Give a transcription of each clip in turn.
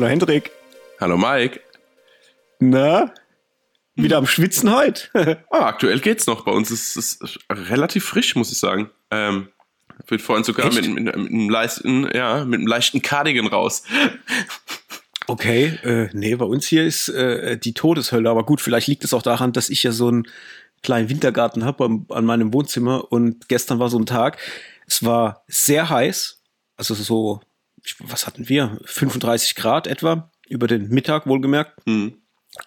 Hallo Hendrik. Hallo Mike. Na? Wieder am Schwitzen heute? ah, aktuell geht's noch. Bei uns ist es relativ frisch, muss ich sagen. Ähm, wird vorhin sogar mit, mit, mit, einem leichten, ja, mit einem leichten Cardigan raus. Okay, äh, nee, bei uns hier ist äh, die Todeshölle. Aber gut, vielleicht liegt es auch daran, dass ich ja so einen kleinen Wintergarten habe an meinem Wohnzimmer. Und gestern war so ein Tag. Es war sehr heiß. Also so, was hatten wir? 35 Grad etwa. Über den Mittag wohlgemerkt. Mhm.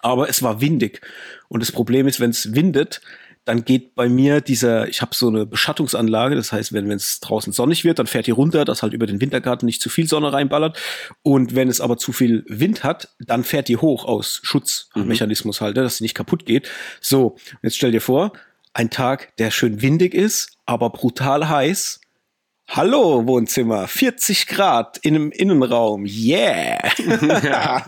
Aber es war windig. Und das Problem ist, wenn es windet, dann geht bei mir dieser, ich habe so eine Beschattungsanlage, das heißt, wenn es draußen sonnig wird, dann fährt die runter, dass halt über den Wintergarten nicht zu viel Sonne reinballert. Und wenn es aber zu viel Wind hat, dann fährt die hoch aus Schutzmechanismus halt, ne, dass sie nicht kaputt geht. So, jetzt stell dir vor, ein Tag, der schön windig ist, aber brutal heiß Hallo Wohnzimmer, 40 Grad in einem Innenraum, yeah! ja,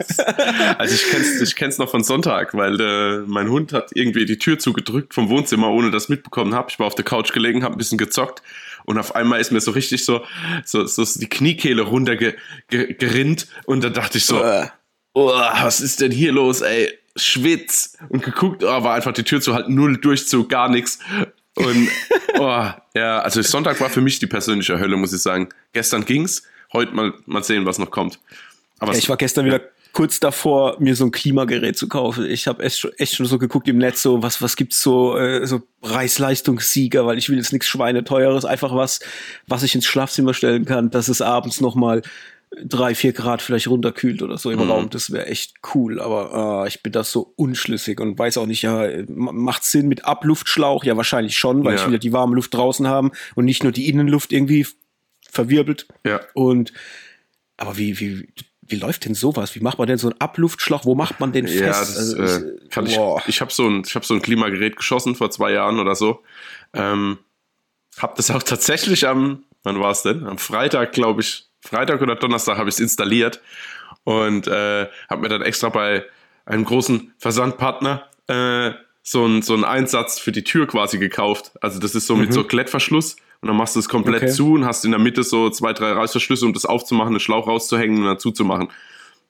also ich kenn's, ich kenn's noch von Sonntag, weil äh, mein Hund hat irgendwie die Tür zugedrückt vom Wohnzimmer, ohne dass mitbekommen habe. Ich war auf der Couch gelegen, habe ein bisschen gezockt und auf einmal ist mir so richtig so, so, so die Kniekehle runtergerinnt und da dachte ich so, uh. oh, was ist denn hier los, ey? Schwitz und geguckt, oh, war einfach die Tür zu halt null Durchzug, gar nichts und oh, ja, also Sonntag war für mich die persönliche Hölle, muss ich sagen. Gestern ging's, heute mal, mal sehen, was noch kommt. Aber ja, ich war gestern wieder kurz davor, mir so ein Klimagerät zu kaufen. Ich habe echt, echt schon so geguckt im Netz, so was, was gibt's so, äh, so Preis-Leistungssieger, weil ich will jetzt nichts Schweineteures, einfach was, was ich ins Schlafzimmer stellen kann, dass es abends noch mal drei, vier Grad vielleicht runterkühlt oder so im mhm. Raum. Das wäre echt cool. Aber äh, ich bin das so unschlüssig und weiß auch nicht, ja, macht Sinn mit Abluftschlauch? Ja, wahrscheinlich schon, weil ja. ich ja die warme Luft draußen haben und nicht nur die Innenluft irgendwie verwirbelt. Ja. Und aber wie, wie, wie läuft denn sowas? Wie macht man denn so einen Abluftschlauch? Wo macht man den fest? Ja, das, also, äh, kann ich ich habe so ein, ich habe so ein Klimagerät geschossen vor zwei Jahren oder so. Ähm, hab das auch tatsächlich am, wann war es denn? Am Freitag, glaube ich, Freitag oder Donnerstag habe ich es installiert und äh, habe mir dann extra bei einem großen Versandpartner äh, so einen so einen Einsatz für die Tür quasi gekauft. Also das ist so mit mhm. so Klettverschluss und dann machst du es komplett okay. zu und hast in der Mitte so zwei, drei Reißverschlüsse, um das aufzumachen, den Schlauch rauszuhängen und dann zuzumachen.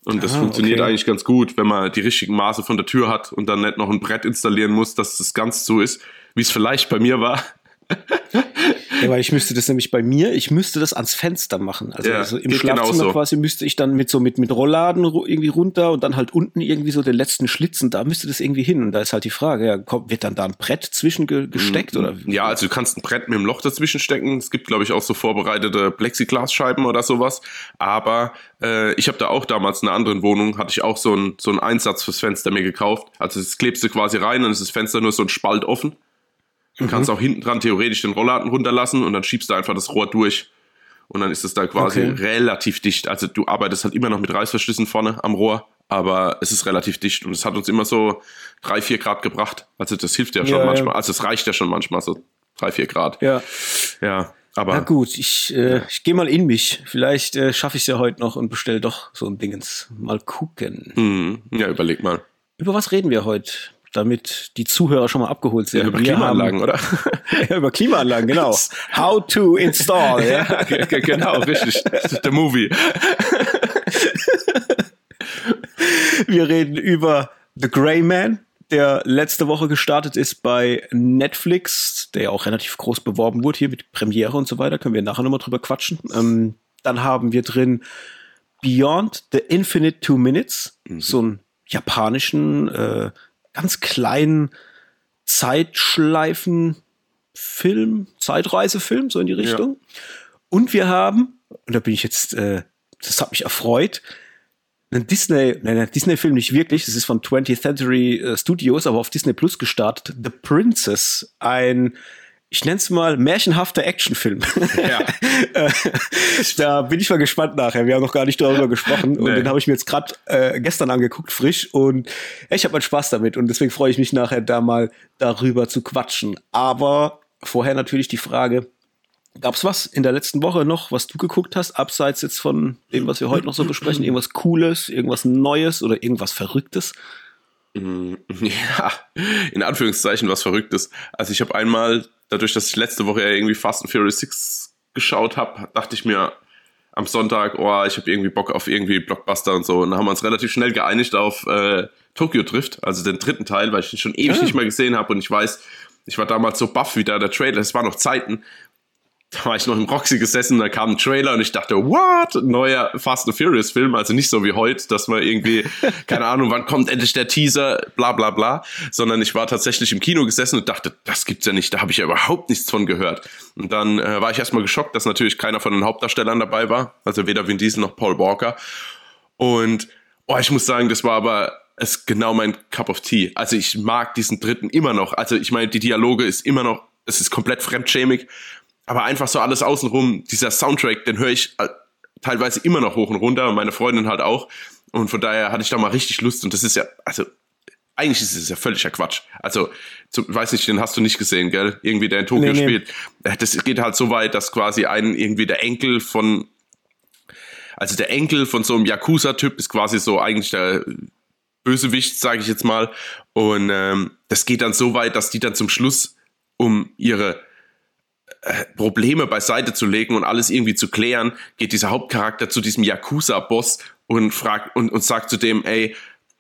Und das ah, funktioniert okay. eigentlich ganz gut, wenn man die richtigen Maße von der Tür hat und dann nicht noch ein Brett installieren muss, dass das ganz so ist, wie es vielleicht bei mir war. Ja, weil ich müsste das nämlich bei mir, ich müsste das ans Fenster machen. Also, ja, also im Schlafzimmer genauso. quasi müsste ich dann mit so mit, mit Rollladen irgendwie runter und dann halt unten irgendwie so den letzten Schlitzen, da müsste das irgendwie hin. Und da ist halt die Frage, ja, kommt, wird dann da ein Brett zwischen gesteckt mhm. oder? Ja, also du kannst ein Brett mit einem Loch dazwischen stecken. Es gibt, glaube ich, auch so vorbereitete Plexiglasscheiben oder sowas. Aber äh, ich habe da auch damals in einer anderen Wohnung, hatte ich auch so einen so einen Einsatz fürs Fenster mir gekauft. Also das klebst du quasi rein und ist das Fenster nur so ein Spalt offen. Du mhm. kannst auch hinten dran theoretisch den Rollladen runterlassen und dann schiebst du einfach das Rohr durch. Und dann ist es da quasi okay. relativ dicht. Also du arbeitest halt immer noch mit Reißverschlüssen vorne am Rohr, aber es ist relativ dicht und es hat uns immer so drei, vier Grad gebracht. Also das hilft ja schon ja, manchmal. Also es reicht ja schon manchmal so drei, vier Grad. Ja. Ja. Aber Na gut, ich, äh, ich gehe mal in mich. Vielleicht äh, schaffe ich es ja heute noch und bestell doch so ein Dingens. Mal gucken. Mhm. Ja, überleg mal. Über was reden wir heute? Damit die Zuhörer schon mal abgeholt sind. Ja, über Klimaanlagen, haben, oder? ja, über Klimaanlagen, genau. How to install, ja. genau, richtig. The movie. Wir reden über The Grey Man, der letzte Woche gestartet ist bei Netflix, der ja auch relativ groß beworben wurde hier mit Premiere und so weiter. Können wir nachher nochmal drüber quatschen. Ähm, dann haben wir drin Beyond the Infinite Two Minutes, mhm. so einen japanischen äh, ganz kleinen Zeitschleifen-Film, Zeitreisefilm, so in die Richtung. Ja. Und wir haben, und da bin ich jetzt, äh, das hat mich erfreut, einen Disney, nein, Disney-Film nicht wirklich, das ist von 20th Century äh, Studios, aber auf Disney Plus gestartet, The Princess, ein ich nenne es mal märchenhafter Actionfilm. Ja. Äh, da bin ich mal gespannt nachher. Wir haben noch gar nicht darüber gesprochen und den habe ich mir jetzt gerade äh, gestern angeguckt, frisch und ich habe meinen Spaß damit und deswegen freue ich mich nachher da mal darüber zu quatschen. Aber vorher natürlich die Frage, gab's was in der letzten Woche noch, was du geguckt hast, abseits jetzt von dem, was wir heute noch so besprechen? Irgendwas Cooles, irgendwas Neues oder irgendwas Verrücktes? Mm, ja, in Anführungszeichen was Verrücktes. Also ich habe einmal dadurch, dass ich letzte Woche ja irgendwie Fast and Furious 6 geschaut habe, dachte ich mir, am Sonntag, oh, ich habe irgendwie Bock auf irgendwie Blockbuster und so. Und dann haben wir uns relativ schnell geeinigt auf äh, Tokyo Drift, also den dritten Teil, weil ich ihn schon ewig ja. nicht mehr gesehen habe und ich weiß, ich war damals so baff wie da der Trailer, es war noch Zeiten, da war ich noch im Roxy gesessen, da kam ein Trailer und ich dachte, what? Neuer Fast and Furious Film, also nicht so wie heute, dass man irgendwie, keine Ahnung, wann kommt endlich der Teaser, bla bla bla, sondern ich war tatsächlich im Kino gesessen und dachte, das gibt's ja nicht, da habe ich ja überhaupt nichts von gehört. Und dann äh, war ich erstmal geschockt, dass natürlich keiner von den Hauptdarstellern dabei war, also weder Vin Diesel noch Paul Walker. Und oh, ich muss sagen, das war aber es ist genau mein Cup of Tea. Also ich mag diesen dritten immer noch. Also ich meine, die Dialoge ist immer noch, es ist komplett fremdschämig aber einfach so alles außenrum, dieser Soundtrack, den höre ich äh, teilweise immer noch hoch und runter und meine Freundin halt auch. Und von daher hatte ich da mal richtig Lust und das ist ja, also eigentlich ist es ja völliger Quatsch. Also, zu, weiß nicht, den hast du nicht gesehen, gell? Irgendwie der in Tokio nee, spielt. Äh, das geht halt so weit, dass quasi ein, irgendwie der Enkel von, also der Enkel von so einem Yakuza-Typ ist quasi so eigentlich der Bösewicht, sage ich jetzt mal. Und ähm, das geht dann so weit, dass die dann zum Schluss um ihre Probleme beiseite zu legen und alles irgendwie zu klären, geht dieser Hauptcharakter zu diesem Yakuza-Boss und fragt und, und sagt zu dem, ey,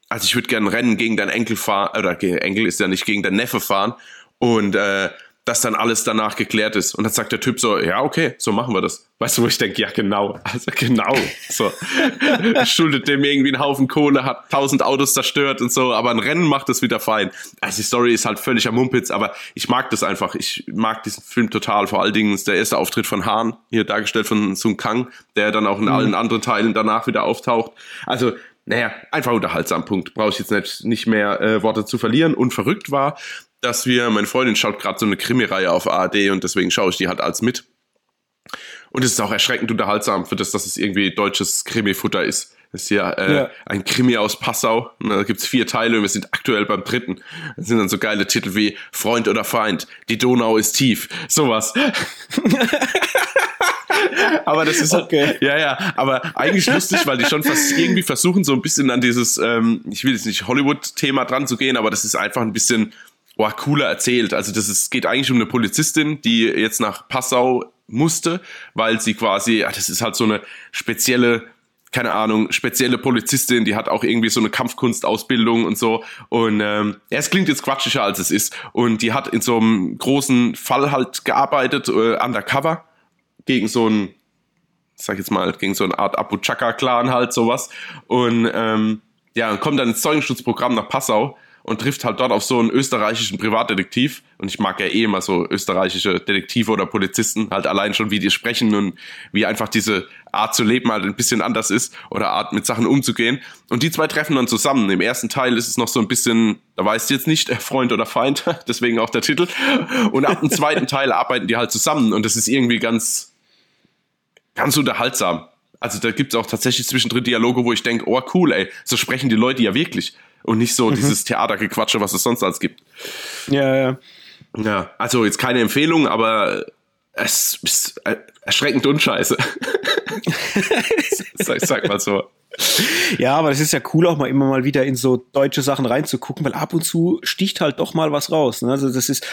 also ich würde gerne Rennen gegen deinen Enkel fahren, oder Enkel ist ja nicht gegen deinen Neffe fahren und äh, dass dann alles danach geklärt ist. Und dann sagt der Typ so, ja, okay, so machen wir das. Weißt du, wo ich denke, ja, genau, also genau. So. Schuldet dem irgendwie einen Haufen Kohle, hat tausend Autos zerstört und so, aber ein Rennen macht es wieder fein. Also die Story ist halt völlig am Mumpitz, aber ich mag das einfach. Ich mag diesen Film total. Vor allen Dingen ist der erste Auftritt von Han, hier dargestellt von Sun Kang, der dann auch in mhm. allen anderen Teilen danach wieder auftaucht. Also naja, einfach unterhaltsam, Punkt. Brauche ich jetzt nicht, nicht mehr äh, Worte zu verlieren. Und verrückt war, dass wir, meine Freundin schaut gerade so eine Krimi-Reihe auf ARD und deswegen schaue ich die halt als mit. Und es ist auch erschreckend unterhaltsam für das, dass es irgendwie deutsches Krimi-Futter ist. Das ist ja, äh, ja, ein Krimi aus Passau. Und da gibt's vier Teile und wir sind aktuell beim dritten. Das sind dann so geile Titel wie Freund oder Feind, die Donau ist tief. Sowas. aber das ist okay. ja, ja, aber eigentlich lustig, weil die schon fast irgendwie versuchen, so ein bisschen an dieses, ähm, ich will jetzt nicht Hollywood-Thema dran zu gehen, aber das ist einfach ein bisschen oh, cooler erzählt. Also das ist, geht eigentlich um eine Polizistin, die jetzt nach Passau musste, weil sie quasi, ach, das ist halt so eine spezielle keine Ahnung, spezielle Polizistin, die hat auch irgendwie so eine Kampfkunstausbildung und so. Und ähm, ja, es klingt jetzt quatschiger, als es ist. Und die hat in so einem großen Fall halt gearbeitet, äh, undercover, gegen so ein, sag ich jetzt mal, gegen so eine Art Abu Chaka-Clan halt, sowas. Und ähm, ja, kommt dann ins Zeugenschutzprogramm nach Passau und trifft halt dort auf so einen österreichischen Privatdetektiv. Und ich mag ja eh immer so österreichische Detektive oder Polizisten, halt allein schon, wie die sprechen und wie einfach diese Art zu leben halt ein bisschen anders ist oder Art mit Sachen umzugehen. Und die zwei treffen dann zusammen. Im ersten Teil ist es noch so ein bisschen, da weißt du jetzt nicht, Freund oder Feind, deswegen auch der Titel. Und ab dem zweiten Teil arbeiten die halt zusammen und das ist irgendwie ganz, ganz unterhaltsam. Also da gibt's auch tatsächlich zwischendrin Dialoge, wo ich denke, oh cool, ey, so sprechen die Leute ja wirklich und nicht so mhm. dieses Theatergequatsche, was es sonst als gibt. Ja, ja. Ja, also jetzt keine Empfehlung, aber es ist erschreckend unscheiße. ich sag mal so. Ja, aber es ist ja cool, auch mal immer mal wieder in so deutsche Sachen reinzugucken, weil ab und zu sticht halt doch mal was raus. Ne? Also das ist,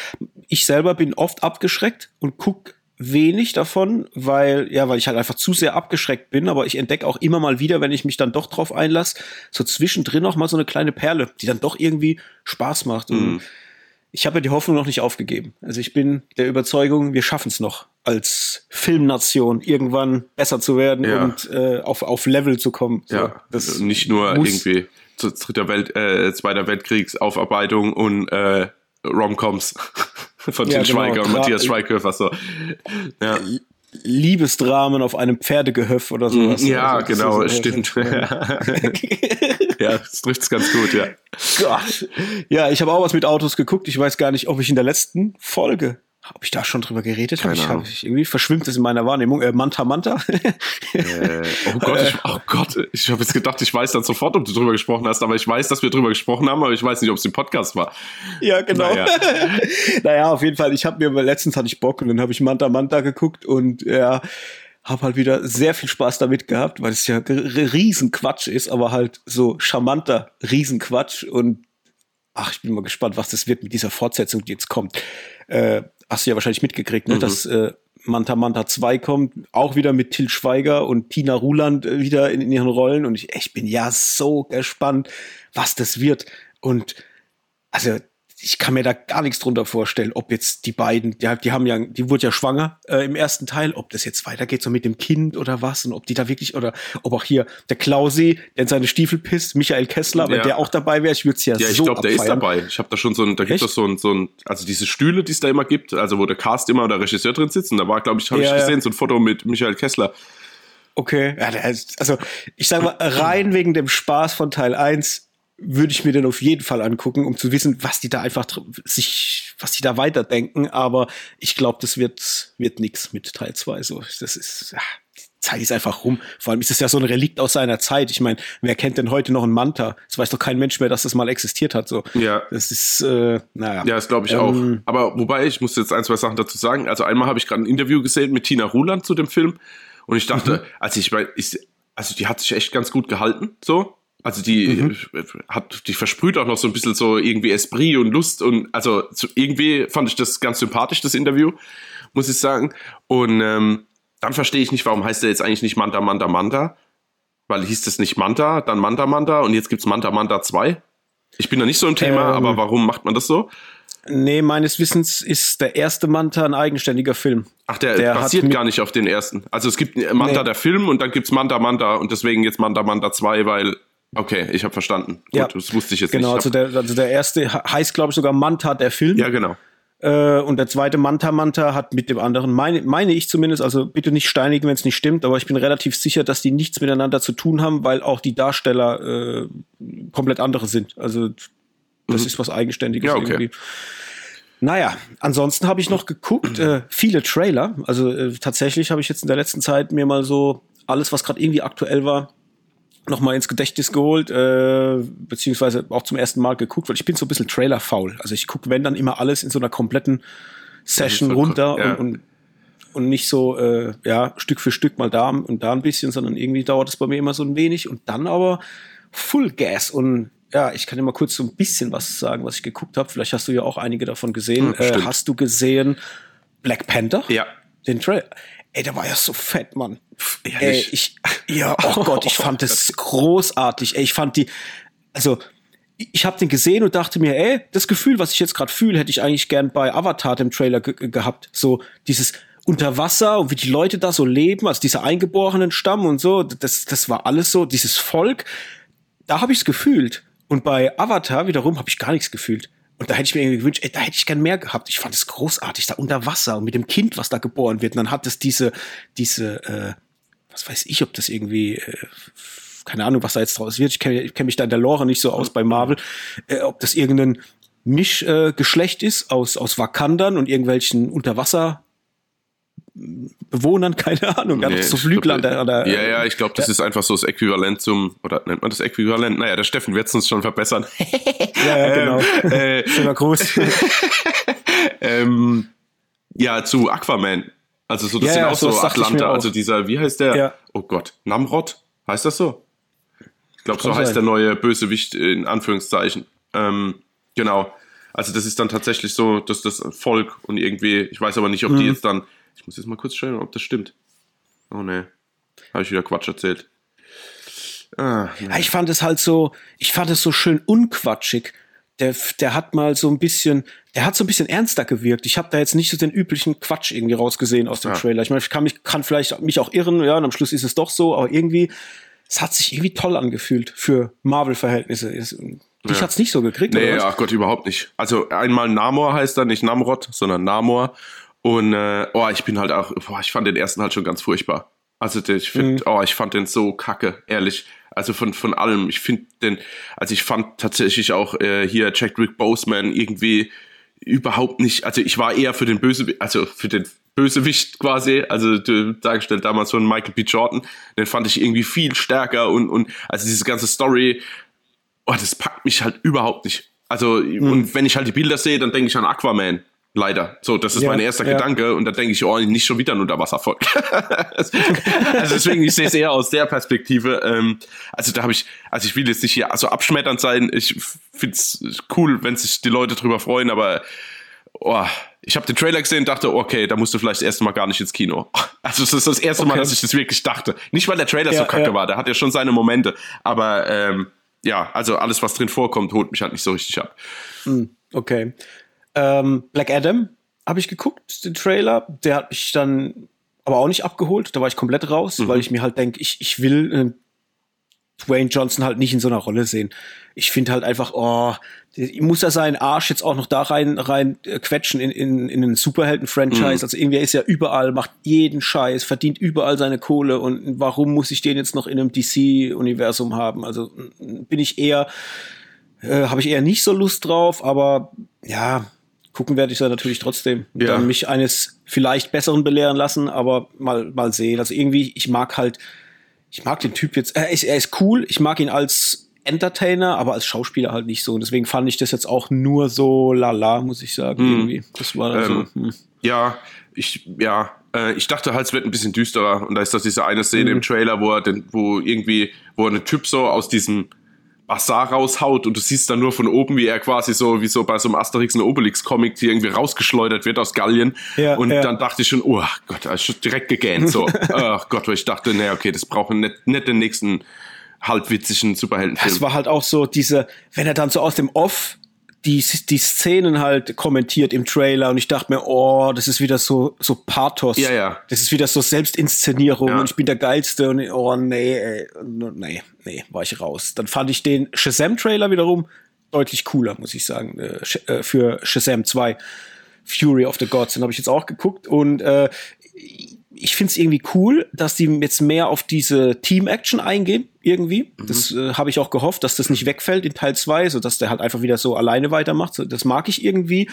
ich selber bin oft abgeschreckt und guck wenig davon, weil, ja, weil ich halt einfach zu sehr abgeschreckt bin, aber ich entdecke auch immer mal wieder, wenn ich mich dann doch drauf einlasse, so zwischendrin auch mal so eine kleine Perle, die dann doch irgendwie Spaß macht. Mhm. ich habe ja die Hoffnung noch nicht aufgegeben. Also ich bin der Überzeugung, wir schaffen es noch als Filmnation irgendwann besser zu werden ja. und äh, auf, auf Level zu kommen. So, ja, das nicht nur irgendwie zu dritter Welt, äh, zweiter Weltkriegsaufarbeitung und äh, Romcoms von ja, Tim genau, Schweiger und Matthias Schweighöfer. So. Ja. Liebesdramen auf einem Pferdegehöft oder sowas. Ja, also, genau, so, stimmt. ja, das trifft es ganz gut, ja. Gott. Ja, ich habe auch was mit Autos geguckt. Ich weiß gar nicht, ob ich in der letzten Folge habe ich da schon drüber geredet? Keine hab ich, hab ich, irgendwie verschwimmt es in meiner Wahrnehmung. Äh, Manta Manta. äh, oh Gott, ich, oh Gott, ich habe jetzt gedacht, ich weiß dann sofort, ob du drüber gesprochen hast, aber ich weiß, dass wir drüber gesprochen haben, aber ich weiß nicht, ob es im Podcast war. Ja, genau. Naja, naja auf jeden Fall. Ich habe mir letztens hatte ich Bock und dann habe ich Manta Manta geguckt und ja, habe halt wieder sehr viel Spaß damit gehabt, weil es ja Riesenquatsch ist, aber halt so charmanter Riesenquatsch und ach, ich bin mal gespannt, was das wird mit dieser Fortsetzung, die jetzt kommt. Äh, hast du ja wahrscheinlich mitgekriegt, ne, mhm. dass äh, Manta Manta 2 kommt, auch wieder mit Till Schweiger und Tina Ruland äh, wieder in, in ihren Rollen. Und ich, ich bin ja so gespannt, was das wird. Und also ich kann mir da gar nichts drunter vorstellen, ob jetzt die beiden, die, die haben ja, die wurde ja schwanger äh, im ersten Teil, ob das jetzt weitergeht so mit dem Kind oder was und ob die da wirklich oder ob auch hier der Klausi, der in seine Stiefel pisst, Michael Kessler, wenn ja. der auch dabei wäre, ich würde es ja, ja ich so glaube, der ist dabei. Ich habe da schon so ein, da gibt es so ein, so ein, also diese Stühle, die es da immer gibt, also wo der Cast immer oder Regisseur drin sitzt, und da war, glaube ich, habe ja, ich gesehen, so ein Foto mit Michael Kessler. Okay, ja, also ich sage mal, rein wegen dem Spaß von Teil 1 würde ich mir den auf jeden Fall angucken, um zu wissen, was die da einfach sich, was die da weiterdenken. Aber ich glaube, das wird, wird nix mit Teil 2. So, das ist, ja, die Zeit ist einfach rum. Vor allem ist es ja so ein Relikt aus seiner Zeit. Ich meine, wer kennt denn heute noch einen Manta? Das weiß doch kein Mensch mehr, dass das mal existiert hat. So, ja. Das ist, äh, naja. Ja, das glaube ich ähm, auch. Aber wobei, ich muss jetzt ein, zwei Sachen dazu sagen. Also einmal habe ich gerade ein Interview gesehen mit Tina Ruland zu dem Film. Und ich dachte, mhm. also ich, ich, also die hat sich echt ganz gut gehalten, so. Also die mhm. hat, die versprüht auch noch so ein bisschen so irgendwie Esprit und Lust und also irgendwie fand ich das ganz sympathisch, das Interview, muss ich sagen. Und ähm, dann verstehe ich nicht, warum heißt der jetzt eigentlich nicht Manta Manta Manta? Weil hieß das nicht Manta, dann Manta Manta und jetzt gibt's Manta Manta 2. Ich bin da nicht so ein Thema, ähm, aber warum macht man das so? Nee, meines Wissens ist der erste Manta ein eigenständiger Film. Ach, der, der basiert gar nicht auf den ersten. Also es gibt Manta nee. der Film und dann gibt's Manta Manta und deswegen jetzt Manta Manta 2, weil Okay, ich habe verstanden. Gut, ja, das wusste ich jetzt genau, nicht. Genau, also der, also der erste heißt, glaube ich, sogar Manta, der Film. Ja, genau. Äh, und der zweite Manta Manta hat mit dem anderen, meine, meine ich zumindest, also bitte nicht steinigen, wenn es nicht stimmt, aber ich bin relativ sicher, dass die nichts miteinander zu tun haben, weil auch die Darsteller äh, komplett andere sind. Also das mhm. ist was Eigenständiges ja, okay. irgendwie. Naja, ansonsten habe ich noch geguckt, äh, viele Trailer. Also äh, tatsächlich habe ich jetzt in der letzten Zeit mir mal so alles, was gerade irgendwie aktuell war, nochmal ins Gedächtnis geholt, äh, beziehungsweise auch zum ersten Mal geguckt, weil ich bin so ein bisschen Trailer-faul. Also ich gucke, wenn dann immer alles in so einer kompletten Session runter ja. und, und, und nicht so, äh, ja, Stück für Stück mal da und da ein bisschen, sondern irgendwie dauert es bei mir immer so ein wenig und dann aber Full Gas und ja, ich kann dir mal kurz so ein bisschen was sagen, was ich geguckt habe. Vielleicht hast du ja auch einige davon gesehen. Hm, äh, hast du gesehen Black Panther? Ja. Den Trailer. Ey, der war ja so fett, Mann. Ey, ich, ja, oh Gott, ich fand das großartig. Ey, ich fand die, also ich habe den gesehen und dachte mir, ey, das Gefühl, was ich jetzt gerade fühle, hätte ich eigentlich gern bei Avatar dem Trailer ge gehabt. So dieses unter Wasser und wie die Leute da so leben, also dieser eingeborenen Stamm und so, das, das war alles so, dieses Volk, da habe ich's gefühlt. Und bei Avatar wiederum habe ich gar nichts gefühlt. Und da hätte ich mir irgendwie gewünscht, ey, da hätte ich gern mehr gehabt. Ich fand es großartig, da unter Wasser und mit dem Kind, was da geboren wird. Und dann hat es diese, diese, äh, was weiß ich, ob das irgendwie, äh, keine Ahnung, was da jetzt draus wird. Ich kenne kenn mich da in der Lore nicht so aus bei Marvel, äh, ob das irgendein Mischgeschlecht äh, ist aus, aus Wakandern und irgendwelchen Unterwasser Bewohnern, keine Ahnung, nee, so Flügler glaub, oder, Ja, ja, ich glaube, das ja. ist einfach so das Äquivalent zum, oder nennt man das Äquivalent? Naja, der Steffen wird es uns schon verbessern. ja, ja, genau. Ähm, äh, Schöner Gruß. ähm, ja, zu Aquaman. Also so, das ja, sind ja, auch so, so Atlanta, also dieser, wie heißt der? Oh Gott, Namrod? Heißt das so? Ich glaube, so heißt sein. der neue Bösewicht in Anführungszeichen. Ähm, genau. Also das ist dann tatsächlich so, dass das Volk und irgendwie, ich weiß aber nicht, ob mhm. die jetzt dann ich muss jetzt mal kurz schauen, ob das stimmt. Oh ne, habe ich wieder Quatsch erzählt. Ah, ja, ich fand es halt so, ich fand es so schön unquatschig. Der, der hat mal so ein bisschen, der hat so ein bisschen ernster gewirkt. Ich habe da jetzt nicht so den üblichen Quatsch irgendwie rausgesehen aus dem ja. Trailer. Ich meine, ich kann mich, kann vielleicht mich auch irren, ja, und am Schluss ist es doch so, aber irgendwie, es hat sich irgendwie toll angefühlt für Marvel-Verhältnisse. Dich ja. hat's nicht so gekriegt, nee, oder? ach Gott, überhaupt nicht. Also einmal Namor heißt er, nicht Namrod, sondern Namor. Und äh, oh, ich bin halt auch, boah, ich fand den ersten halt schon ganz furchtbar. Also ich finde, mhm. oh, ich fand den so kacke, ehrlich. Also von, von allem. Ich finde den, also ich fand tatsächlich auch äh, hier Chadwick Boseman irgendwie überhaupt nicht, also ich war eher für den Böse, also für den Bösewicht quasi, also dargestellt damals von Michael B. Jordan, den fand ich irgendwie viel stärker und, und also diese ganze Story, oh, das packt mich halt überhaupt nicht. Also, mhm. und wenn ich halt die Bilder sehe, dann denke ich an Aquaman. Leider. So, das ist ja, mein erster ja. Gedanke und da denke ich, oh, nicht schon wieder ein Unterwasservolk. also deswegen, ich sehe es eher aus der Perspektive. Ähm, also da habe ich, also ich will jetzt nicht hier so abschmetternd sein. Ich finde es cool, wenn sich die Leute drüber freuen, aber oh, ich habe den Trailer gesehen und dachte, okay, da musst du vielleicht das erste Mal gar nicht ins Kino. Also das ist das erste okay. Mal, dass ich das wirklich dachte. Nicht, weil der Trailer ja, so kacke war, der hat ja schon seine Momente. Aber ähm, ja, also alles, was drin vorkommt, holt mich halt nicht so richtig ab. Hm, okay. Ähm, Black Adam habe ich geguckt, den Trailer. Der hat mich dann aber auch nicht abgeholt. Da war ich komplett raus, mhm. weil ich mir halt denke, ich, ich will äh, Dwayne Johnson halt nicht in so einer Rolle sehen. Ich finde halt einfach, oh, muss er seinen Arsch jetzt auch noch da rein, rein äh, quetschen in, in, in einen Superhelden-Franchise. Mhm. Also irgendwie ist er überall, macht jeden Scheiß, verdient überall seine Kohle und warum muss ich den jetzt noch in einem DC-Universum haben? Also bin ich eher, äh, habe ich eher nicht so Lust drauf, aber ja, gucken werde ich da natürlich trotzdem. Ja. Dann mich eines vielleicht besseren belehren lassen, aber mal, mal sehen. Also irgendwie, ich mag halt, ich mag den Typ jetzt, er ist, er ist cool, ich mag ihn als Entertainer, aber als Schauspieler halt nicht so. Und deswegen fand ich das jetzt auch nur so lala, muss ich sagen. Hm. Irgendwie. Das war ähm, so. Hm. Ja, ich, ja, äh, ich dachte halt, es wird ein bisschen düsterer. Und da ist das diese eine Szene hm. im Trailer, wo er den, wo irgendwie, wo ein Typ so aus diesem Bazaar raushaut und du siehst dann nur von oben, wie er quasi so, wie so bei so einem Asterix und Obelix Comic, die irgendwie rausgeschleudert wird aus Gallien. Ja, und ja. dann dachte ich schon, oh Gott, er ist direkt gegähnt, so. oh Gott, weil ich dachte, naja, okay, das brauchen nicht, nicht den nächsten halbwitzigen Superheldenfilm. Es war halt auch so diese, wenn er dann so aus dem Off die, die Szenen halt kommentiert im Trailer und ich dachte mir, oh, das ist wieder so, so Pathos. Ja, ja. Das ist wieder so Selbstinszenierung ja. und ich bin der Geilste und oh nee, ey, nee, nee, war ich raus. Dann fand ich den Shazam-Trailer wiederum deutlich cooler, muss ich sagen, äh, äh für Shazam 2. Fury of the Gods, den habe ich jetzt auch geguckt und äh, ich finde es irgendwie cool, dass die jetzt mehr auf diese Team-Action eingehen, irgendwie. Mhm. Das äh, habe ich auch gehofft, dass das nicht wegfällt in Teil 2, sodass der halt einfach wieder so alleine weitermacht. Das mag ich irgendwie,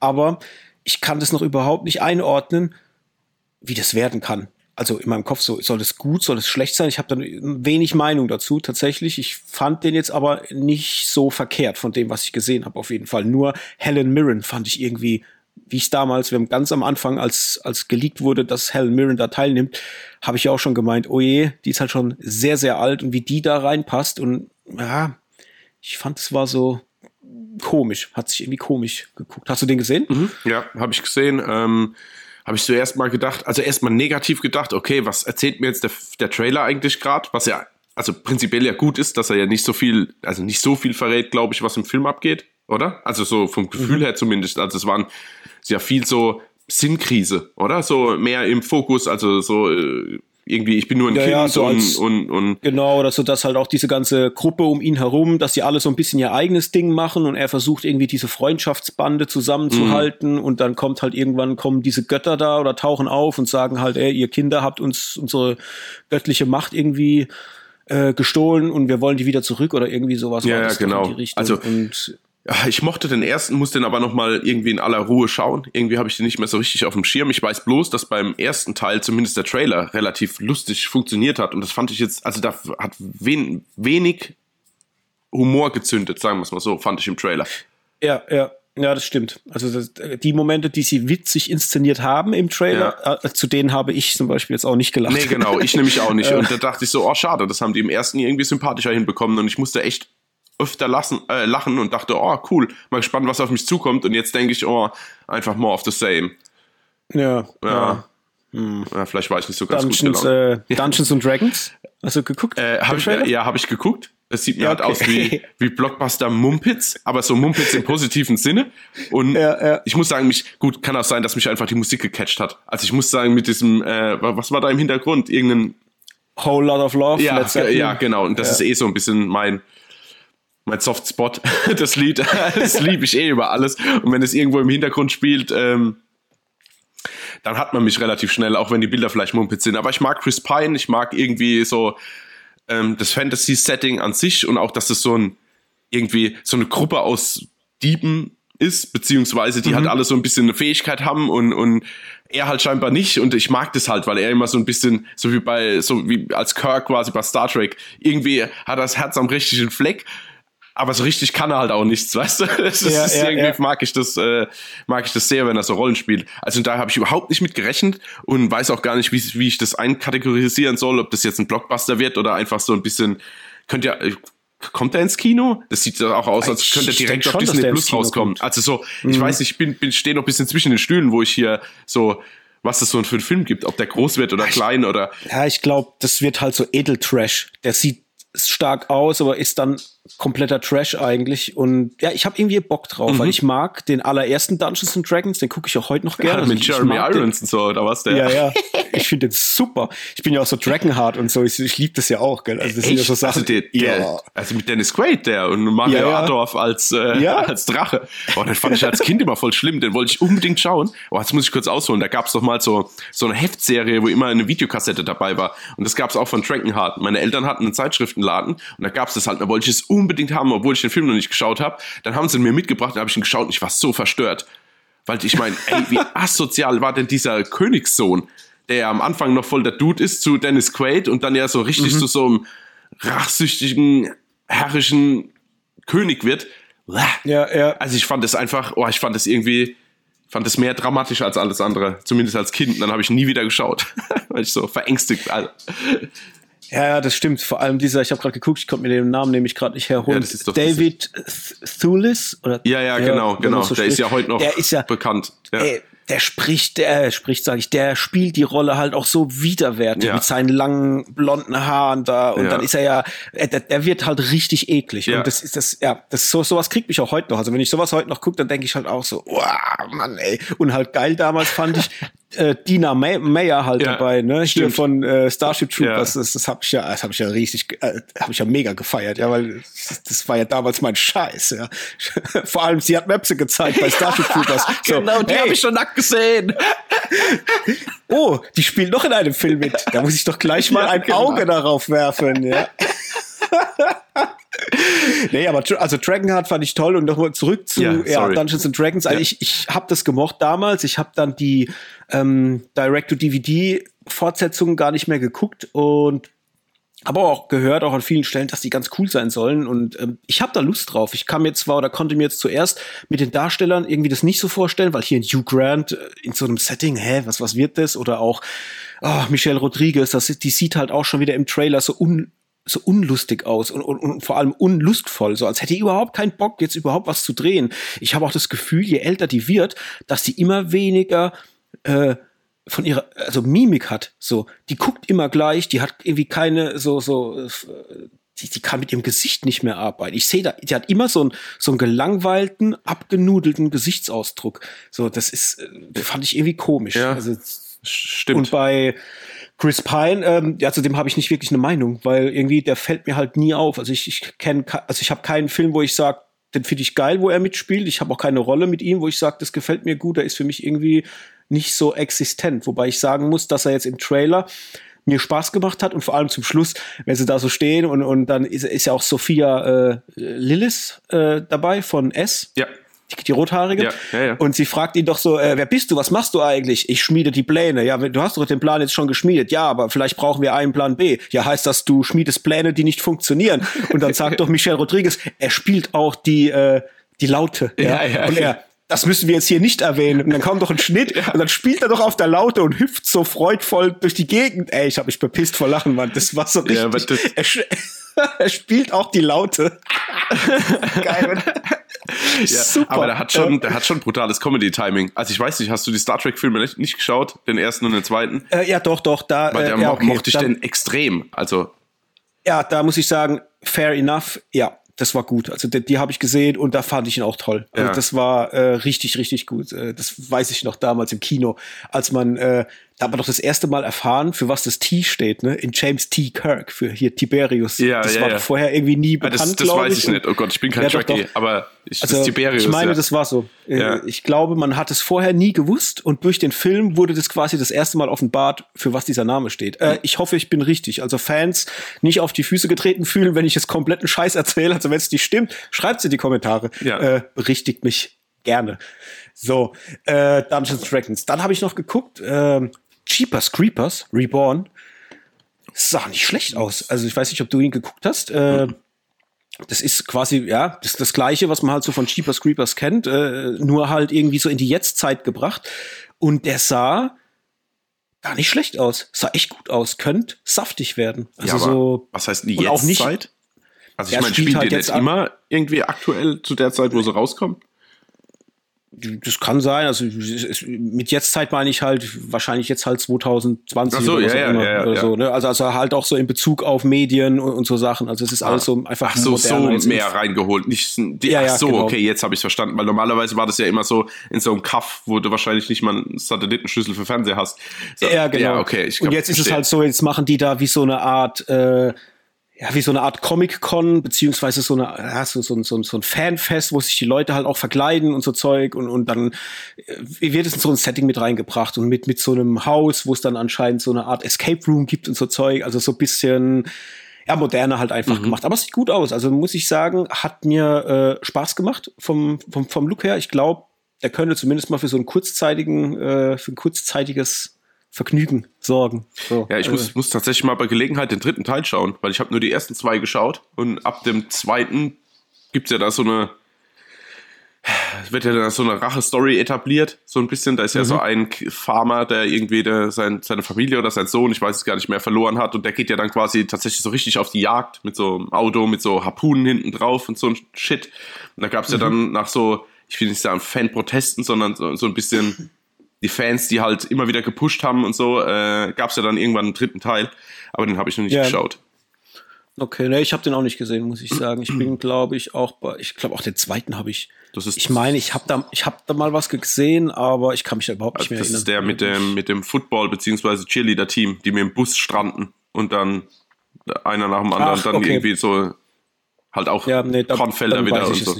aber ich kann das noch überhaupt nicht einordnen, wie das werden kann. Also in meinem Kopf so, soll das gut, soll das schlecht sein? Ich habe dann wenig Meinung dazu tatsächlich. Ich fand den jetzt aber nicht so verkehrt von dem, was ich gesehen habe, auf jeden Fall. Nur Helen Mirren fand ich irgendwie wie ich damals, wir haben ganz am Anfang, als, als geleakt wurde, dass Helen Mirren da teilnimmt, habe ich ja auch schon gemeint, oh je, die ist halt schon sehr, sehr alt und wie die da reinpasst und ja, ich fand es war so komisch, hat sich irgendwie komisch geguckt. Hast du den gesehen? Mhm, ja, habe ich gesehen. Ähm, habe ich zuerst mal gedacht, also erstmal negativ gedacht, okay, was erzählt mir jetzt der, der Trailer eigentlich gerade, was ja also prinzipiell ja gut ist, dass er ja nicht so viel, also nicht so viel verrät, glaube ich, was im Film abgeht, oder? Also so vom Gefühl mhm. her zumindest. Also es waren sehr viel so Sinnkrise, oder? So mehr im Fokus, also so äh, irgendwie, ich bin nur ein ja, Kind ja, so und, als, und, und. Genau, oder so, dass halt auch diese ganze Gruppe um ihn herum, dass die alle so ein bisschen ihr eigenes Ding machen und er versucht irgendwie diese Freundschaftsbande zusammenzuhalten mhm. und dann kommt halt irgendwann kommen diese Götter da oder tauchen auf und sagen halt, ey, ihr Kinder habt uns unsere göttliche Macht irgendwie äh, gestohlen und wir wollen die wieder zurück oder irgendwie sowas. Ja, ja genau. Also und ich mochte den ersten, muss den aber noch mal irgendwie in aller Ruhe schauen. Irgendwie habe ich den nicht mehr so richtig auf dem Schirm. Ich weiß bloß, dass beim ersten Teil zumindest der Trailer relativ lustig funktioniert hat und das fand ich jetzt, also da hat wen, wenig Humor gezündet, sagen wir es mal so, fand ich im Trailer. Ja, ja. Ja, das stimmt. Also das, die Momente, die sie witzig inszeniert haben im Trailer, ja. äh, zu denen habe ich zum Beispiel jetzt auch nicht gelacht. Nee, genau, ich nämlich auch nicht. und da dachte ich so, oh schade, das haben die im ersten irgendwie sympathischer hinbekommen und ich musste echt öfter lassen, äh, lachen und dachte, oh cool, mal gespannt, was auf mich zukommt. Und jetzt denke ich, oh, einfach more of the same. Ja. Ja. ja. Hm. ja vielleicht war ich nicht so ganz Dungeons, gut äh, Dungeons and Dragons? Hast du geguckt? Äh, hab ich, ja, habe ich geguckt. Es sieht mir ja, halt aus wie, wie Blockbuster Mumpitz, aber so Mumpitz im positiven Sinne. Und ja, ja. ich muss sagen, mich, gut, kann auch sein, dass mich einfach die Musik gecatcht hat. Also ich muss sagen, mit diesem, äh, was war da im Hintergrund? Irgendein Whole Lot of Love. Ja, ja genau. Und das ist eh so ein bisschen mein, mein Softspot. Das Lied, das liebe ich eh über alles. Und wenn es irgendwo im Hintergrund spielt, ähm, dann hat man mich relativ schnell, auch wenn die Bilder vielleicht Mumpitz sind. Aber ich mag Chris Pine, ich mag irgendwie so ähm, das Fantasy-Setting an sich und auch, dass es so ein irgendwie so eine Gruppe aus Dieben ist, beziehungsweise die mhm. halt alle so ein bisschen eine Fähigkeit haben und, und er halt scheinbar nicht und ich mag das halt, weil er immer so ein bisschen, so wie bei, so wie als Kirk quasi bei Star Trek, irgendwie hat er das Herz am richtigen Fleck aber so richtig kann er halt auch nichts, weißt du? Das ist, ja, ja, irgendwie ja. mag ich das, äh, mag ich das sehr, wenn er so Rollen spielt. Also da habe ich überhaupt nicht mit gerechnet und weiß auch gar nicht, wie, wie ich das einkategorisieren soll, ob das jetzt ein Blockbuster wird oder einfach so ein bisschen, könnte ja, kommt er ins Kino? Das sieht auch aus, als könnte er direkt auf Disney Plus rauskommen. Also so, ich mhm. weiß ich bin, bin stehe noch ein bisschen zwischen den Stühlen, wo ich hier so was es so für einen Film gibt, ob der groß wird oder klein oder. Ja, ich glaube, das wird halt so Edeltrash. Der sieht stark aus, aber ist dann kompletter Trash eigentlich. Und ja, ich habe irgendwie Bock drauf, mhm. weil ich mag den allerersten Dungeons and Dragons, den gucke ich auch heute noch gerne. Ja, also mit Jeremy Irons und so, oder was der? Ja, ja. Ich finde den super. Ich bin ja auch so Dragonheart und so. Ich, ich liebe das ja auch, gell? Also das Echt? sind ja so Sachen. Also, der, der, ja. also mit Dennis Quaid, der und Mario ja, ja. Adorf als, äh, ja. als Drache. Oh, den fand ich als Kind immer voll schlimm. Den wollte ich unbedingt schauen. Oh, jetzt muss ich kurz ausholen. Da gab es doch mal so, so eine Heftserie, wo immer eine Videokassette dabei war. Und das gab es auch von Dragonheart. Meine Eltern hatten einen Zeitschriftenladen und da gab es das halt. Da wollte ich es unbedingt haben, obwohl ich den Film noch nicht geschaut habe. Dann haben sie ihn mir mitgebracht, dann habe ich ihn geschaut und ich war so verstört. Weil ich meine, ey, wie asozial war denn dieser Königssohn, der ja am Anfang noch voll der Dude ist zu Dennis Quaid und dann ja so richtig mhm. zu so einem rachsüchtigen, herrischen König wird. Ja, ja. Also ich fand es einfach, oh, ich fand es irgendwie, fand es mehr dramatisch als alles andere. Zumindest als Kind. Dann habe ich nie wieder geschaut, weil ich so verängstigt. Also. Ja, ja, das stimmt. Vor allem dieser, ich habe gerade geguckt, ich konnte mir den Namen nämlich gerade nicht herholen. Ja, David Thulis oder Ja, ja, genau, genau. So der ist ja heute noch der ist ja, bekannt. Ja. Ey, der spricht, der spricht, sage ich, der spielt die Rolle halt auch so widerwärtig ja. mit seinen langen blonden Haaren da und ja. dann ist er ja, der, der, wird halt richtig eklig ja. und das ist das, ja, das so sowas kriegt mich auch heute noch. Also wenn ich sowas heute noch gucke, dann denke ich halt auch so, wow, Mann, ey. Und halt geil damals fand ich äh, Dina May Mayer halt ja, dabei, ne? Stimmt. Hier von äh, Starship Troopers. Ja. Das, das habe ich ja, das habe ich ja riesig, äh, habe ich ja mega gefeiert, ja, weil das, das, war ja damals mein Scheiß, ja. Vor allem, sie hat Mapse gezeigt bei Starship Troopers. So, genau, die hey. habe ich schon nackt gesehen. oh, die spielt noch in einem Film mit. Da muss ich doch gleich mal ja, ein genau. Auge darauf werfen, ja. nee, aber also Dragonheart fand ich toll und nochmal zurück zu ja, ja, Dungeons and Dragons. Also ja. ich, ich habe das gemocht damals. Ich habe dann die ähm, Direct-to-DVD-Fortsetzungen gar nicht mehr geguckt und aber auch gehört auch an vielen Stellen, dass die ganz cool sein sollen und ähm, ich habe da Lust drauf. Ich kam jetzt zwar oder konnte mir jetzt zuerst mit den Darstellern irgendwie das nicht so vorstellen, weil hier in Hugh Grant äh, in so einem Setting, hä, was was wird das? Oder auch oh, Michelle Rodriguez, das die sieht halt auch schon wieder im Trailer so un so unlustig aus und, und, und vor allem unlustvoll, so als hätte die überhaupt keinen Bock, jetzt überhaupt was zu drehen. Ich habe auch das Gefühl, je älter die wird, dass die immer weniger äh, von ihrer, also Mimik hat, so, die guckt immer gleich, die hat irgendwie keine, so, so, die, die kann mit ihrem Gesicht nicht mehr arbeiten. Ich sehe da, die hat immer so einen, so einen gelangweilten, abgenudelten Gesichtsausdruck. So, das ist, äh, fand ich irgendwie komisch. Ja, also, stimmt. Und bei Chris Pine, ähm, ja, zu dem habe ich nicht wirklich eine Meinung, weil irgendwie der fällt mir halt nie auf. Also ich, ich kenne, also ich habe keinen Film, wo ich sage, den finde ich geil, wo er mitspielt. Ich habe auch keine Rolle mit ihm, wo ich sage, das gefällt mir gut. Er ist für mich irgendwie nicht so existent. Wobei ich sagen muss, dass er jetzt im Trailer mir Spaß gemacht hat und vor allem zum Schluss, wenn sie da so stehen und, und dann ist, ist ja auch Sophia äh, Lillis äh, dabei von S. Ja. Die, die Rothaarige. Ja, ja, ja. Und sie fragt ihn doch so, äh, wer bist du, was machst du eigentlich? Ich schmiede die Pläne. Ja, du hast doch den Plan jetzt schon geschmiedet. Ja, aber vielleicht brauchen wir einen Plan B. Ja, heißt das, du schmiedest Pläne, die nicht funktionieren. Und dann sagt doch Michelle Rodriguez, er spielt auch die, äh, die Laute. Ja, ja. ja. Und er, das müssen wir jetzt hier nicht erwähnen. Und dann kommt doch ein Schnitt ja. und dann spielt er doch auf der Laute und hüpft so freudvoll durch die Gegend. Ey, ich habe mich bepisst vor Lachen, Mann. Das war so richtig. Ja, er, er, spielt auch die Laute. Geil. Ja, Super. Aber der hat schon, der hat schon brutales Comedy-Timing. Also ich weiß nicht, hast du die Star Trek-Filme nicht, nicht, geschaut? Den ersten und den zweiten? Äh, ja, doch, doch. Da, Weil der äh, ja, okay. mochte ich den extrem. Also. Ja, da muss ich sagen, fair enough. Ja, das war gut. Also die, die habe ich gesehen und da fand ich ihn auch toll. Also ja. das war äh, richtig, richtig gut. Äh, das weiß ich noch damals im Kino, als man äh, da hat man doch das erste Mal erfahren, für was das T steht, ne? In James T. Kirk, für hier Tiberius. Ja, das ja, war ja. vorher irgendwie nie bekannt, ah, Das, das weiß ich nicht. Oh Gott, ich bin kein ja, Trekkie, aber ich, also, Tiberius. Ich meine, das war so. Äh, ja. Ich glaube, man hat es vorher nie gewusst und durch den Film wurde das quasi das erste Mal offenbart, für was dieser Name steht. Äh, ich hoffe, ich bin richtig. Also Fans nicht auf die Füße getreten fühlen, wenn ich es kompletten Scheiß erzähle. Also wenn es nicht stimmt, schreibt es in die Kommentare. Ja. Äh, berichtigt mich gerne. So, äh, Dungeons Dragons. Dann habe ich noch geguckt, äh, Cheapers Creepers Reborn sah nicht schlecht aus. Also ich weiß nicht, ob du ihn geguckt hast. Äh, das ist quasi, ja, das ist das Gleiche, was man halt so von Cheapers Creepers kennt, äh, nur halt irgendwie so in die Jetztzeit gebracht. Und der sah gar nicht schlecht aus. Sah echt gut aus. Könnte saftig werden. Also ja, so. Was heißt die Jetztzeit? Also ich meine, spielt halt jetzt immer irgendwie aktuell zu der Zeit, wo sie rauskommt? Das kann sein. Also mit jetzt Zeit meine ich halt wahrscheinlich jetzt halt 2020 so, oder, ja, ja, immer, ja, oder so. Ne? Also, also halt auch so in Bezug auf Medien und, und so Sachen. Also es ist alles so einfach ach so so mehr reingeholt. Nicht die, ja, ach so genau. okay jetzt habe ich verstanden. Weil normalerweise war das ja immer so in so einem Kaff, wo du wahrscheinlich nicht mal einen Satellitenschlüssel für Fernseher hast. So, ja genau. Okay. Glaub, und jetzt ist es halt so. Jetzt machen die da wie so eine Art äh, ja, wie so eine Art Comic-Con, beziehungsweise so eine, ja, so, so, so, so ein Fanfest, wo sich die Leute halt auch verkleiden und so Zeug und, und dann äh, wird es in so ein Setting mit reingebracht und mit, mit so einem Haus, wo es dann anscheinend so eine Art Escape Room gibt und so Zeug, also so ein bisschen, ja, moderner halt einfach mhm. gemacht. Aber es sieht gut aus. Also muss ich sagen, hat mir äh, Spaß gemacht vom, vom, vom Look her. Ich glaube, der könnte zumindest mal für so einen kurzzeitigen, äh, für ein kurzzeitiges Vergnügen sorgen. So, ja, ich muss, äh. muss tatsächlich mal bei Gelegenheit den dritten Teil schauen, weil ich habe nur die ersten zwei geschaut und ab dem zweiten gibt's ja da so eine wird ja da so eine Rache-Story etabliert, so ein bisschen. Da ist mhm. ja so ein Farmer, der irgendwie der, sein, seine Familie oder sein Sohn, ich weiß es gar nicht mehr, verloren hat. Und der geht ja dann quasi tatsächlich so richtig auf die Jagd mit so einem Auto, mit so Harpunen hinten drauf und so ein Shit. Und da gab's mhm. ja dann nach so, ich will nicht sagen Fan-Protesten, sondern so, so ein bisschen die Fans, die halt immer wieder gepusht haben und so, äh, gab es ja dann irgendwann einen dritten Teil, aber den habe ich noch nicht ja. geschaut. Okay, ne, ich habe den auch nicht gesehen, muss ich sagen. Ich bin, glaube ich, auch bei, ich glaube auch den zweiten habe ich. Das ist ich meine, ich habe da, ich habe da mal was gesehen, aber ich kann mich da überhaupt nicht mehr das erinnern. Das ist der mit dem mit dem Football beziehungsweise Cheerleader-Team, die mit dem Bus stranden und dann einer nach dem anderen Ach, dann okay. irgendwie so halt auch ja, nee, da, Kornfelder wieder und so.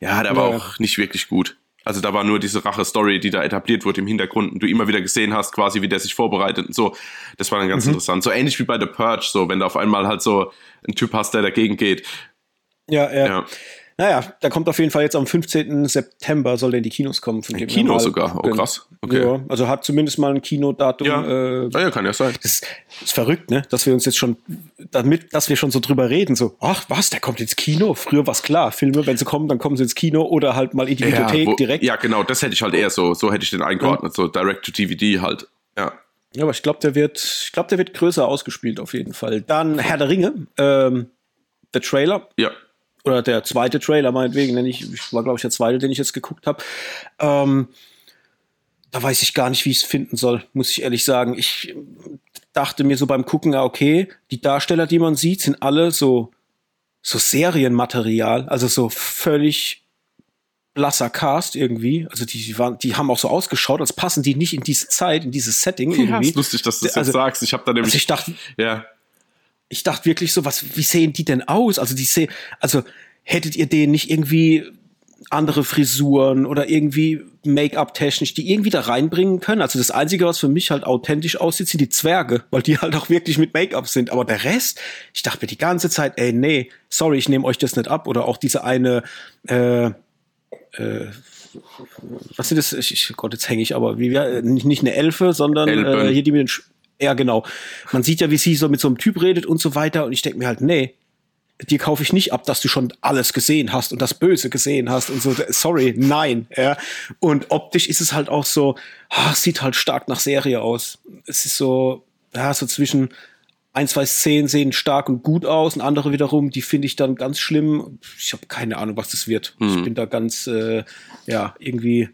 Ja, der war ja. auch nicht wirklich gut. Also da war nur diese Rache-Story, die da etabliert wurde im Hintergrund und du immer wieder gesehen hast, quasi wie der sich vorbereitet und so. Das war dann ganz mhm. interessant. So ähnlich wie bei The Purge, so wenn du auf einmal halt so einen Typ hast, der dagegen geht. Ja, ja. ja. Naja, da kommt auf jeden Fall jetzt am 15. September soll der in die Kinos kommen. Von dem Kino sogar, oh krass. Okay. Ja, also hat zumindest mal ein Kinodatum. Ja. Äh, ja, kann ja sein. Das ist, ist, verrückt, ne? Dass wir uns jetzt schon, damit, dass wir schon so drüber reden, so, ach was, der kommt ins Kino. Früher war es klar, Filme, wenn sie kommen, dann kommen sie ins Kino oder halt mal in die ja, Bibliothek wo, direkt. Ja, genau, das hätte ich halt eher so, so hätte ich den eingeordnet, ja. so Direct to DVD halt. Ja. Ja, aber ich glaube, der wird, ich glaube, der wird größer ausgespielt auf jeden Fall. Dann Herr der Ringe, ähm, der Trailer. Ja oder der zweite Trailer meinetwegen, denn ich, ich war glaube ich der zweite, den ich jetzt geguckt habe. Ähm, da weiß ich gar nicht, wie ich es finden soll, muss ich ehrlich sagen. Ich dachte mir so beim Gucken, ja okay, die Darsteller, die man sieht, sind alle so so Serienmaterial, also so völlig blasser Cast irgendwie. Also die, die, waren, die haben auch so ausgeschaut, als passen die nicht in diese Zeit, in dieses Setting irgendwie. Ja, ist lustig, dass du das also, jetzt sagst. Ich habe da nämlich. Also ich dachte, ja ich dachte wirklich so, was, wie sehen die denn aus? Also die sehen, also hättet ihr denen nicht irgendwie andere Frisuren oder irgendwie Make-up technisch, die irgendwie da reinbringen können. Also das Einzige, was für mich halt authentisch aussieht, sind die Zwerge, weil die halt auch wirklich mit Make-up sind. Aber der Rest, ich dachte mir die ganze Zeit, ey, nee, sorry, ich nehme euch das nicht ab. Oder auch diese eine, äh, äh, was sind das? Ich, Gott, jetzt hänge ich aber, wie, nicht, nicht eine Elfe, sondern äh, hier die mit den ja, genau. Man sieht ja, wie sie so mit so einem Typ redet und so weiter. Und ich denke mir halt, nee, dir kaufe ich nicht ab, dass du schon alles gesehen hast und das Böse gesehen hast und so. Sorry, nein. Ja. Und optisch ist es halt auch so, ach, sieht halt stark nach Serie aus. Es ist so, ja, so zwischen ein, zwei Szenen sehen stark und gut aus und andere wiederum, die finde ich dann ganz schlimm. Ich habe keine Ahnung, was das wird. Mhm. Ich bin da ganz, äh, ja, irgendwie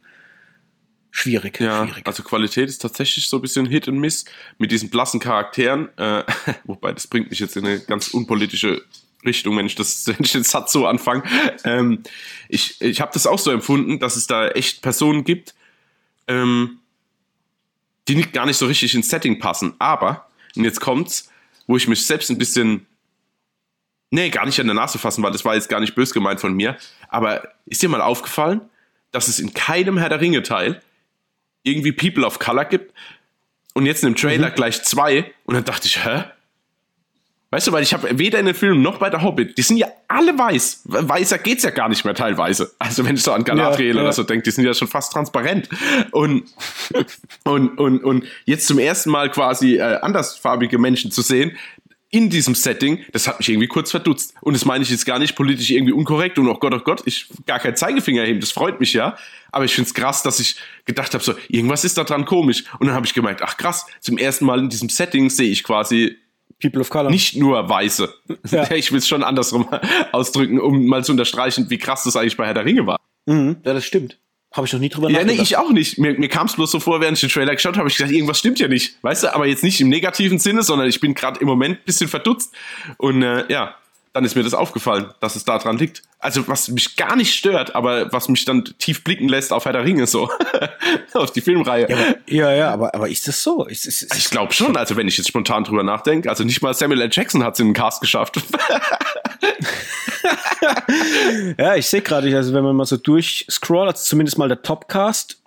schwierig. Ja, schwierig. also Qualität ist tatsächlich so ein bisschen Hit und Miss mit diesen blassen Charakteren. Äh, wobei das bringt mich jetzt in eine ganz unpolitische Richtung, wenn ich das, wenn ich den Satz so anfange. Ähm, ich ich habe das auch so empfunden, dass es da echt Personen gibt, ähm, die nicht, gar nicht so richtig ins Setting passen. Aber, und jetzt kommt's, wo ich mich selbst ein bisschen, nee, gar nicht an der Nase fassen, weil das war jetzt gar nicht bös gemeint von mir. Aber ist dir mal aufgefallen, dass es in keinem Herr der Ringe Teil irgendwie People of Color gibt. Und jetzt in dem Trailer mhm. gleich zwei. Und dann dachte ich, hä? Weißt du, weil ich habe weder in den Filmen noch bei der Hobbit, die sind ja alle weiß. Weißer geht's ja gar nicht mehr teilweise. Also wenn ich so an Galadriel ja, ja. oder so denke, die sind ja schon fast transparent. Und, und, und, und jetzt zum ersten Mal quasi äh, andersfarbige Menschen zu sehen, in diesem Setting, das hat mich irgendwie kurz verdutzt. Und das meine ich jetzt gar nicht politisch irgendwie unkorrekt und oh Gott, oh Gott, ich gar kein Zeigefinger heben, das freut mich ja. Aber ich finde es krass, dass ich gedacht habe, so, irgendwas ist da dran komisch. Und dann habe ich gemerkt, ach krass, zum ersten Mal in diesem Setting sehe ich quasi People of Color. Nicht nur Weiße. Ja. Ich will es schon andersrum ausdrücken, um mal zu unterstreichen, wie krass das eigentlich bei Herr der Ringe war. Mhm, ja, das stimmt. Habe ich noch nie drüber ja, nachgedacht. Ja, nee, ich auch nicht. Mir, mir kam es bloß so vor, während ich den Trailer geschaut habe, ich gedacht, irgendwas stimmt ja nicht. Weißt du, aber jetzt nicht im negativen Sinne, sondern ich bin gerade im Moment ein bisschen verdutzt. Und äh, ja, dann ist mir das aufgefallen, dass es da dran liegt. Also was mich gar nicht stört, aber was mich dann tief blicken lässt auf Herr der Ringe so, auf die Filmreihe. Ja, aber, ja, ja, aber, aber ist das so? Ist, ist, ist ich glaube schon, also wenn ich jetzt spontan drüber nachdenke, also nicht mal Samuel L. Jackson hat es in den Cast geschafft. ja, ich sehe gerade, also wenn man mal so durchscrollt, also zumindest mal der Topcast,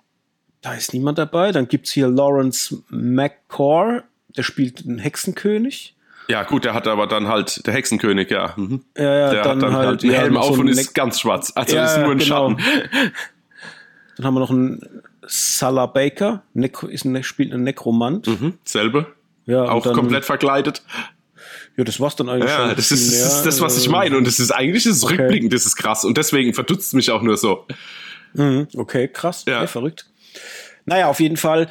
da ist niemand dabei. Dann gibt's hier Lawrence McCord, der spielt einen Hexenkönig. Ja, gut, der hat aber dann halt der Hexenkönig, ja. Mhm. Ja, ja, der dann hat dann halt, halt einen Helm auf so und ist ganz schwarz. Also ja, ist nur ein genau. Schatten. Dann haben wir noch einen Salah Baker, ne ist ein, spielt ein Nekromant. Mhm, selbe. Ja, auch dann, komplett verkleidet. Ja, das war's dann eigentlich ja, schon. Das ist, das ist das, was ich meine. Und das ist eigentlich das okay. rückblickend, das ist krass. Und deswegen verdutzt mich auch nur so. Mhm, okay, krass. Ja. Okay, verrückt. Naja, auf jeden Fall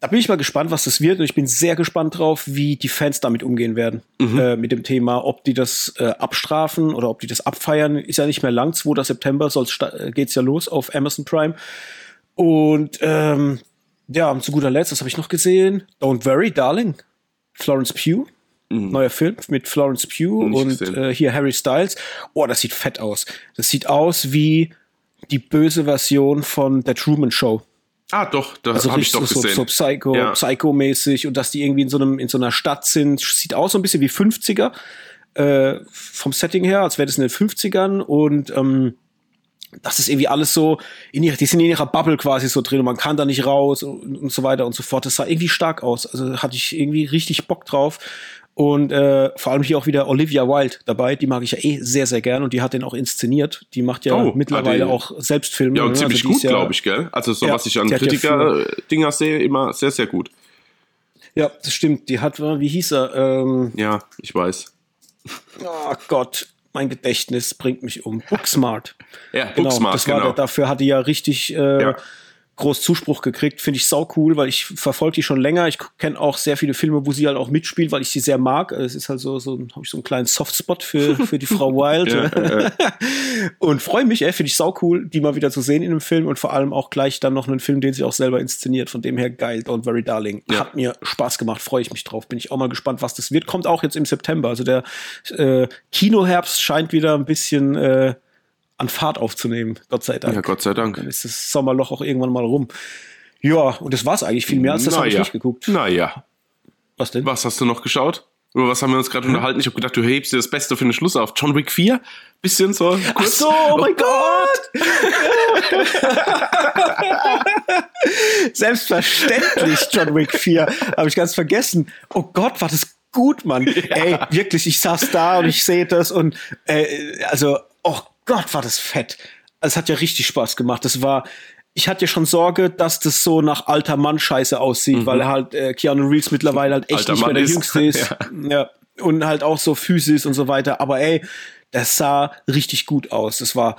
da bin ich mal gespannt, was das wird. Und ich bin sehr gespannt drauf, wie die Fans damit umgehen werden. Mhm. Äh, mit dem Thema, ob die das äh, abstrafen oder ob die das abfeiern. Ist ja nicht mehr lang, 2. September äh, geht's ja los auf Amazon Prime. Und ähm, ja, zu guter Letzt, was habe ich noch gesehen? Don't Worry, Darling. Florence Pugh. Mhm. Neuer Film mit Florence Pugh und äh, hier Harry Styles. Oh, das sieht fett aus. Das sieht aus wie die böse Version von The Truman Show. Ah, doch, das also habe ich doch so, gesehen. So Psycho, ja. Psycho-mäßig und dass die irgendwie in so einem in so einer Stadt sind, sieht aus so ein bisschen wie 50er äh, vom Setting her, als wäre das in den 50ern und ähm, das ist irgendwie alles so in ihrer, die sind in ihrer Bubble quasi so drin und man kann da nicht raus und, und so weiter und so fort. Das sah irgendwie stark aus. Also hatte ich irgendwie richtig Bock drauf. Und äh, vor allem hier auch wieder Olivia Wilde dabei, die mag ich ja eh sehr, sehr gern und die hat den auch inszeniert. Die macht ja oh, mittlerweile die, auch Selbstfilme. Ja, und ne? ziemlich also gut, ja, glaube ich, gell? Also so, ja, was ich an Kritiker-Dinger sehe, immer sehr, sehr gut. Ja, das stimmt. Die hat, wie hieß er? Ähm, ja, ich weiß. Oh Gott, mein Gedächtnis bringt mich um. Booksmart. Ja, genau, Booksmart, das war genau. Der, dafür hatte ja richtig äh, ja groß Zuspruch gekriegt. Finde ich sau cool, weil ich verfolge die schon länger. Ich kenne auch sehr viele Filme, wo sie halt auch mitspielt, weil ich sie sehr mag. Es ist halt so, so habe ich so einen kleinen Softspot für, für die Frau Wild. ja, ja. Und freue mich, ey, finde ich sau cool, die mal wieder zu sehen in einem Film und vor allem auch gleich dann noch einen Film, den sie auch selber inszeniert. Von dem her geil, Don't Very Darling. Ja. Hat mir Spaß gemacht, freue ich mich drauf. Bin ich auch mal gespannt, was das wird. Kommt auch jetzt im September. Also der äh, Kinoherbst scheint wieder ein bisschen äh, an Fahrt aufzunehmen. Gott sei Dank. Ja, Gott sei Dank. Dann ist das Sommerloch auch irgendwann mal rum. Ja, und das war's eigentlich. Viel mehr als das habe ich nicht geguckt. Naja. Was denn? Was hast du noch geschaut? Über was haben wir uns gerade hm? unterhalten? Ich habe gedacht, du hebst dir das Beste für den Schluss auf. John Wick 4? Bisschen so. Kurz. Ach so, oh, oh mein Gott! Selbstverständlich, John Wick 4. Habe ich ganz vergessen. Oh Gott, war das gut, Mann. Ja. Ey, wirklich, ich saß da und ich sehe das und äh, also, oh Gott, war das fett. Es hat ja richtig Spaß gemacht. Das war, ich hatte ja schon Sorge, dass das so nach alter Mann Scheiße aussieht, mhm. weil halt äh, Keanu Reeves mittlerweile halt echt alter nicht Mann mehr der ist. Jüngste ist. ja. ja. Und halt auch so physisch und so weiter. Aber ey, das sah richtig gut aus. Das war,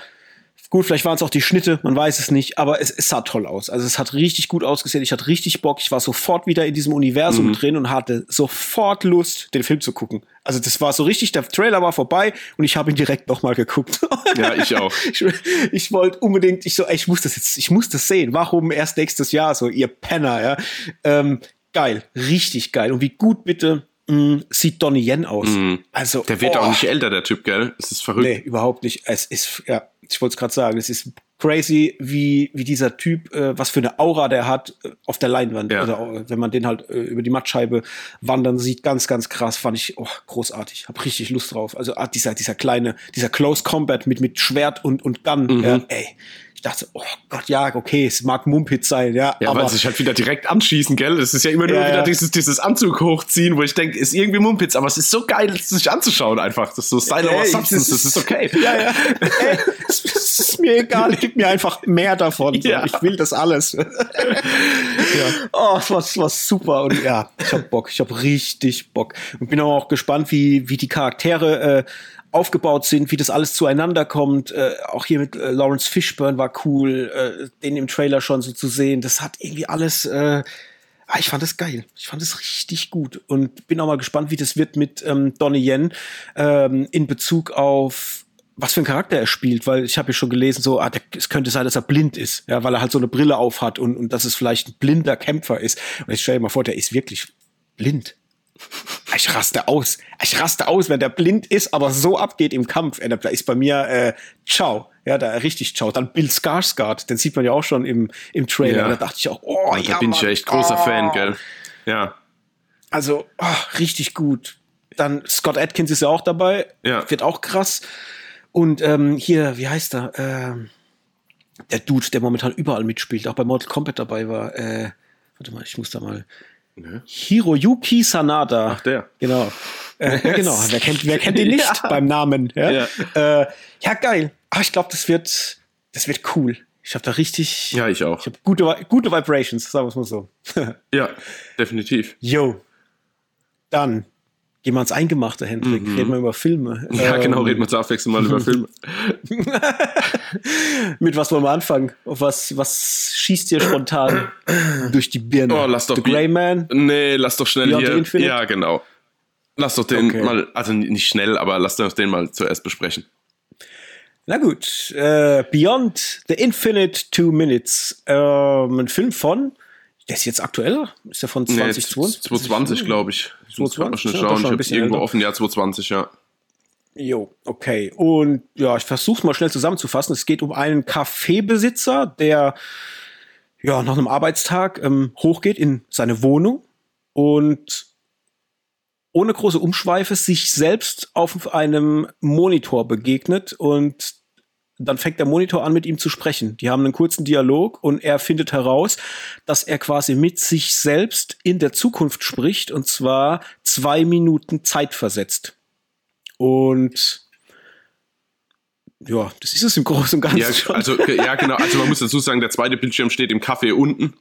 Gut, vielleicht waren es auch die Schnitte, man weiß es nicht, aber es, es, sah toll aus. Also es hat richtig gut ausgesehen, ich hatte richtig Bock, ich war sofort wieder in diesem Universum mhm. drin und hatte sofort Lust, den Film zu gucken. Also das war so richtig, der Trailer war vorbei und ich habe ihn direkt nochmal geguckt. Ja, ich auch. ich, ich wollte unbedingt, ich so, ey, ich muss das jetzt, ich muss das sehen. Warum erst nächstes Jahr so, ihr Penner, ja? Ähm, geil, richtig geil. Und wie gut bitte mh, sieht Donnie Yen aus. Mhm. Also, der wird oh. auch nicht älter, der Typ, gell? Es ist verrückt. Nee, überhaupt nicht. Es ist, ja, ich wollte es gerade sagen, es ist crazy, wie, wie dieser Typ, äh, was für eine Aura der hat äh, auf der Leinwand. Ja. Also, wenn man den halt äh, über die Mattscheibe wandern sieht, ganz, ganz krass, fand ich oh, großartig. Hab richtig Lust drauf. Also ah, dieser, dieser kleine, dieser Close Combat mit, mit Schwert und, und Gun, mhm. ja, ey ich dachte, oh Gott, ja, okay, es mag Mumpitz sein, ja. Ja, aber weil sich halt wieder direkt anschießen, gell? Es ist ja immer nur ja, wieder ja. Dieses, dieses Anzug hochziehen, wo ich denke, ist irgendwie Mumpitz, aber es ist so geil, sich anzuschauen einfach. Das ist so Style over Substance, das ist okay. Ja, ja. Ey, es ist mir egal, gib mir einfach mehr davon. Ja. Ich will das alles. ja. Oh, es war, es war super und ja, ich hab Bock, ich hab richtig Bock. Und bin auch gespannt, wie, wie die Charaktere äh, aufgebaut sind, wie das alles zueinander kommt. Äh, auch hier mit äh, Lawrence Fishburne war cool, äh, den im Trailer schon so zu sehen. Das hat irgendwie alles, äh, Ah, ich fand das geil. Ich fand das richtig gut und bin auch mal gespannt, wie das wird mit ähm, Donnie Yen ähm, in Bezug auf was für ein Charakter er spielt, weil ich habe ja schon gelesen, so, ah, der, es könnte sein, dass er blind ist, ja, weil er halt so eine Brille auf hat und, und dass es vielleicht ein blinder Kämpfer ist. Und ich stelle mir vor, der ist wirklich blind. Ich raste aus. Ich raste aus, wenn der blind ist, aber so abgeht im Kampf. Da ist bei mir äh, ciao. Ja, da richtig ciao. Dann Bill Skarsgård, den sieht man ja auch schon im, im Trailer. Ja. Da dachte ich auch, oh, ja, da bin Mann. ich ja echt großer oh. Fan, gell? Ja. Also, oh, richtig gut. Dann Scott Atkins ist ja auch dabei. Ja. Wird auch krass. Und ähm, hier, wie heißt er? Ähm, der Dude, der momentan überall mitspielt, auch bei Mortal Kombat dabei war. Äh, warte mal, ich muss da mal. Ne? Hiroyuki Sanada. Ach, der. Genau. Äh, genau. Wer kennt, wer kennt den nicht ja. beim Namen? Ja, ja. Äh, ja geil. Aber ich glaube, das wird, das wird cool. Ich habe da richtig. Ja, ich auch. Ich habe gute, gute Vibrations, sagen wir es mal so. ja, definitiv. Yo. Dann Gehen wir ans Eingemachte, Hendrik. Mhm. Reden wir über Filme. Ja, ähm, genau, reden wir zur Abwechslung mal über Filme. Mit was wollen wir anfangen? Auf was, was schießt dir spontan durch die Birne? Oh, lass doch The Grey Man? Nee, lass doch schnell Beyond hier. Ja, genau. Lass doch den okay. mal, also nicht schnell, aber lass doch den mal zuerst besprechen. Na gut, äh, Beyond the Infinite Two Minutes. Ähm, ein Film von der ist jetzt aktuell? Ist der von 2020? Nee, 2020, glaube ich. Ich 2020? muss schauen. ich habe irgendwo älter. offen, ja, 2020, ja. Jo, okay. Und ja, ich versuche mal schnell zusammenzufassen. Es geht um einen Kaffeebesitzer, der ja nach einem Arbeitstag ähm, hochgeht in seine Wohnung und ohne große Umschweife sich selbst auf einem Monitor begegnet und dann fängt der Monitor an, mit ihm zu sprechen. Die haben einen kurzen Dialog und er findet heraus, dass er quasi mit sich selbst in der Zukunft spricht und zwar zwei Minuten Zeit versetzt. Und ja, das ist es im Großen und Ganzen. Ja, schon. Also, ja, genau. Also man muss dazu sagen, der zweite Bildschirm steht im Café unten.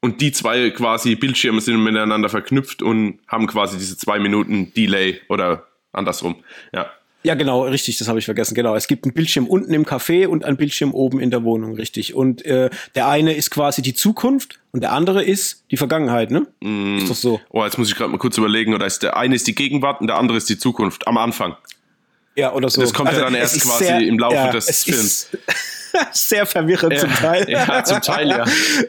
Und die zwei quasi Bildschirme sind miteinander verknüpft und haben quasi diese zwei Minuten Delay oder andersrum. Ja. Ja, genau, richtig, das habe ich vergessen. Genau, es gibt einen Bildschirm unten im Café und einen Bildschirm oben in der Wohnung, richtig. Und äh, der eine ist quasi die Zukunft und der andere ist die Vergangenheit, ne? Mm. Ist doch so. Oh, jetzt muss ich gerade mal kurz überlegen, oder ist der eine ist die Gegenwart und der andere ist die Zukunft am Anfang. Ja, oder so. Das kommt also, ja dann erst quasi sehr, im Laufe ja, des Films. sehr verwirrend ja, zum Teil. Ja, zum Teil, ja.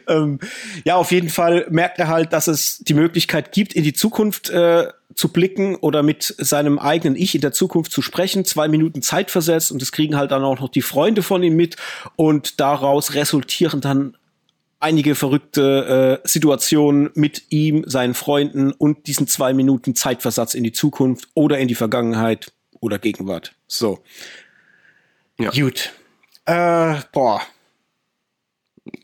ähm, ja, auf jeden Fall merkt er halt, dass es die Möglichkeit gibt, in die Zukunft äh, zu blicken oder mit seinem eigenen Ich in der Zukunft zu sprechen, zwei Minuten Zeit versetzt und das kriegen halt dann auch noch die Freunde von ihm mit und daraus resultieren dann einige verrückte äh, Situationen mit ihm, seinen Freunden und diesen zwei Minuten Zeitversatz in die Zukunft oder in die Vergangenheit oder Gegenwart. So. Ja. Gut. Äh, boah.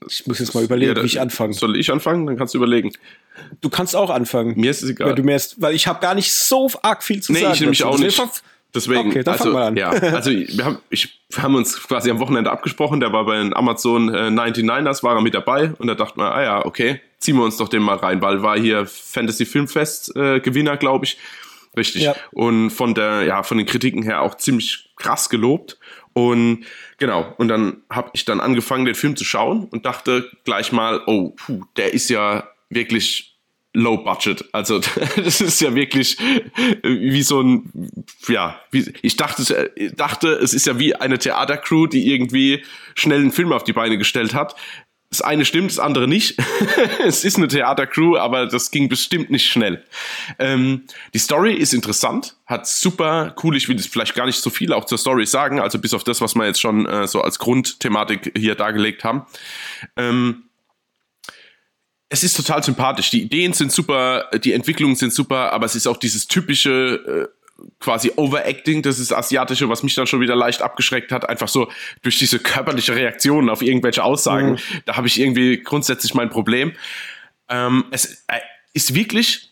Ich muss jetzt mal überlegen, ja, wie ich anfange. Soll ich anfangen? Dann kannst du überlegen. Du kannst auch anfangen. Mir ist es egal. Weil, du mehr, weil ich habe gar nicht so arg viel zu nee, sagen. Nee, ich nämlich auch nicht. Deswegen, okay, dann also, wir an. ja, also wir haben, ich, wir haben uns quasi am Wochenende abgesprochen, der war bei den Amazon äh, 99ers, war er mit dabei und da dachten wir, ah ja, okay, ziehen wir uns doch den mal rein, weil war hier Fantasy Filmfest äh, Gewinner, glaube ich. Richtig. Ja. Und von der, ja, von den Kritiken her auch ziemlich krass gelobt. Und genau, und dann habe ich dann angefangen, den Film zu schauen und dachte gleich mal, oh, puh, der ist ja wirklich low budget. Also das ist ja wirklich wie so ein, ja, wie, ich dachte, dachte, es ist ja wie eine Theatercrew, die irgendwie schnell einen Film auf die Beine gestellt hat. Das eine stimmt, das andere nicht. es ist eine Theatercrew, aber das ging bestimmt nicht schnell. Ähm, die Story ist interessant, hat super cool, ich will jetzt vielleicht gar nicht so viel auch zur Story sagen, also bis auf das, was wir jetzt schon äh, so als Grundthematik hier dargelegt haben. Ähm, es ist total sympathisch. Die Ideen sind super, die Entwicklungen sind super, aber es ist auch dieses typische äh, quasi Overacting, das ist Asiatische, was mich dann schon wieder leicht abgeschreckt hat, einfach so durch diese körperliche Reaktion auf irgendwelche Aussagen. Mhm. Da habe ich irgendwie grundsätzlich mein Problem. Ähm, es äh, ist wirklich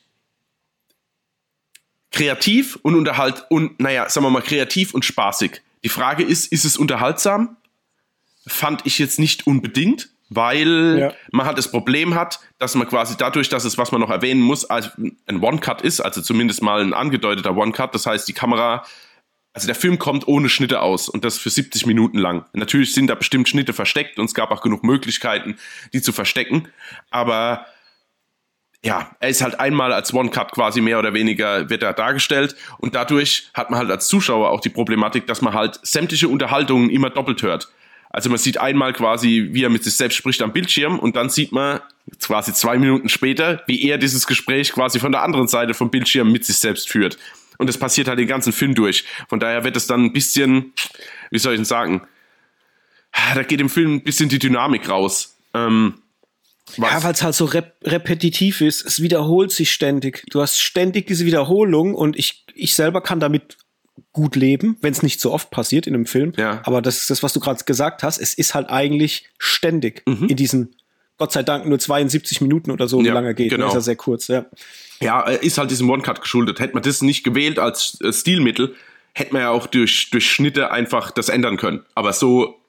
kreativ und unterhalt und naja, sagen wir mal kreativ und spaßig. Die Frage ist, ist es unterhaltsam? Fand ich jetzt nicht unbedingt weil ja. man halt das Problem hat, dass man quasi dadurch, dass es, was man noch erwähnen muss, als ein One-Cut ist, also zumindest mal ein angedeuteter One-Cut, das heißt, die Kamera, also der Film kommt ohne Schnitte aus und das für 70 Minuten lang. Natürlich sind da bestimmt Schnitte versteckt und es gab auch genug Möglichkeiten, die zu verstecken, aber ja, er ist halt einmal als One-Cut quasi mehr oder weniger wird er dargestellt und dadurch hat man halt als Zuschauer auch die Problematik, dass man halt sämtliche Unterhaltungen immer doppelt hört. Also man sieht einmal quasi, wie er mit sich selbst spricht am Bildschirm und dann sieht man quasi zwei Minuten später, wie er dieses Gespräch quasi von der anderen Seite vom Bildschirm mit sich selbst führt. Und das passiert halt den ganzen Film durch. Von daher wird es dann ein bisschen, wie soll ich denn sagen, da geht im Film ein bisschen die Dynamik raus. Ähm, was? Ja, weil es halt so rep repetitiv ist. Es wiederholt sich ständig. Du hast ständig diese Wiederholung und ich, ich selber kann damit gut leben, wenn es nicht so oft passiert in einem Film. Ja. Aber das ist das, was du gerade gesagt hast. Es ist halt eigentlich ständig mhm. in diesen, Gott sei Dank, nur 72 Minuten oder so, wie ja, lange geht. Genau. Ist ja sehr kurz, ja. Ja, ist halt diesem One-Cut geschuldet. Hätte man das nicht gewählt als äh, Stilmittel, hätte man ja auch durch, durch Schnitte einfach das ändern können. Aber so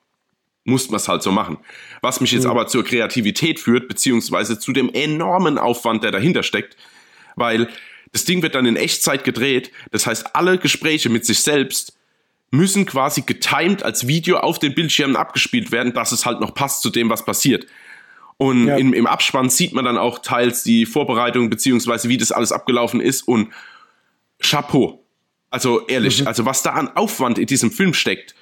muss man es halt so machen. Was mich jetzt mhm. aber zur Kreativität führt, beziehungsweise zu dem enormen Aufwand, der dahinter steckt, weil das Ding wird dann in Echtzeit gedreht. Das heißt, alle Gespräche mit sich selbst müssen quasi getimed als Video auf den Bildschirmen abgespielt werden, dass es halt noch passt zu dem, was passiert. Und ja. im, im Abspann sieht man dann auch teils die Vorbereitung, beziehungsweise wie das alles abgelaufen ist und Chapeau. Also ehrlich, mhm. also was da an Aufwand in diesem Film steckt,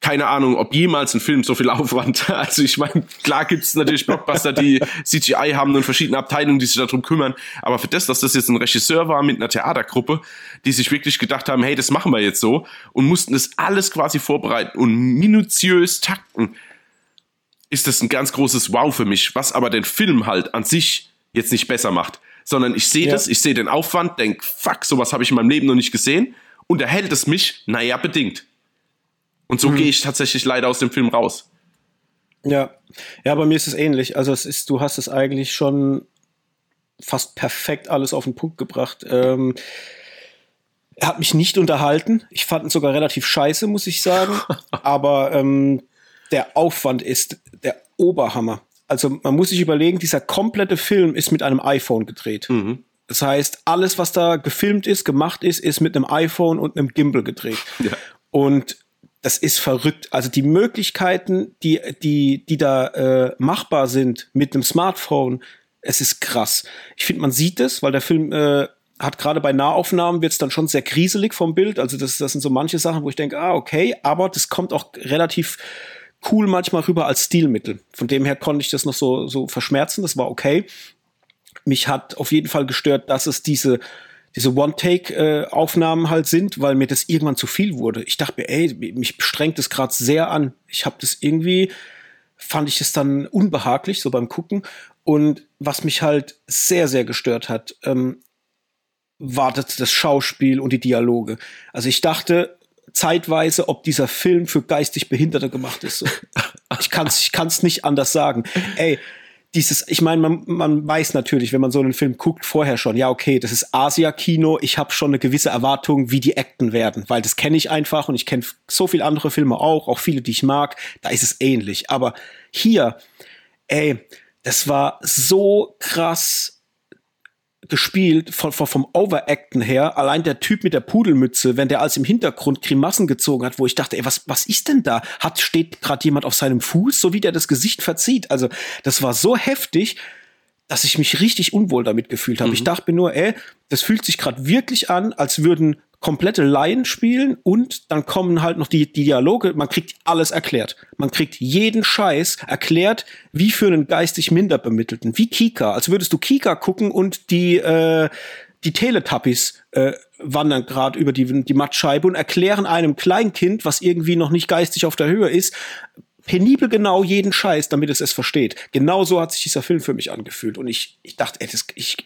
keine Ahnung, ob jemals ein Film so viel Aufwand. Also ich meine, klar gibt es natürlich Blockbuster, die CGI haben und verschiedene Abteilungen, die sich darum kümmern. Aber für das, dass das jetzt ein Regisseur war mit einer Theatergruppe, die sich wirklich gedacht haben, hey, das machen wir jetzt so und mussten das alles quasi vorbereiten und minutiös takten, ist das ein ganz großes Wow für mich, was aber den Film halt an sich jetzt nicht besser macht. Sondern ich sehe ja. das, ich sehe den Aufwand, denk, fuck, sowas habe ich in meinem Leben noch nicht gesehen. Und erhält es mich? Naja, bedingt. Und so hm. gehe ich tatsächlich leider aus dem Film raus. Ja, ja, bei mir ist es ähnlich. Also es ist, du hast es eigentlich schon fast perfekt alles auf den Punkt gebracht. Ähm, er hat mich nicht unterhalten. Ich fand ihn sogar relativ scheiße, muss ich sagen. Aber ähm, der Aufwand ist der Oberhammer. Also man muss sich überlegen, dieser komplette Film ist mit einem iPhone gedreht. Mhm. Das heißt, alles, was da gefilmt ist, gemacht ist, ist mit einem iPhone und einem Gimbal gedreht. Ja. Und das ist verrückt. Also die Möglichkeiten, die, die, die da äh, machbar sind mit einem Smartphone, es ist krass. Ich finde, man sieht es, weil der Film äh, hat gerade bei Nahaufnahmen wird es dann schon sehr kriselig vom Bild. Also das, das sind so manche Sachen, wo ich denke, ah, okay, aber das kommt auch relativ cool manchmal rüber als Stilmittel. Von dem her konnte ich das noch so, so verschmerzen, das war okay. Mich hat auf jeden Fall gestört, dass es diese diese One-Take-Aufnahmen halt sind, weil mir das irgendwann zu viel wurde. Ich dachte mir, ey, mich strengt es gerade sehr an. Ich habe das irgendwie, fand ich es dann unbehaglich, so beim Gucken. Und was mich halt sehr, sehr gestört hat, ähm, war das, das Schauspiel und die Dialoge. Also ich dachte zeitweise, ob dieser Film für geistig Behinderte gemacht ist. So. Ich kann es ich kann's nicht anders sagen. Ey, dieses, ich meine, man, man weiß natürlich, wenn man so einen Film guckt, vorher schon, ja, okay, das ist Asia-Kino, ich habe schon eine gewisse Erwartung, wie die Acten werden, weil das kenne ich einfach und ich kenne so viele andere Filme auch, auch viele, die ich mag, da ist es ähnlich. Aber hier, ey, das war so krass gespielt von, von, vom Overacten her. Allein der Typ mit der Pudelmütze, wenn der als im Hintergrund Grimassen gezogen hat, wo ich dachte, ey, was, was ist denn da? Hat, steht gerade jemand auf seinem Fuß, so wie der das Gesicht verzieht? Also, das war so heftig, dass ich mich richtig unwohl damit gefühlt habe. Mhm. Ich dachte mir nur, ey, das fühlt sich gerade wirklich an, als würden komplette Laien spielen und dann kommen halt noch die, die Dialoge. Man kriegt alles erklärt. Man kriegt jeden Scheiß erklärt, wie für einen geistig minder bemittelten, wie Kika. Als würdest du Kika gucken und die äh, die Teletubbies äh, wandern gerade über die, die Mattscheibe und erklären einem Kleinkind, was irgendwie noch nicht geistig auf der Höhe ist, penibel genau jeden Scheiß, damit es es versteht. Genau so hat sich dieser Film für mich angefühlt. Und ich, ich dachte, ey, das, ich,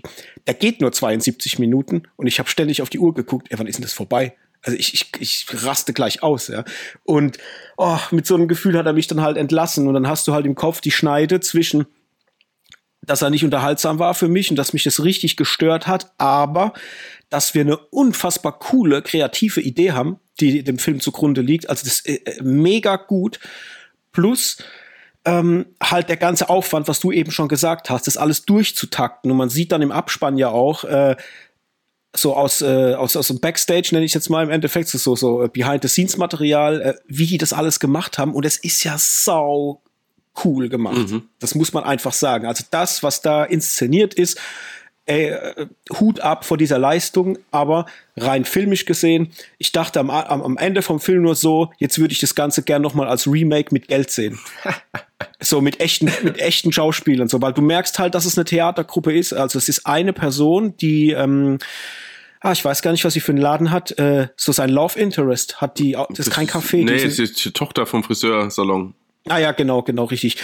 der geht nur 72 Minuten und ich habe ständig auf die Uhr geguckt, ey, wann ist denn das vorbei? Also ich, ich, ich raste gleich aus, ja. Und oh, mit so einem Gefühl hat er mich dann halt entlassen. Und dann hast du halt im Kopf die Schneide zwischen, dass er nicht unterhaltsam war für mich und dass mich das richtig gestört hat, aber dass wir eine unfassbar coole, kreative Idee haben, die dem Film zugrunde liegt. Also das ist äh, mega gut. Plus ähm, halt der ganze Aufwand, was du eben schon gesagt hast, das alles durchzutakten. Und man sieht dann im Abspann ja auch, äh, so aus, äh, aus, aus dem Backstage, nenne ich jetzt mal im Endeffekt, so, so äh, Behind-the-Scenes-Material, äh, wie die das alles gemacht haben. Und es ist ja sau cool gemacht. Mhm. Das muss man einfach sagen. Also das, was da inszeniert ist, ey, äh, Hut ab vor dieser Leistung, aber rein filmisch gesehen, ich dachte am, am, Ende vom Film nur so, jetzt würde ich das Ganze gern nochmal als Remake mit Geld sehen. so mit echten, mit echten Schauspielern, so, weil du merkst halt, dass es eine Theatergruppe ist. Also es ist eine Person, die, ähm, ah, ich weiß gar nicht, was sie für einen Laden hat, äh, so sein Love Interest hat die, das, das ist kein Café. Nee, es ist die Tochter vom Friseursalon. Ah ja, genau, genau, richtig.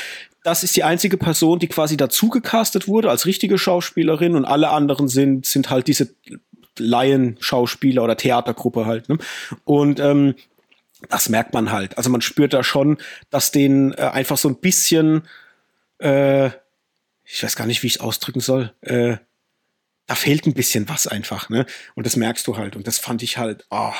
Das ist die einzige Person, die quasi dazu gecastet wurde als richtige Schauspielerin und alle anderen sind, sind halt diese Laien-Schauspieler oder Theatergruppe halt. Ne? Und ähm, das merkt man halt. Also man spürt da schon, dass denen äh, einfach so ein bisschen, äh, ich weiß gar nicht, wie ich es ausdrücken soll, äh, da fehlt ein bisschen was einfach, ne? Und das merkst du halt. Und das fand ich halt oh,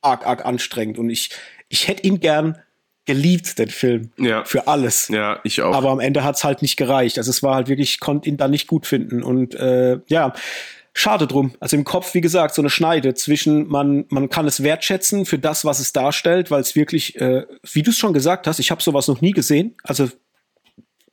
arg, arg anstrengend. Und ich, ich hätte ihn gern geliebt, den Film. Ja. Für alles. Ja, ich auch. Aber am Ende hat's halt nicht gereicht. Also es war halt wirklich, ich konnte ihn da nicht gut finden. Und äh, ja, schade drum. Also im Kopf, wie gesagt, so eine Schneide zwischen, man, man kann es wertschätzen für das, was es darstellt, weil es wirklich, äh, wie du es schon gesagt hast, ich habe sowas noch nie gesehen. Also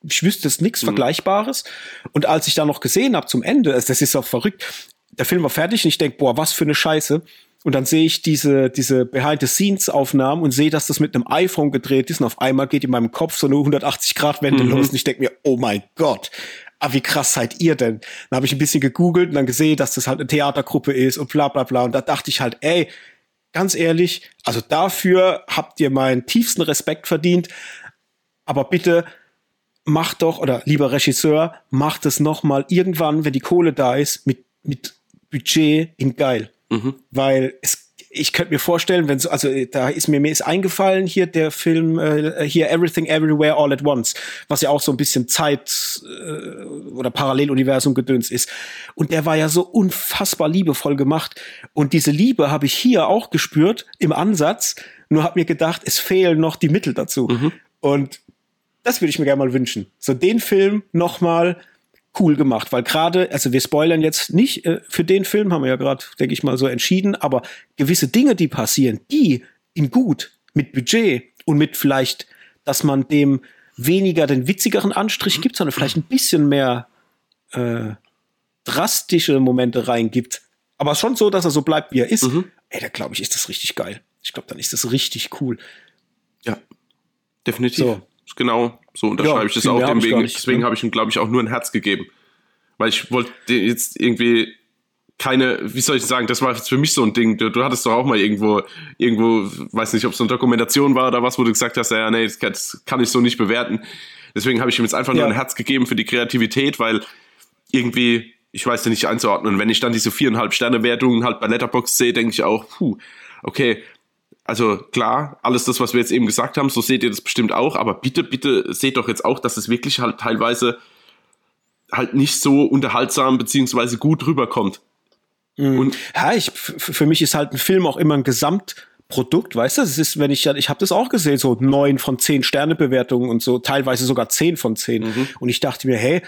ich wüsste es nichts mhm. Vergleichbares. Und als ich da noch gesehen habe zum Ende, also das ist auch verrückt, der Film war fertig und ich denk, boah, was für eine Scheiße. Und dann sehe ich diese, diese Behind-the-Scenes-Aufnahmen und sehe, dass das mit einem iPhone gedreht ist. Und auf einmal geht in meinem Kopf so eine 180-Grad-Wende mhm. los. Und ich denke mir, oh mein Gott, ah, wie krass seid ihr denn? Dann habe ich ein bisschen gegoogelt und dann gesehen, dass das halt eine Theatergruppe ist und bla bla bla. Und da dachte ich halt, ey, ganz ehrlich, also dafür habt ihr meinen tiefsten Respekt verdient. Aber bitte macht doch, oder lieber Regisseur, macht es noch mal irgendwann, wenn die Kohle da ist, mit, mit Budget in geil. Mhm. Weil es ich könnte mir vorstellen, wenn so, also da ist mir, mir ist eingefallen hier der Film äh, hier Everything Everywhere All at Once, was ja auch so ein bisschen Zeit äh, oder Paralleluniversum gedöns ist. Und der war ja so unfassbar liebevoll gemacht. Und diese Liebe habe ich hier auch gespürt im Ansatz. Nur habe mir gedacht, es fehlen noch die Mittel dazu. Mhm. Und das würde ich mir gerne mal wünschen. So den Film noch mal cool gemacht, weil gerade, also wir spoilern jetzt nicht äh, für den Film, haben wir ja gerade, denke ich mal, so entschieden, aber gewisse Dinge, die passieren, die in gut, mit Budget und mit vielleicht, dass man dem weniger den witzigeren Anstrich mhm. gibt, sondern vielleicht ein bisschen mehr äh, drastische Momente reingibt. Aber schon so, dass er so bleibt, wie er ist. Mhm. Ey, da glaube ich, ist das richtig geil. Ich glaube, dann ist das richtig cool. Ja, definitiv. So. Genau, so unterschreibe ja, ich das auch. Deswegen, deswegen habe ich ihm, glaube ich, auch nur ein Herz gegeben. Weil ich wollte jetzt irgendwie keine, wie soll ich sagen, das war jetzt für mich so ein Ding. Du, du hattest doch auch mal irgendwo, irgendwo, weiß nicht, ob es eine Dokumentation war oder was, wo du gesagt hast, ja, nee, das, das kann ich so nicht bewerten. Deswegen habe ich ihm jetzt einfach ja. nur ein Herz gegeben für die Kreativität, weil irgendwie, ich weiß ja nicht einzuordnen. Wenn ich dann diese viereinhalb Sterne Wertungen halt bei Letterbox sehe, denke ich auch, puh, okay, also klar, alles das, was wir jetzt eben gesagt haben, so seht ihr das bestimmt auch, aber bitte, bitte seht doch jetzt auch, dass es wirklich halt teilweise halt nicht so unterhaltsam beziehungsweise gut rüberkommt. Mhm. Und ja, ich, für mich ist halt ein Film auch immer ein Gesamtprodukt, weißt du? Es ist, wenn ich, ich habe das auch gesehen, so neun von zehn Sterne Bewertungen und so, teilweise sogar zehn von zehn. Mhm. Und ich dachte mir, hey,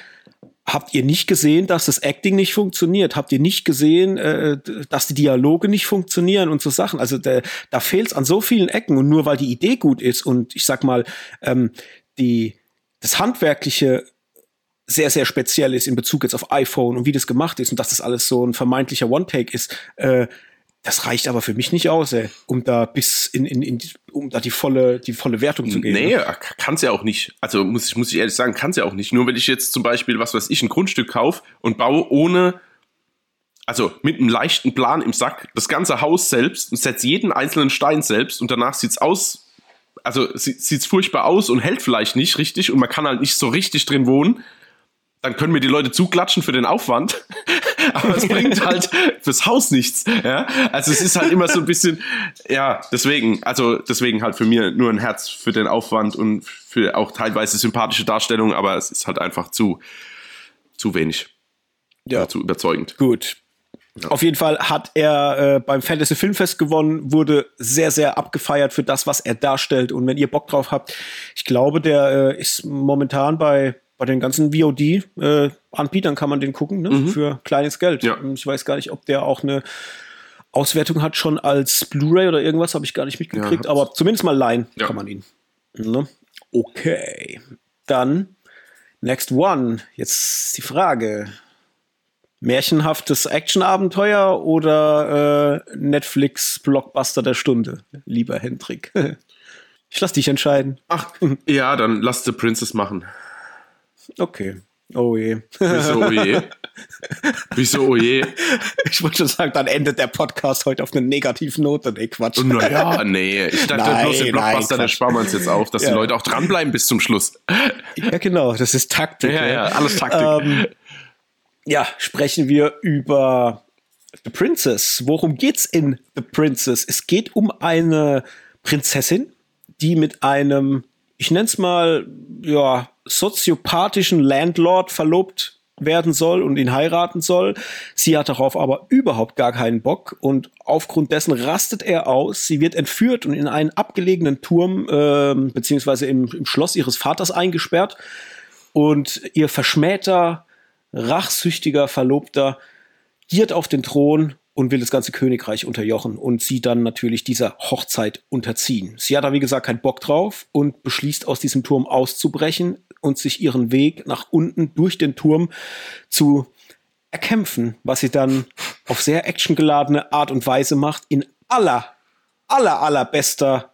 Habt ihr nicht gesehen, dass das Acting nicht funktioniert? Habt ihr nicht gesehen, äh, dass die Dialoge nicht funktionieren und so Sachen? Also da, da fehlt es an so vielen Ecken und nur weil die Idee gut ist und ich sag mal, ähm, die, das Handwerkliche sehr, sehr speziell ist in Bezug jetzt auf iPhone und wie das gemacht ist und dass das alles so ein vermeintlicher One-Take ist, äh, das reicht aber für mich nicht aus, ey, um da bis in, in, in um da die volle, die volle Wertung zu geben. Nee, kann's ja auch nicht. Also muss ich, muss ich ehrlich sagen, kann's ja auch nicht. Nur wenn ich jetzt zum Beispiel, was weiß ich, ein Grundstück kaufe und baue ohne, also mit einem leichten Plan im Sack, das ganze Haus selbst und setze jeden einzelnen Stein selbst und danach sieht's aus, also sieht's furchtbar aus und hält vielleicht nicht richtig und man kann halt nicht so richtig drin wohnen, dann können mir die Leute zuklatschen für den Aufwand, aber es bringt halt fürs Haus nichts. Ja? Also es ist halt immer so ein bisschen, ja, deswegen, also deswegen halt für mir nur ein Herz für den Aufwand und für auch teilweise sympathische Darstellung, aber es ist halt einfach zu, zu wenig. Ja. Zu überzeugend. Gut. Ja. Auf jeden Fall hat er äh, beim Fantasy Filmfest gewonnen, wurde sehr, sehr abgefeiert für das, was er darstellt. Und wenn ihr Bock drauf habt, ich glaube, der äh, ist momentan bei bei den ganzen VOD-Anbietern äh, kann man den gucken, ne? Mhm. für kleines Geld. Ja. Ich weiß gar nicht, ob der auch eine Auswertung hat schon als Blu-ray oder irgendwas, habe ich gar nicht mitgekriegt, ja, aber zumindest mal leihen ja. kann man ihn. Ne? Okay, dann Next One. Jetzt die Frage. Märchenhaftes Actionabenteuer oder äh, Netflix-Blockbuster der Stunde, lieber Hendrik? Ich lass dich entscheiden. Ach, ja, dann lass The Princess machen. Okay. Oh je. Wieso oh je? Wieso oh je? Ich wollte schon sagen, dann endet der Podcast heute auf eine negative Note. Nee, Quatsch. Naja, nee. Ich dachte nein, bloß den Blockbuster, der sparen wir uns jetzt auf, dass ja. die Leute auch dranbleiben bis zum Schluss. Ja, genau. Das ist Taktik. Ja, ja, alles Taktik. Ähm, ja, sprechen wir über The Princess. Worum geht's in The Princess? Es geht um eine Prinzessin, die mit einem, ich nenne es mal, ja, soziopathischen Landlord verlobt werden soll und ihn heiraten soll. Sie hat darauf aber überhaupt gar keinen Bock und aufgrund dessen rastet er aus. Sie wird entführt und in einen abgelegenen Turm äh, beziehungsweise im, im Schloss ihres Vaters eingesperrt und ihr verschmähter, rachsüchtiger Verlobter giert auf den Thron und will das ganze Königreich unterjochen und sie dann natürlich dieser Hochzeit unterziehen. Sie hat da wie gesagt keinen Bock drauf und beschließt aus diesem Turm auszubrechen und sich ihren Weg nach unten durch den Turm zu erkämpfen, was sie dann auf sehr actiongeladene Art und Weise macht, in aller, aller, allerbester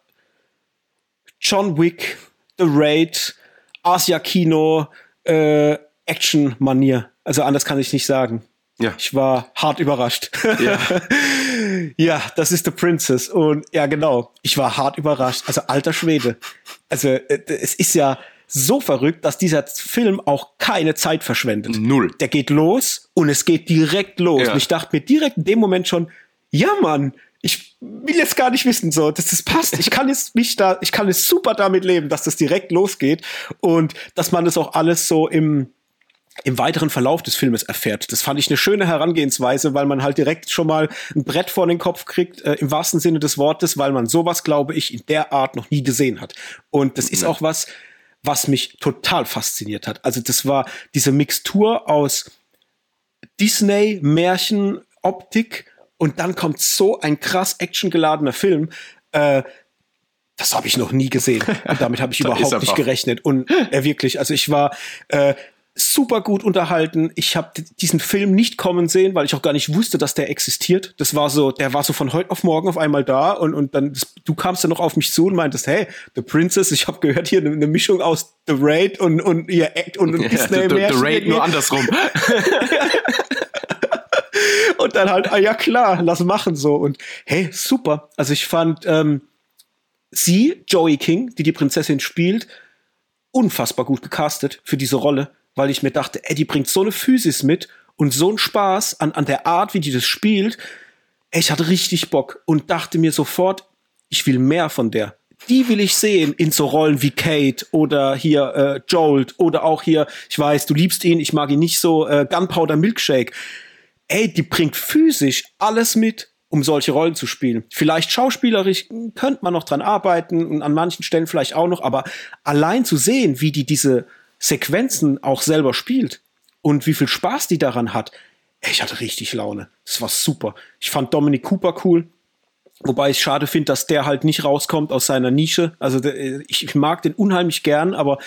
John Wick, The Raid, Asia Kino, äh, Action-Manier. Also anders kann ich nicht sagen. Ja. Ich war hart überrascht. Ja. ja, das ist The Princess. Und ja, genau. Ich war hart überrascht. Also alter Schwede. Also äh, es ist ja so verrückt, dass dieser Film auch keine Zeit verschwendet. Null. Der geht los und es geht direkt los. Ja. Und ich dachte mir direkt in dem Moment schon, ja, Mann, ich will jetzt gar nicht wissen, so, dass das passt. Ich kann es mich da, ich kann es super damit leben, dass das direkt losgeht und dass man das auch alles so im, im weiteren Verlauf des Filmes erfährt. Das fand ich eine schöne Herangehensweise, weil man halt direkt schon mal ein Brett vor den Kopf kriegt, äh, im wahrsten Sinne des Wortes, weil man sowas, glaube ich, in der Art noch nie gesehen hat. Und das ist ja. auch was, was mich total fasziniert hat. Also das war diese Mixtur aus Disney, Märchen, Optik und dann kommt so ein krass actiongeladener Film. Äh, das habe ich noch nie gesehen. Und damit habe ich überhaupt nicht gerechnet. Und äh, wirklich, also ich war äh, super gut unterhalten. Ich habe diesen Film nicht kommen sehen, weil ich auch gar nicht wusste, dass der existiert. Das war so, der war so von heute auf morgen auf einmal da und, und dann, du kamst dann noch auf mich zu und meintest, hey, The Princess, ich habe gehört hier eine, eine, Mischung aus The Raid und, und ihr Act und, und ja, Disney The, the, the Raid nur andersrum. und dann halt, ah ja klar, lass machen so und hey, super. Also ich fand ähm, sie, Joey King, die die Prinzessin spielt, unfassbar gut gecastet für diese Rolle weil ich mir dachte, ey, die bringt so eine Physis mit und so einen Spaß an, an der Art, wie die das spielt. Ey, ich hatte richtig Bock und dachte mir sofort, ich will mehr von der. Die will ich sehen in so Rollen wie Kate oder hier äh, Jolt oder auch hier, ich weiß, du liebst ihn, ich mag ihn nicht so, äh, Gunpowder Milkshake. Ey, die bringt physisch alles mit, um solche Rollen zu spielen. Vielleicht schauspielerisch könnte man noch dran arbeiten und an manchen Stellen vielleicht auch noch, aber allein zu sehen, wie die diese Sequenzen auch selber spielt und wie viel Spaß die daran hat. Ich hatte richtig Laune. Es war super. Ich fand Dominic Cooper cool. Wobei ich schade finde, dass der halt nicht rauskommt aus seiner Nische. Also ich mag den unheimlich gern, aber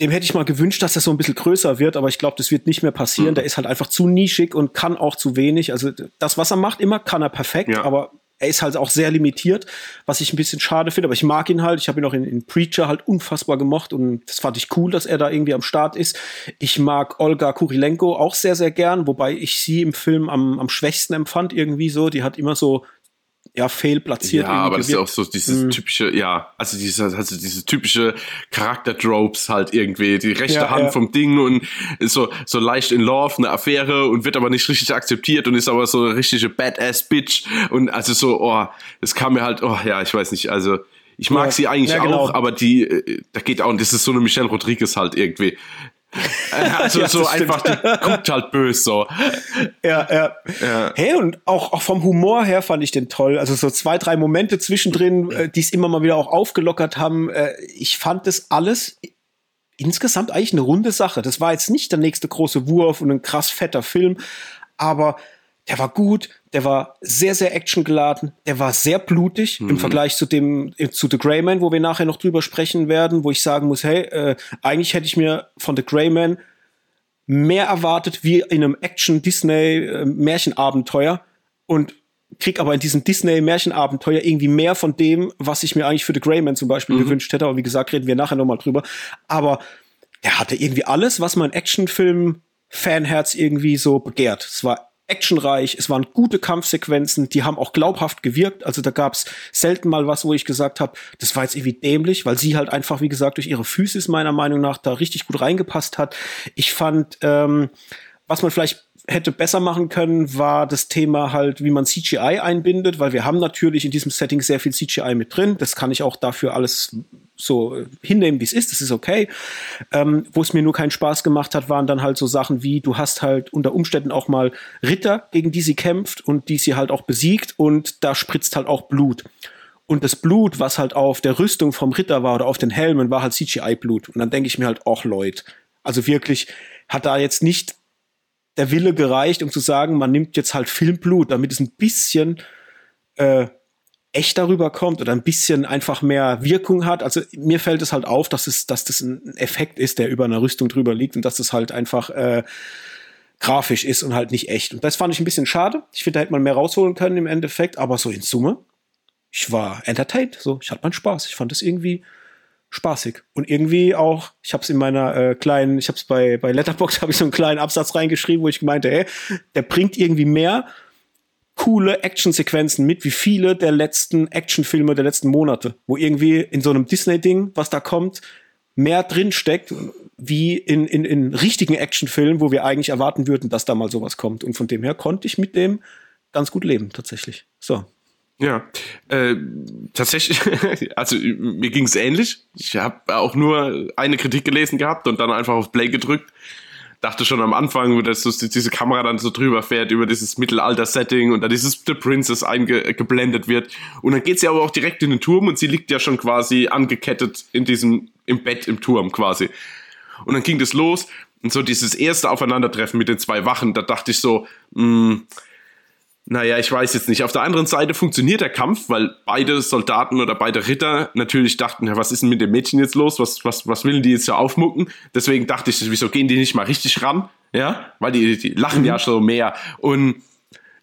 dem hätte ich mal gewünscht, dass er so ein bisschen größer wird, aber ich glaube, das wird nicht mehr passieren. Mhm. Der ist halt einfach zu nischig und kann auch zu wenig. Also das, was er macht, immer kann er perfekt, ja. aber er ist halt auch sehr limitiert, was ich ein bisschen schade finde, aber ich mag ihn halt. Ich habe ihn auch in, in, Preacher halt unfassbar gemocht und das fand ich cool, dass er da irgendwie am Start ist. Ich mag Olga Kurilenko auch sehr, sehr gern, wobei ich sie im Film am, am schwächsten empfand irgendwie so. Die hat immer so ja, fehlplatziert. Ja, aber das ist auch so dieses mm. typische, ja, also diese, also diese typische Charakter-Tropes halt irgendwie, die rechte ja, Hand ja. vom Ding und ist so, so leicht in Love, eine Affäre und wird aber nicht richtig akzeptiert und ist aber so eine richtige Badass-Bitch und also so, oh, das kam mir halt, oh, ja, ich weiß nicht, also, ich mag ja, sie eigentlich ja, genau. auch, aber die, äh, da geht auch, und das ist so eine Michelle Rodriguez halt irgendwie. Also ja, so einfach, die guckt halt böse so. Ja, ja, ja. Hey, und auch, auch vom Humor her fand ich den toll. Also so zwei, drei Momente zwischendrin, äh, die es immer mal wieder auch aufgelockert haben. Äh, ich fand das alles insgesamt eigentlich eine runde Sache. Das war jetzt nicht der nächste große Wurf und ein krass fetter Film, aber der war gut, der war sehr, sehr actiongeladen, der war sehr blutig mhm. im Vergleich zu dem, äh, zu The Greyman, wo wir nachher noch drüber sprechen werden, wo ich sagen muss, hey, äh, eigentlich hätte ich mir von The Greyman mehr erwartet wie in einem Action-Disney-Märchenabenteuer äh, und krieg aber in diesem Disney-Märchenabenteuer irgendwie mehr von dem, was ich mir eigentlich für The Greyman zum Beispiel mhm. gewünscht hätte. Aber wie gesagt, reden wir nachher nochmal drüber. Aber er hatte irgendwie alles, was man Actionfilm-Fanherz irgendwie so begehrt. Es war actionreich, es waren gute Kampfsequenzen, die haben auch glaubhaft gewirkt. Also da gab's selten mal was, wo ich gesagt habe, das war jetzt irgendwie dämlich, weil sie halt einfach, wie gesagt, durch ihre Physis meiner Meinung nach da richtig gut reingepasst hat. Ich fand, ähm, was man vielleicht hätte besser machen können, war das Thema halt, wie man CGI einbindet, weil wir haben natürlich in diesem Setting sehr viel CGI mit drin. Das kann ich auch dafür alles so hinnehmen, wie es ist. Das ist okay. Ähm, Wo es mir nur keinen Spaß gemacht hat, waren dann halt so Sachen wie, du hast halt unter Umständen auch mal Ritter, gegen die sie kämpft und die sie halt auch besiegt und da spritzt halt auch Blut. Und das Blut, was halt auf der Rüstung vom Ritter war oder auf den Helmen, war halt CGI-Blut. Und dann denke ich mir halt, ach Leute, also wirklich, hat da jetzt nicht der Wille gereicht, um zu sagen, man nimmt jetzt halt Filmblut, damit es ein bisschen äh, echt darüber kommt oder ein bisschen einfach mehr Wirkung hat. Also mir fällt es halt auf, dass es, dass das ein Effekt ist, der über einer Rüstung drüber liegt und dass das halt einfach äh, grafisch ist und halt nicht echt. Und das fand ich ein bisschen schade. Ich finde, da hätte man mehr rausholen können im Endeffekt, aber so in Summe, ich war entertained. So, ich hatte meinen Spaß. Ich fand es irgendwie spaßig. Und irgendwie auch ich habe es in meiner äh, kleinen ich habe es bei bei Letterbox habe ich so einen kleinen Absatz reingeschrieben wo ich meinte ey der bringt irgendwie mehr coole Actionsequenzen mit wie viele der letzten Actionfilme der letzten Monate wo irgendwie in so einem Disney Ding was da kommt mehr drin steckt wie in, in, in richtigen Actionfilmen wo wir eigentlich erwarten würden dass da mal sowas kommt. Und von dem her konnte ich mit dem ganz gut leben tatsächlich. So ja, äh, tatsächlich, also mir ging es ähnlich. Ich habe auch nur eine Kritik gelesen gehabt und dann einfach auf Play gedrückt. Dachte schon am Anfang, dass so diese Kamera dann so drüber fährt über dieses Mittelalter-Setting und dann dieses The Princess eingeblendet wird. Und dann geht sie aber auch direkt in den Turm und sie liegt ja schon quasi angekettet in diesem, im Bett im Turm quasi. Und dann ging das los und so dieses erste Aufeinandertreffen mit den zwei Wachen, da dachte ich so, mh, mm, naja, ich weiß jetzt nicht. Auf der anderen Seite funktioniert der Kampf, weil beide Soldaten oder beide Ritter natürlich dachten, ja, was ist denn mit dem Mädchen jetzt los? Was, was, was will die jetzt ja aufmucken? Deswegen dachte ich, wieso gehen die nicht mal richtig ran? Ja, weil die, die lachen mhm. ja schon mehr. Und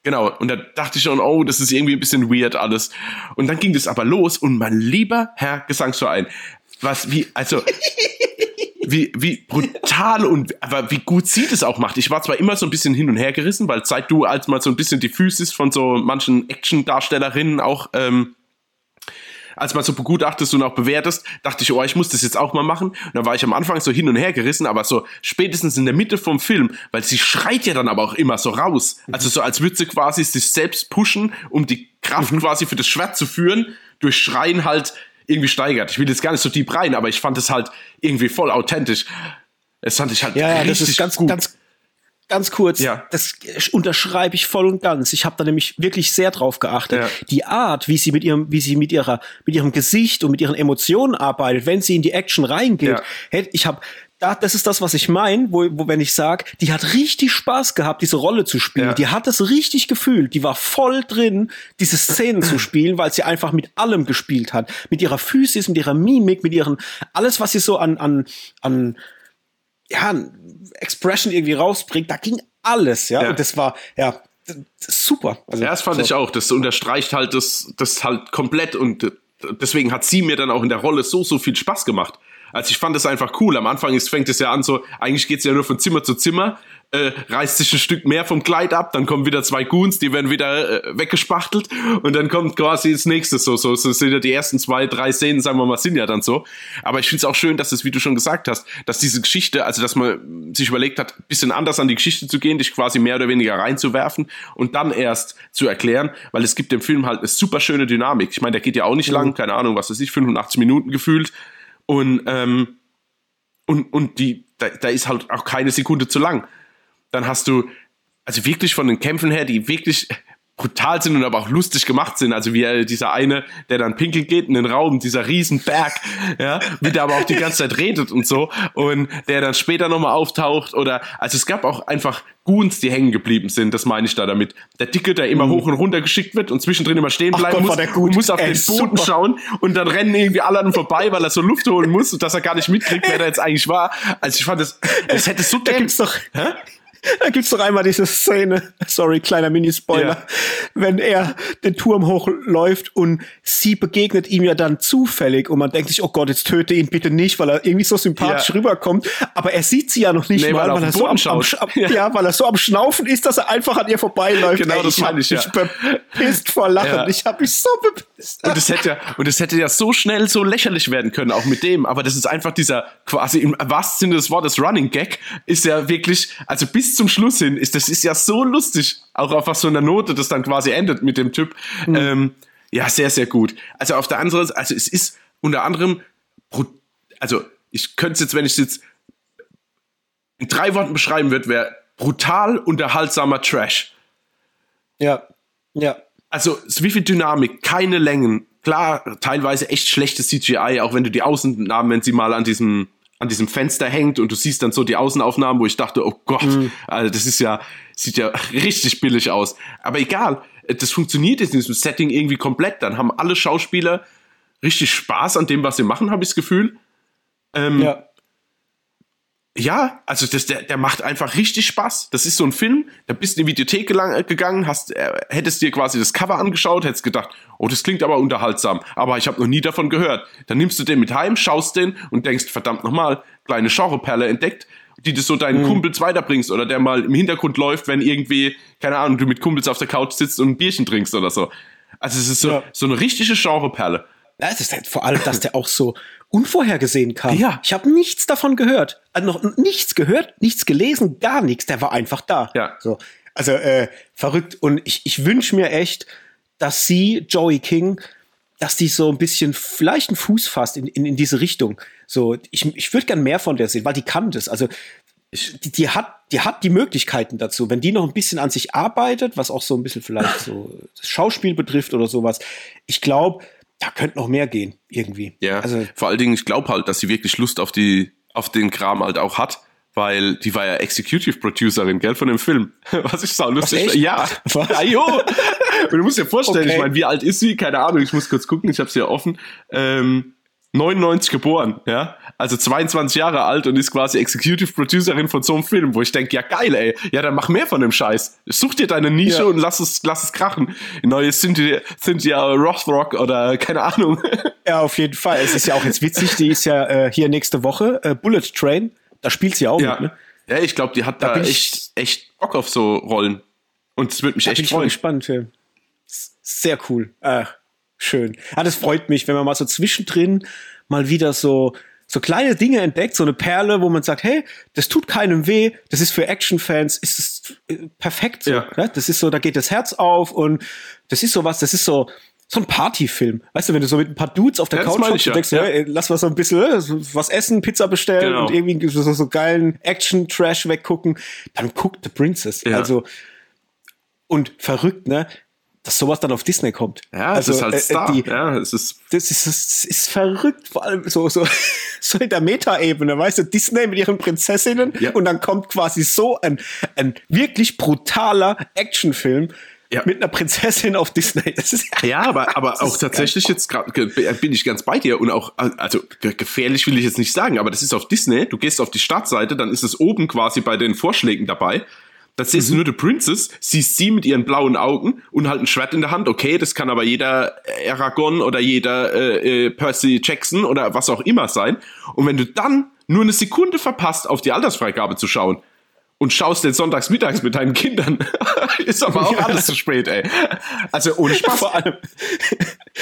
genau, und da dachte ich schon, oh, das ist irgendwie ein bisschen weird alles. Und dann ging das aber los und mein lieber Herr Gesangsverein, was, wie, also, wie, wie brutal und aber wie gut sie das auch macht. Ich war zwar immer so ein bisschen hin und her gerissen, weil seit du als mal so ein bisschen die Physis von so manchen Action-Darstellerinnen auch ähm, als mal so begutachtest und auch bewertest, dachte ich, oh, ich muss das jetzt auch mal machen. Und dann war ich am Anfang so hin und her gerissen, aber so spätestens in der Mitte vom Film, weil sie schreit ja dann aber auch immer so raus. Also so als würde sie quasi sich selbst pushen, um die Kraft mhm. quasi für das Schwert zu führen, durch Schreien halt irgendwie steigert. Ich will jetzt gar nicht so deep rein, aber ich fand es halt irgendwie voll authentisch. Es fand ich halt ja, ja, richtig das ist ganz, gut. Ganz, ganz kurz, ja. das unterschreibe ich voll und ganz. Ich habe da nämlich wirklich sehr drauf geachtet. Ja. Die Art, wie sie mit ihrem, wie sie mit ihrer, mit ihrem Gesicht und mit ihren Emotionen arbeitet, wenn sie in die Action reingeht. Ja. Ich habe da, das ist das, was ich meine, wo, wo wenn ich sage, die hat richtig Spaß gehabt, diese Rolle zu spielen. Ja. Die hat das richtig gefühlt. Die war voll drin, diese Szenen zu spielen, weil sie einfach mit allem gespielt hat. Mit ihrer Physis, mit ihrer Mimik, mit ihren, alles, was sie so an, an, an, ja, Expression irgendwie rausbringt, da ging alles, ja. ja. Und das war, ja, super. Also, ja, das fand so. ich auch. Das unterstreicht halt das, das halt komplett und deswegen hat sie mir dann auch in der Rolle so, so viel Spaß gemacht. Also ich fand das einfach cool. Am Anfang ist, fängt es ja an so, eigentlich geht es ja nur von Zimmer zu Zimmer, äh, reißt sich ein Stück mehr vom Kleid ab, dann kommen wieder zwei Goons, die werden wieder äh, weggespachtelt und dann kommt quasi das nächste so, so, so sind ja die ersten zwei, drei Szenen, sagen wir mal, sind ja dann so. Aber ich finde es auch schön, dass es, wie du schon gesagt hast, dass diese Geschichte, also dass man sich überlegt hat, ein bisschen anders an die Geschichte zu gehen, dich quasi mehr oder weniger reinzuwerfen und dann erst zu erklären, weil es gibt dem Film halt eine super schöne Dynamik. Ich meine, der geht ja auch nicht mhm. lang, keine Ahnung, was weiß ich, 85 Minuten gefühlt. Und, ähm, und, und die, da, da ist halt auch keine Sekunde zu lang. Dann hast du, also wirklich von den Kämpfen her, die wirklich brutal sind und aber auch lustig gemacht sind. Also wie äh, dieser eine, der dann pinkeln geht in den Raum, dieser Riesenberg, ja, wie der aber auch die ganze Zeit redet und so und der dann später nochmal auftaucht oder, also es gab auch einfach Goons, die hängen geblieben sind, das meine ich da damit. Der Dicke, der immer mhm. hoch und runter geschickt wird und zwischendrin immer stehen bleiben Gott, muss und muss auf Ey, den Boden super. schauen und dann rennen irgendwie alle an vorbei, weil er so Luft holen muss und dass er gar nicht mitkriegt, wer da jetzt eigentlich war. Also ich fand das, das hätte so da gibt's doch, hä? Da gibt's doch einmal diese Szene, sorry, kleiner Mini-Spoiler, ja. wenn er den Turm hochläuft und sie begegnet ihm ja dann zufällig und man denkt sich, oh Gott, jetzt töte ihn bitte nicht, weil er irgendwie so sympathisch ja. rüberkommt. Aber er sieht sie ja noch nicht nee, mal, weil, weil er so am, am, am ja. ja. weil er so am Schnaufen ist, dass er einfach an ihr vorbeiläuft. Genau, Ey, das meine ich, ja. Ich bepisst vor Lachen. Ich habe mich so bepisst. Und es hätte ja, und es hätte ja so schnell so lächerlich werden können, auch mit dem. Aber das ist einfach dieser quasi im wahrsten Sinne des Wortes Running Gag, ist ja wirklich, also bis zum Schluss hin ist, das ist ja so lustig. Auch auf was so einer Note, das dann quasi endet mit dem Typ. Mhm. Ähm, ja, sehr, sehr gut. Also auf der anderen Seite, also es ist unter anderem, also ich könnte es jetzt, wenn ich es jetzt in drei Worten beschreiben würde, wäre brutal unterhaltsamer Trash. Ja, ja. Also wie viel Dynamik, keine Längen, klar, teilweise echt schlechtes CGI, auch wenn du die Außennamen, wenn sie mal an diesem an diesem Fenster hängt und du siehst dann so die Außenaufnahmen, wo ich dachte, oh Gott, mhm. also das ist ja, sieht ja richtig billig aus. Aber egal, das funktioniert jetzt in diesem Setting irgendwie komplett. Dann haben alle Schauspieler richtig Spaß an dem, was sie machen, habe ich das Gefühl. Ähm, ja. Ja, also das, der, der macht einfach richtig Spaß. Das ist so ein Film, da bist du in die Videothek gegangen, hast, äh, hättest dir quasi das Cover angeschaut, hättest gedacht, oh, das klingt aber unterhaltsam, aber ich habe noch nie davon gehört. Dann nimmst du den mit heim, schaust den und denkst, verdammt nochmal, kleine Genreperle entdeckt, die du so deinen mhm. Kumpels weiterbringst oder der mal im Hintergrund läuft, wenn irgendwie, keine Ahnung, du mit Kumpels auf der Couch sitzt und ein Bierchen trinkst oder so. Also es ist so, ja. so eine richtige Genreperle. Ja, es ist halt vor allem, dass der auch so unvorhergesehen kam. Ja. Ich habe nichts davon gehört. Also noch nichts gehört, nichts gelesen, gar nichts. Der war einfach da. Ja. So. Also äh, verrückt. Und ich, ich wünsche mir echt, dass sie, Joey King, dass die so ein bisschen vielleicht einen Fuß fasst in, in, in diese Richtung. So, ich, ich würde gern mehr von der sehen, weil die kann das. Also die, die, hat, die hat die Möglichkeiten dazu. Wenn die noch ein bisschen an sich arbeitet, was auch so ein bisschen vielleicht so das Schauspiel betrifft oder sowas, ich glaube, da könnte noch mehr gehen, irgendwie. Ja, also, vor allen Dingen, ich glaube halt, dass sie wirklich Lust auf die, auf den Kram halt auch hat, weil die war ja Executive Producerin, gell, von dem Film. Was ich sau lustig Ja. Was? Ja, jo. Und du musst dir vorstellen, okay. ich meine, wie alt ist sie? Keine Ahnung, ich muss kurz gucken, ich habe sie ja offen. Ähm, 99 geboren, ja, also 22 Jahre alt und ist quasi Executive Producerin von so einem Film, wo ich denke, ja geil, ey, ja, dann mach mehr von dem Scheiß. Such dir deine Nische ja. und lass es, lass es krachen. Neue Cynthia, Cynthia Rothrock oder keine Ahnung. Ja, auf jeden Fall. Es ist ja auch jetzt witzig, die ist ja äh, hier nächste Woche, äh, Bullet Train, da spielt sie auch ja. mit, ne? Ja, ich glaube, die hat da, da echt, echt Bock auf so Rollen. Und es wird mich da echt bin freuen. Ich gespannt, ja. Sehr cool. Ach schön. Ah, das freut mich, wenn man mal so zwischendrin mal wieder so so kleine Dinge entdeckt, so eine Perle, wo man sagt, hey, das tut keinem weh, das ist für Actionfans, ist es äh, perfekt so. Ja. Ne? Das ist so, da geht das Herz auf und das ist so was, das ist so so ein Partyfilm. Weißt du, wenn du so mit ein paar Dudes auf der ja, Couch hockst ja. und denkst, ja. hey, lass was so ein bisschen äh, was essen, Pizza bestellen genau. und irgendwie so, so geilen Action-Trash weggucken, dann guckt The Princess. Also und verrückt, ne? Dass sowas dann auf Disney kommt. Ja, also, es ist halt äh, äh, Star. Die, ja, es ist das ist, das ist verrückt, vor allem so, so, so in der Meta-Ebene, weißt du, Disney mit ihren Prinzessinnen ja. und dann kommt quasi so ein, ein wirklich brutaler Actionfilm, ja. mit einer Prinzessin auf Disney. Das ist, ja, aber, aber auch tatsächlich jetzt gerade bin ich ganz bei dir und auch, also gefährlich will ich jetzt nicht sagen, aber das ist auf Disney. Du gehst auf die Startseite, dann ist es oben quasi bei den Vorschlägen dabei. Da siehst mhm. du nur die Princess, siehst sie mit ihren blauen Augen und halt ein Schwert in der Hand. Okay, das kann aber jeder Aragorn oder jeder äh, äh, Percy Jackson oder was auch immer sein. Und wenn du dann nur eine Sekunde verpasst, auf die Altersfreigabe zu schauen und schaust den sonntags mittags mit deinen Kindern, ist aber auch ja. alles zu spät, ey. Also ohne Spaß. vor allem,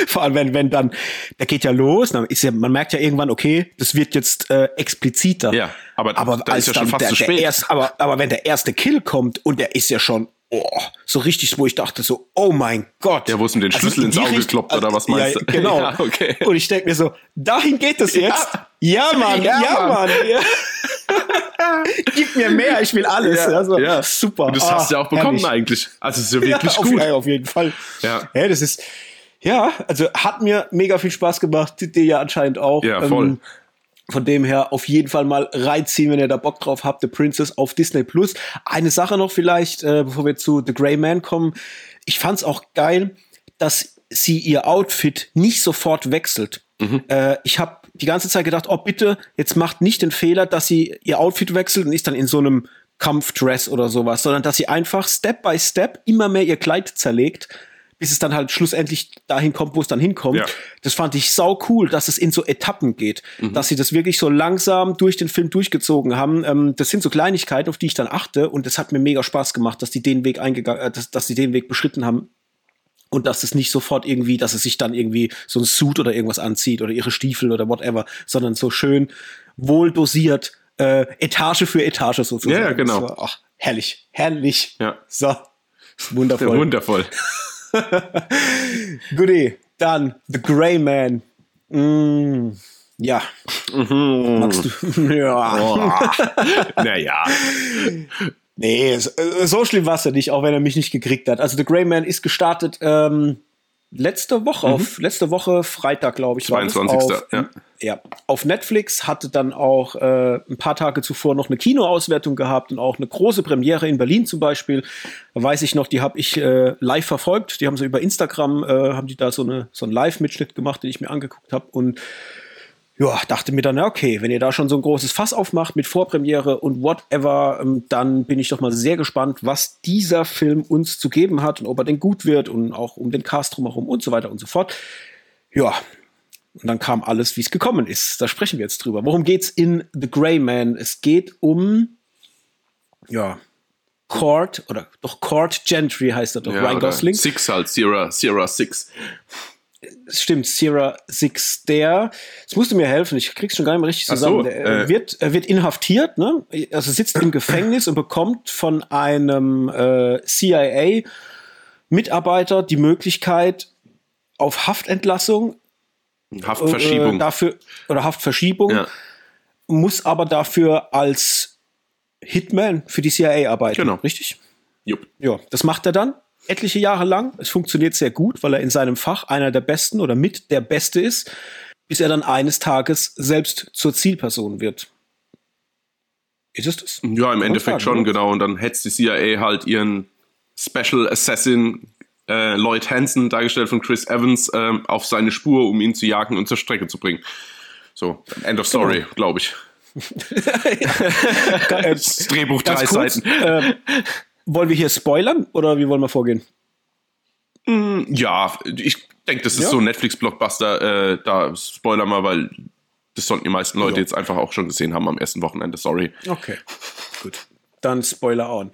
vor allem wenn, wenn dann, der geht ja los, dann ist ja, man merkt ja irgendwann, okay, das wird jetzt äh, expliziter. Ja, aber, aber da ist ja schon fast der, zu spät. Erst, aber, aber wenn der erste Kill kommt und der ist ja schon oh, so richtig, wo ich dachte so, oh mein Gott. Der, wo es ihm den also Schlüssel also ins Auge gekloppt oder was meinst ja, du? Genau. ja, okay. Und ich denke mir so, dahin geht es jetzt. Ja, ja Mann, ja, ja Mann. Mann. Ja. Gib mir mehr, ich will alles. Ja, also. Super. Und das hast du ja auch bekommen herrlich. eigentlich. Also es ist ja wirklich ja, auf, gut. Auf jeden Fall. Ja. ja, das ist, ja, also hat mir mega viel Spaß gemacht, dir ja anscheinend auch. Ja, voll. Ähm, von dem her auf jeden Fall mal reinziehen, wenn ihr da Bock drauf habt. The Princess auf Disney Plus. Eine Sache noch vielleicht, äh, bevor wir zu The Grey Man kommen. Ich fand's auch geil, dass sie ihr Outfit nicht sofort wechselt. Äh, ich habe die ganze Zeit gedacht, oh bitte, jetzt macht nicht den Fehler, dass sie ihr Outfit wechselt und ist dann in so einem Kampfdress oder sowas, sondern dass sie einfach Step by Step immer mehr ihr Kleid zerlegt, bis es dann halt schlussendlich dahin kommt, wo es dann hinkommt. Ja. Das fand ich sau cool, dass es in so Etappen geht, dass sie das wirklich so langsam durch den Film durchgezogen haben. Ähm, das sind so Kleinigkeiten, auf die ich dann achte und das hat mir mega Spaß gemacht, dass die den Weg eingegangen, äh, dass, dass sie den Weg beschritten haben und dass es nicht sofort irgendwie, dass es sich dann irgendwie so ein Suit oder irgendwas anzieht oder ihre Stiefel oder whatever, sondern so schön wohl dosiert, äh, Etage für Etage sozusagen. Ja, ja, genau. War, ach, herrlich, herrlich. Ja. So, wundervoll. Wundervoll. Goodie. Dann The Grey Man. Mm, ja. Mhm. Magst du? ja. naja. Nee, so, so schlimm war es ja nicht, auch wenn er mich nicht gekriegt hat. Also The Grey Man ist gestartet ähm, letzte Woche, auf letzte Woche Freitag, glaube ich. war das, 22. Auf, ja. ja, auf Netflix hatte dann auch äh, ein paar Tage zuvor noch eine Kinoauswertung gehabt und auch eine große Premiere in Berlin zum Beispiel. Da weiß ich noch, die habe ich äh, live verfolgt. Die haben so über Instagram, äh, haben die da so, eine, so einen Live-Mitschnitt gemacht, den ich mir angeguckt habe. Und ja, dachte mir dann, okay, wenn ihr da schon so ein großes Fass aufmacht mit Vorpremiere und whatever, ähm, dann bin ich doch mal sehr gespannt, was dieser Film uns zu geben hat und ob er denn gut wird und auch um den Cast drumherum und so weiter und so fort. Ja, und dann kam alles, wie es gekommen ist. Da sprechen wir jetzt drüber. Worum geht's in The Grey Man? Es geht um, ja, Court, oder doch Court Gentry heißt er doch, ja Ryan Gosling. Six halt, Sierra, Sierra Six. Stimmt, Sierra Six, der, musst du mir helfen, ich krieg's schon gar nicht mehr richtig Ach so, zusammen. der äh. wird, er wird inhaftiert, ne? Also sitzt im Gefängnis und bekommt von einem äh, CIA-Mitarbeiter die Möglichkeit auf Haftentlassung Haftverschiebung. äh, dafür oder Haftverschiebung, ja. muss aber dafür als Hitman für die CIA arbeiten. Genau. Richtig? Jupp. Ja, das macht er dann etliche Jahre lang. Es funktioniert sehr gut, weil er in seinem Fach einer der Besten oder mit der Beste ist, bis er dann eines Tages selbst zur Zielperson wird. Ist es das? Ja, im Endeffekt schon, oder? genau. Und dann hetzt die CIA halt ihren Special Assassin äh, Lloyd Hansen, dargestellt von Chris Evans, ähm, auf seine Spur, um ihn zu jagen und zur Strecke zu bringen. So, End of Story, Genau. glaube ich. Äh, Das Drehbuch drei kurz, Seiten. äh, wollen wir hier spoilern oder wie wollen wir vorgehen? Ja, ich denke, das ist Ja. so ein Netflix-Blockbuster. Äh, da spoiler mal, weil das sollten die meisten Leute Ja. jetzt einfach auch schon gesehen haben am ersten Wochenende. Sorry. Okay, gut. Dann Spoiler on.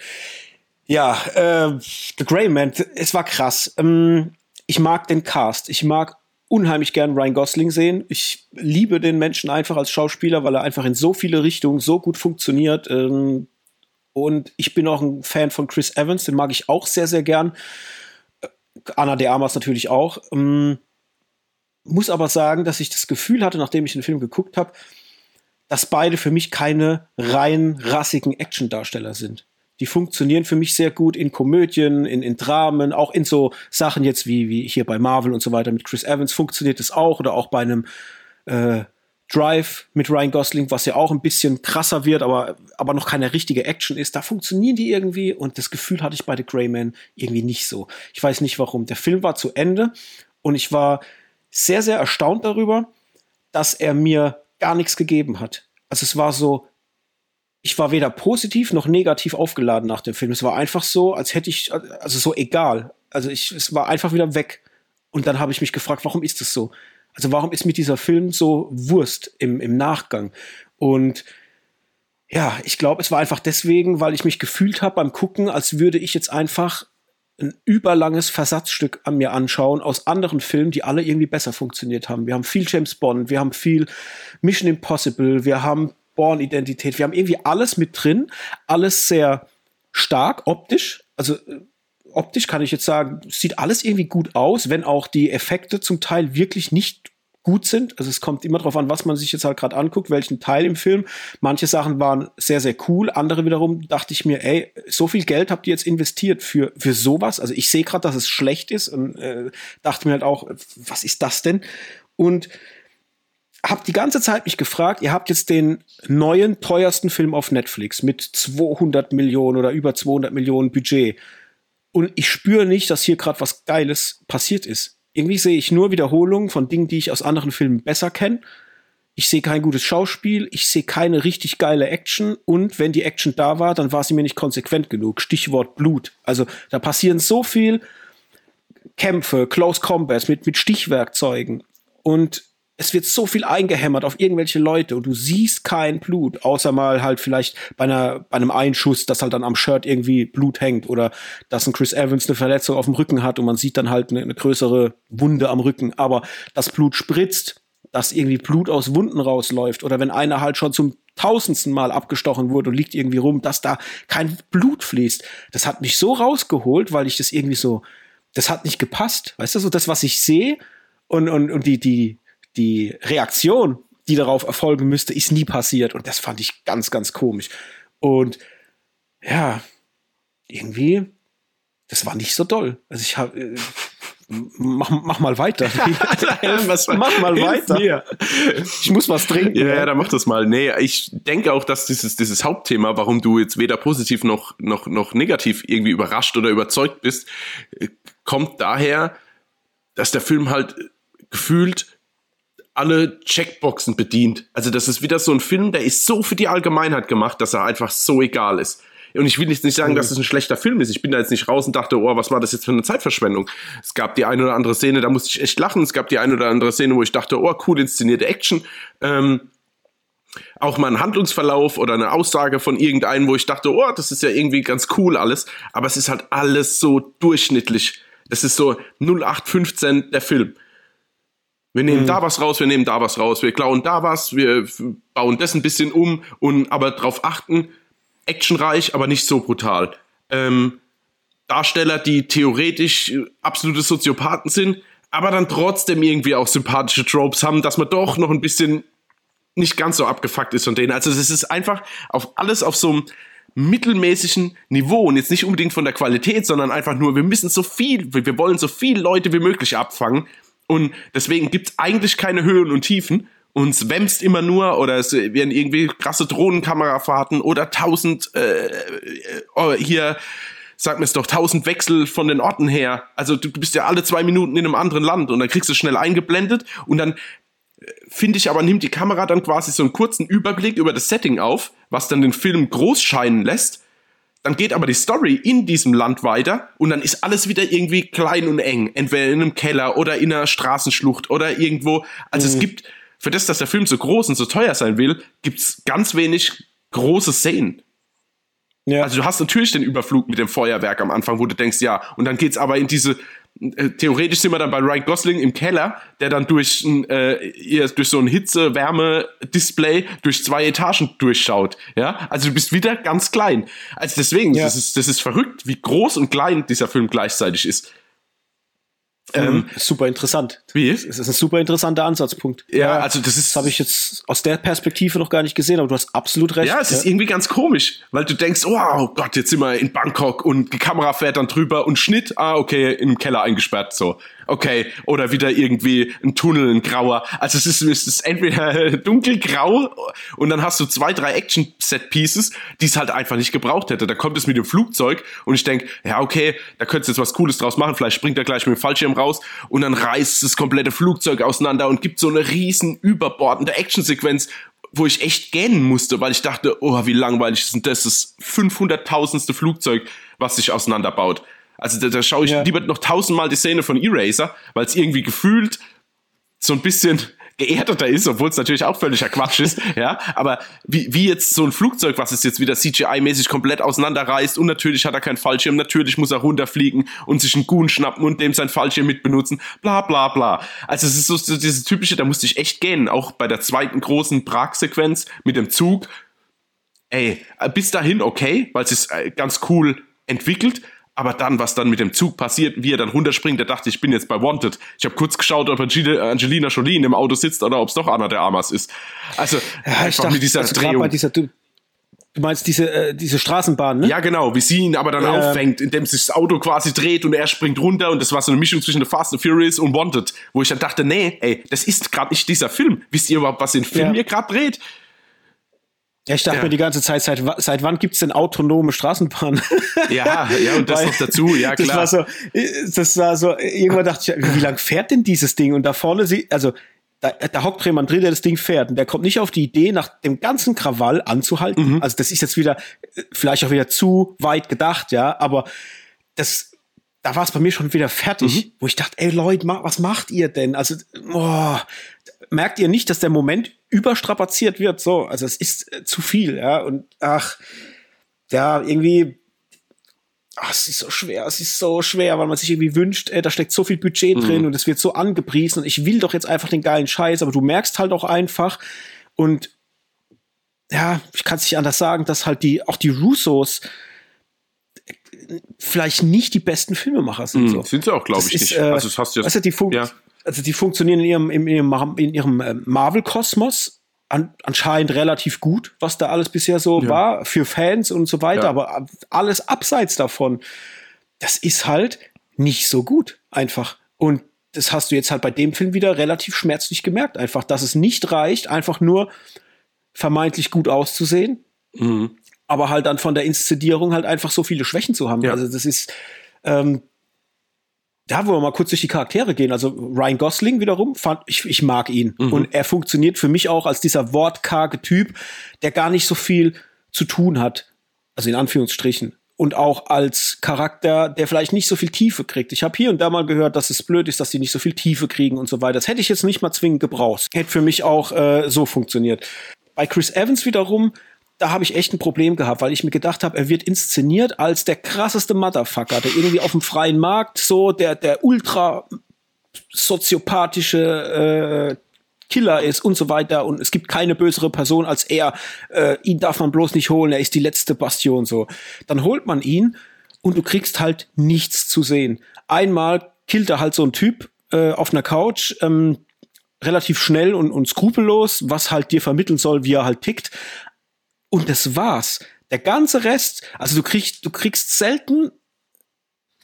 Ja, äh, The Grey Man, es war krass. Ähm, ich mag den Cast. Ich mag unheimlich gern Ryan Gosling sehen. Ich liebe den Menschen einfach als Schauspieler, weil er einfach in so viele Richtungen so gut funktioniert. Ähm, und ich bin auch ein Fan von Chris Evans, den mag ich auch sehr, sehr gern. Äh, Anna de Armas natürlich auch. Ähm, muss aber sagen, dass ich das Gefühl hatte, nachdem ich den Film geguckt habe, dass beide für mich keine rein rassigen Actiondarsteller sind. Die funktionieren für mich sehr gut in Komödien, in, in Dramen, auch in so Sachen jetzt wie, wie hier bei Marvel und so weiter mit Chris Evans funktioniert es auch oder auch bei einem äh, Drive mit Ryan Gosling, was ja auch ein bisschen krasser wird, aber, aber noch keine richtige Action ist. Da funktionieren die irgendwie und das Gefühl hatte ich bei The Grey Man irgendwie nicht so. Ich weiß nicht warum. Der Film war zu Ende und ich war sehr, sehr erstaunt darüber, dass er mir gar nichts gegeben hat. Also es war so, ich war weder positiv noch negativ aufgeladen nach dem Film. Es war einfach so, als hätte ich, also so egal. Also ich, es war einfach wieder weg. Und dann habe ich mich gefragt, warum ist das so? Also warum ist mir dieser Film so Wurst im, im Nachgang? Und ja, ich glaube, es war einfach deswegen, weil ich mich gefühlt habe beim Gucken, als würde ich jetzt einfach ein überlanges Versatzstück an mir anschauen aus anderen Filmen, die alle irgendwie besser funktioniert haben. Wir haben viel James Bond, wir haben viel Mission Impossible, wir haben Born-Identität, wir haben irgendwie alles mit drin, alles sehr stark optisch. Also äh, optisch kann ich jetzt sagen, sieht alles irgendwie gut aus, wenn auch die Effekte zum Teil wirklich nicht gut sind. Also es kommt immer darauf an, was man sich jetzt halt gerade anguckt, welchen Teil im Film. Manche Sachen waren sehr, sehr cool. Andere wiederum dachte ich mir, ey, so viel Geld habt ihr jetzt investiert für, für sowas. Also ich sehe gerade, dass es schlecht ist und äh, dachte mir halt auch, was ist das denn? Und habe die ganze Zeit mich gefragt, ihr habt jetzt den neuen, teuersten Film auf Netflix mit 200 Millionen oder über 200 Millionen Budget. Und ich spüre nicht, dass hier gerade was Geiles passiert ist. Irgendwie sehe ich nur Wiederholungen von Dingen, die ich aus anderen Filmen besser kenne. Ich sehe kein gutes Schauspiel, ich sehe keine richtig geile Action und wenn die Action da war, dann war sie mir nicht konsequent genug. Stichwort Blut. Also da passieren so viel Kämpfe, Close Combats mit, mit Stichwerkzeugen und es wird so viel eingehämmert auf irgendwelche Leute und du siehst kein Blut, außer mal halt vielleicht bei, einer, bei einem Einschuss, dass halt dann am Shirt irgendwie Blut hängt oder dass ein Chris Evans eine Verletzung auf dem Rücken hat und man sieht dann halt eine, eine größere Wunde am Rücken. Aber das Blut spritzt, dass irgendwie Blut aus Wunden rausläuft oder wenn einer halt schon zum tausendsten Mal abgestochen wurde und liegt irgendwie rum, dass da kein Blut fließt. Das hat mich so rausgeholt, weil ich das irgendwie so, das hat nicht gepasst. Weißt du, so das, was ich sehe und, und, und die, die, die Reaktion, die darauf erfolgen müsste, ist nie passiert. Und das fand ich ganz, ganz komisch. Und ja, irgendwie, das war nicht so doll. Also ich habe. Äh, mach, mach mal weiter. was, mach mal weiter. Mir. Ich muss was trinken. Ja, ja, dann mach das mal. Nee, ich denke auch, dass dieses, dieses Hauptthema, warum du jetzt weder positiv noch, noch, noch negativ irgendwie überrascht oder überzeugt bist, äh, kommt daher, dass der Film halt gefühlt alle Checkboxen bedient. Also das ist wieder so ein Film, der ist so für die Allgemeinheit gemacht, dass er einfach so egal ist. Und ich will jetzt nicht sagen, mhm. dass es ein schlechter Film ist. Ich bin da jetzt nicht raus und dachte, oh, was war das jetzt für eine Zeitverschwendung? Es gab die eine oder andere Szene, da musste ich echt lachen. Es gab die eine oder andere Szene, wo ich dachte, oh, cool inszenierte Action. Ähm, auch mal ein Handlungsverlauf oder eine Aussage von irgendeinem, wo ich dachte, oh, das ist ja irgendwie ganz cool alles. Aber es ist halt alles so durchschnittlich. Das ist so 0815 der Film. Wir nehmen mhm. da was raus, wir nehmen da was raus, wir klauen da was, wir bauen das ein bisschen um und aber darauf achten, actionreich, aber nicht so brutal. Ähm, Darsteller, die theoretisch absolute Soziopathen sind, aber dann trotzdem irgendwie auch sympathische Tropes haben, dass man doch noch ein bisschen nicht ganz so abgefuckt ist von denen. Also es ist einfach auf alles auf so einem mittelmäßigen Niveau und jetzt nicht unbedingt von der Qualität, sondern einfach nur, wir müssen so viel, wir wollen so viele Leute wie möglich abfangen und deswegen gibt's eigentlich keine Höhen und Tiefen. Und es wämst immer nur oder es werden irgendwie krasse Drohnenkamerafahrten oder tausend äh, äh, oh, hier sag mir es doch, tausend Wechsel von den Orten her. Also du, bist ja alle zwei Minuten in einem anderen Land und dann kriegst du schnell eingeblendet und dann äh, finde ich aber, nimmt die Kamera dann quasi so einen kurzen Überblick über das Setting auf, was dann den Film groß scheinen lässt dann geht aber die Story in diesem Land weiter und dann ist alles wieder irgendwie klein und eng. Entweder in einem Keller oder in einer Straßenschlucht oder irgendwo. Also mhm. es gibt, für das, dass der Film so groß und so teuer sein will, gibt's ganz wenig große Szenen. Ja. Also du hast natürlich den Überflug mit dem Feuerwerk am Anfang, wo du denkst, ja, und dann geht's aber in diese äh, theoretisch sind wir dann bei Ryan Gosling im Keller, der dann durch, äh, durch so ein Hitze-Wärme-Display durch zwei Etagen durchschaut. Ja, also du bist wieder ganz klein. Also deswegen, ja. das, ist, das ist verrückt, wie groß und klein dieser Film gleichzeitig ist. Ähm, mhm. super interessant. Wie? Es ist ein super interessanter Ansatzpunkt. Ja, ja also das ist. Das habe ich jetzt aus der Perspektive noch gar nicht gesehen, aber du hast absolut recht. Ja, es ja. ist irgendwie ganz komisch, weil du denkst, oh Gott, jetzt sind wir in Bangkok und die Kamera fährt dann drüber und Schnitt, ah, okay, im Keller eingesperrt, so okay, oder wieder irgendwie ein Tunnel, ein grauer. Also es ist, es ist entweder dunkelgrau und dann hast du zwei, drei Action-Set-Pieces, die es halt einfach nicht gebraucht hätte. Da kommt es mit dem Flugzeug und ich denk, ja, okay, da könntest du jetzt was Cooles draus machen. Vielleicht springt er gleich mit dem Fallschirm raus und dann reißt das komplette Flugzeug auseinander und gibt so eine riesen überbordende Action-Sequenz, wo ich echt gähnen musste, weil ich dachte, oh, wie langweilig ist denn das? Das 500.000. Flugzeug, was sich auseinanderbaut. Also da, da schaue ich ja. lieber noch tausendmal die Szene von Eraser, weil es irgendwie gefühlt so ein bisschen geerdeter ist, obwohl es natürlich auch völliger Quatsch ist, ja, aber wie, wie jetzt so ein Flugzeug, was es jetzt wieder CGI-mäßig komplett auseinanderreißt und natürlich hat er keinen Fallschirm, natürlich muss er runterfliegen und sich einen Goon schnappen und dem sein Fallschirm mitbenutzen, bla bla bla. Also es ist so, so dieses typische, da musste ich echt gehen, auch bei der zweiten großen Prag-Sequenz mit dem Zug, ey, bis dahin okay, weil es ist äh, ganz cool entwickelt, Aber dann, was dann mit dem Zug passiert, wie er dann runterspringt, da dachte ich, ich bin jetzt bei Wanted. Ich habe kurz geschaut, ob Angelina Jolie in dem Auto sitzt oder ob es doch Anna der Amas ist. Also ja, einfach dachte, mit dieser also Drehung. Bei dieser, du, du meinst diese, äh, diese Straßenbahn, ne? Ja, genau, wie sie ihn aber dann ja. auffängt, indem sich das Auto quasi dreht und er springt runter und das war so eine Mischung zwischen The Fast and Furious und Wanted, wo ich dann dachte, nee, ey, das ist gerade nicht dieser Film. Wisst ihr überhaupt, was den Film ja. hier gerade dreht? Ja, ich dachte ja. mir die ganze Zeit, seit, seit wann gibt's denn autonome Straßenbahnen? Ja, ja, und das noch dazu, ja klar. Das war so, das war so, irgendwann dachte ich, wie lang fährt denn dieses Ding? Und da vorne sie, also da, da hockt jemand drin, der das Ding fährt und der kommt nicht auf die Idee, nach dem ganzen Krawall anzuhalten. Mhm. Also das ist jetzt wieder, vielleicht auch wieder zu weit gedacht, ja, aber das, da war es bei mir schon wieder fertig, mhm. wo ich dachte, ey Leute, was macht ihr denn? Also, oh, merkt ihr nicht, dass der Moment überstrapaziert wird, so. Also es ist äh, zu viel, ja. Und ach, ja, irgendwie, ach, es ist so schwer, es ist so schwer, weil man sich irgendwie wünscht, ey, da steckt so viel Budget mhm. drin und es wird so angepriesen und ich will doch jetzt einfach den geilen Scheiß, aber du merkst halt auch einfach und ja, ich kann es nicht anders sagen, dass halt die, auch die Russos äh, vielleicht nicht die besten Filmemacher sind. Mhm, so. Sind sie auch, glaube ich, ist, nicht. Äh, also das hast du jetzt, weißt du, die Fun ja also die funktionieren in ihrem, in ihrem, in ihrem äh, Marvel-Kosmos an, anscheinend relativ gut, was da alles bisher so ja. war, für Fans und so weiter, ja. aber alles abseits davon, das ist halt nicht so gut, einfach. Und das hast du jetzt halt bei dem Film wieder relativ schmerzlich gemerkt, einfach, dass es nicht reicht, einfach nur vermeintlich gut auszusehen, mhm. aber halt dann von der Inszenierung halt einfach so viele Schwächen zu haben. Ja. Also das ist, ähm, da wollen wir mal kurz durch die Charaktere gehen. Also Ryan Gosling wiederum, fand ich, ich mag ihn. Mhm. Und er funktioniert für mich auch als dieser wortkarge Typ, der gar nicht so viel zu tun hat. Also in Anführungsstrichen. Und auch als Charakter, der vielleicht nicht so viel Tiefe kriegt. Ich habe hier und da mal gehört, dass es blöd ist, dass die nicht so viel Tiefe kriegen und so weiter. Das hätte ich jetzt nicht mal zwingend gebraucht. Hätte für mich auch äh, so funktioniert. Bei Chris Evans wiederum, da habe ich echt ein Problem gehabt, weil ich mir gedacht habe, er wird inszeniert als der krasseste Motherfucker, der irgendwie auf dem freien Markt so der der ultra soziopathische äh, Killer ist und so weiter und es gibt keine bösere Person als er. Äh, ihn darf man bloß nicht holen, er ist die letzte Bastion so. Dann holt man ihn und du kriegst halt nichts zu sehen. Einmal killt er halt so ein Typ äh, auf einer Couch. Ähm, relativ schnell und, und skrupellos, was halt dir vermitteln soll, wie er halt tickt. Und das war's. Der ganze Rest, also du kriegst, du kriegst selten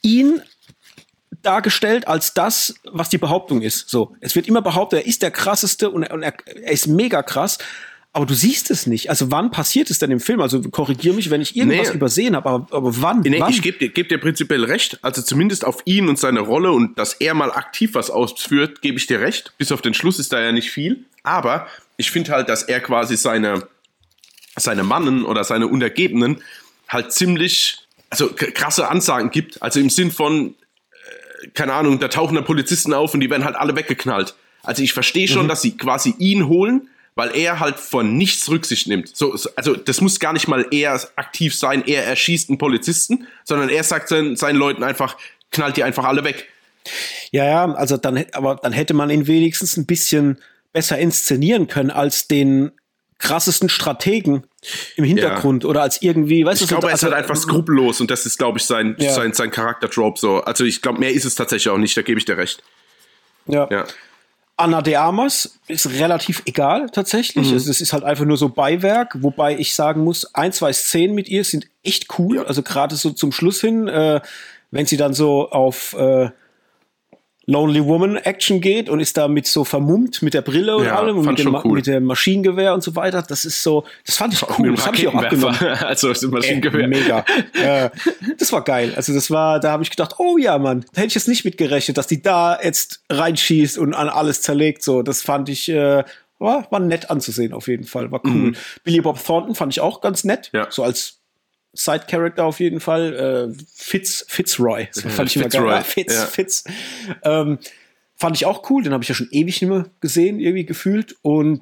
ihn dargestellt als das, was die Behauptung ist. So, es wird immer behauptet, er ist der krasseste und er, und er, er ist mega krass. Aber du siehst es nicht. Also wann passiert es denn im Film? Also korrigier mich, wenn ich irgendwas nee. übersehen habe, aber, aber wann? Nee, wann? ich gebe dir, geb dir prinzipiell recht. Also zumindest auf ihn und seine Rolle und dass er mal aktiv was ausführt, gebe ich dir recht. Bis auf den Schluss ist da ja nicht viel. Aber ich finde halt, dass er quasi seine, seine Mannen oder seine Untergebenen halt ziemlich, also krasse Ansagen gibt. Also im Sinn von, äh, keine Ahnung, da tauchen da Polizisten auf und die werden halt alle weggeknallt. Also ich verstehe schon, mhm. dass sie quasi ihn holen, weil er halt von nichts Rücksicht nimmt. So, also das muss gar nicht mal er aktiv sein, er erschießt einen Polizisten, sondern er sagt seinen, seinen Leuten einfach, knallt die einfach alle weg. Ja, ja, also dann, aber dann hätte man ihn wenigstens ein bisschen besser inszenieren können als den krassesten Strategen im Hintergrund ja. oder als irgendwie, weißt ich du, glaube, er ist halt einfach skrupellos und das ist, glaube ich, sein, ja. sein, sein Charakter-Trope so. Also ich glaube, mehr ist es tatsächlich auch nicht, da gebe ich dir recht. Ja. ja. Anna de Armas ist relativ egal tatsächlich. Mhm. Also es ist halt einfach nur so Beiwerk, wobei ich sagen muss, ein, zwei Szenen mit ihr sind echt cool. Ja. Also gerade so zum Schluss hin, äh, wenn sie dann so auf äh, Lonely Woman Action geht und ist damit so vermummt mit der Brille und ja, allem und mit dem, cool. mit dem, Maschinengewehr und so weiter. Das ist so, das fand ich auch cool. Das habe ich auch abgenommen. also das Maschinengewehr. Äh, mega. äh, das war geil. Also das war, da habe ich gedacht, oh ja, Mann, da hätte ich jetzt nicht mit gerechnet, dass die da jetzt reinschießt und an alles zerlegt. So, das fand ich, äh, war, war nett anzusehen auf jeden Fall. War cool. Mhm. Billy Bob Thornton fand ich auch ganz nett. Ja. So als Side-Character auf jeden Fall. Äh, Fitz, Fitzroy. Das fand ich immer geil. Ah, Fitz, ja. Fitz. Ähm, fand ich auch cool. Den habe ich ja schon ewig nicht mehr gesehen, irgendwie gefühlt. Und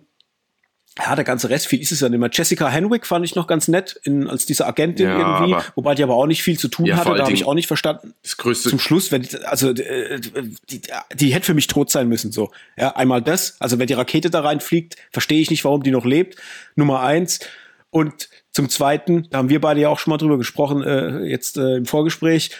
ja, der ganze Rest, viel ist es ja nicht mehr. Jessica Henwick fand ich noch ganz nett in, als diese Agentin ja, irgendwie, wobei die aber auch nicht viel zu tun ja, hatte. Da habe ich auch nicht verstanden. Das größte Zum Schluss, wenn die, also äh, die, die hätte für mich tot sein müssen. So, ja, einmal das. Also wenn die Rakete da reinfliegt, verstehe ich nicht, warum die noch lebt. Nummer eins. Und zum Zweiten, da haben wir beide ja auch schon mal drüber gesprochen, äh, jetzt äh, im Vorgespräch,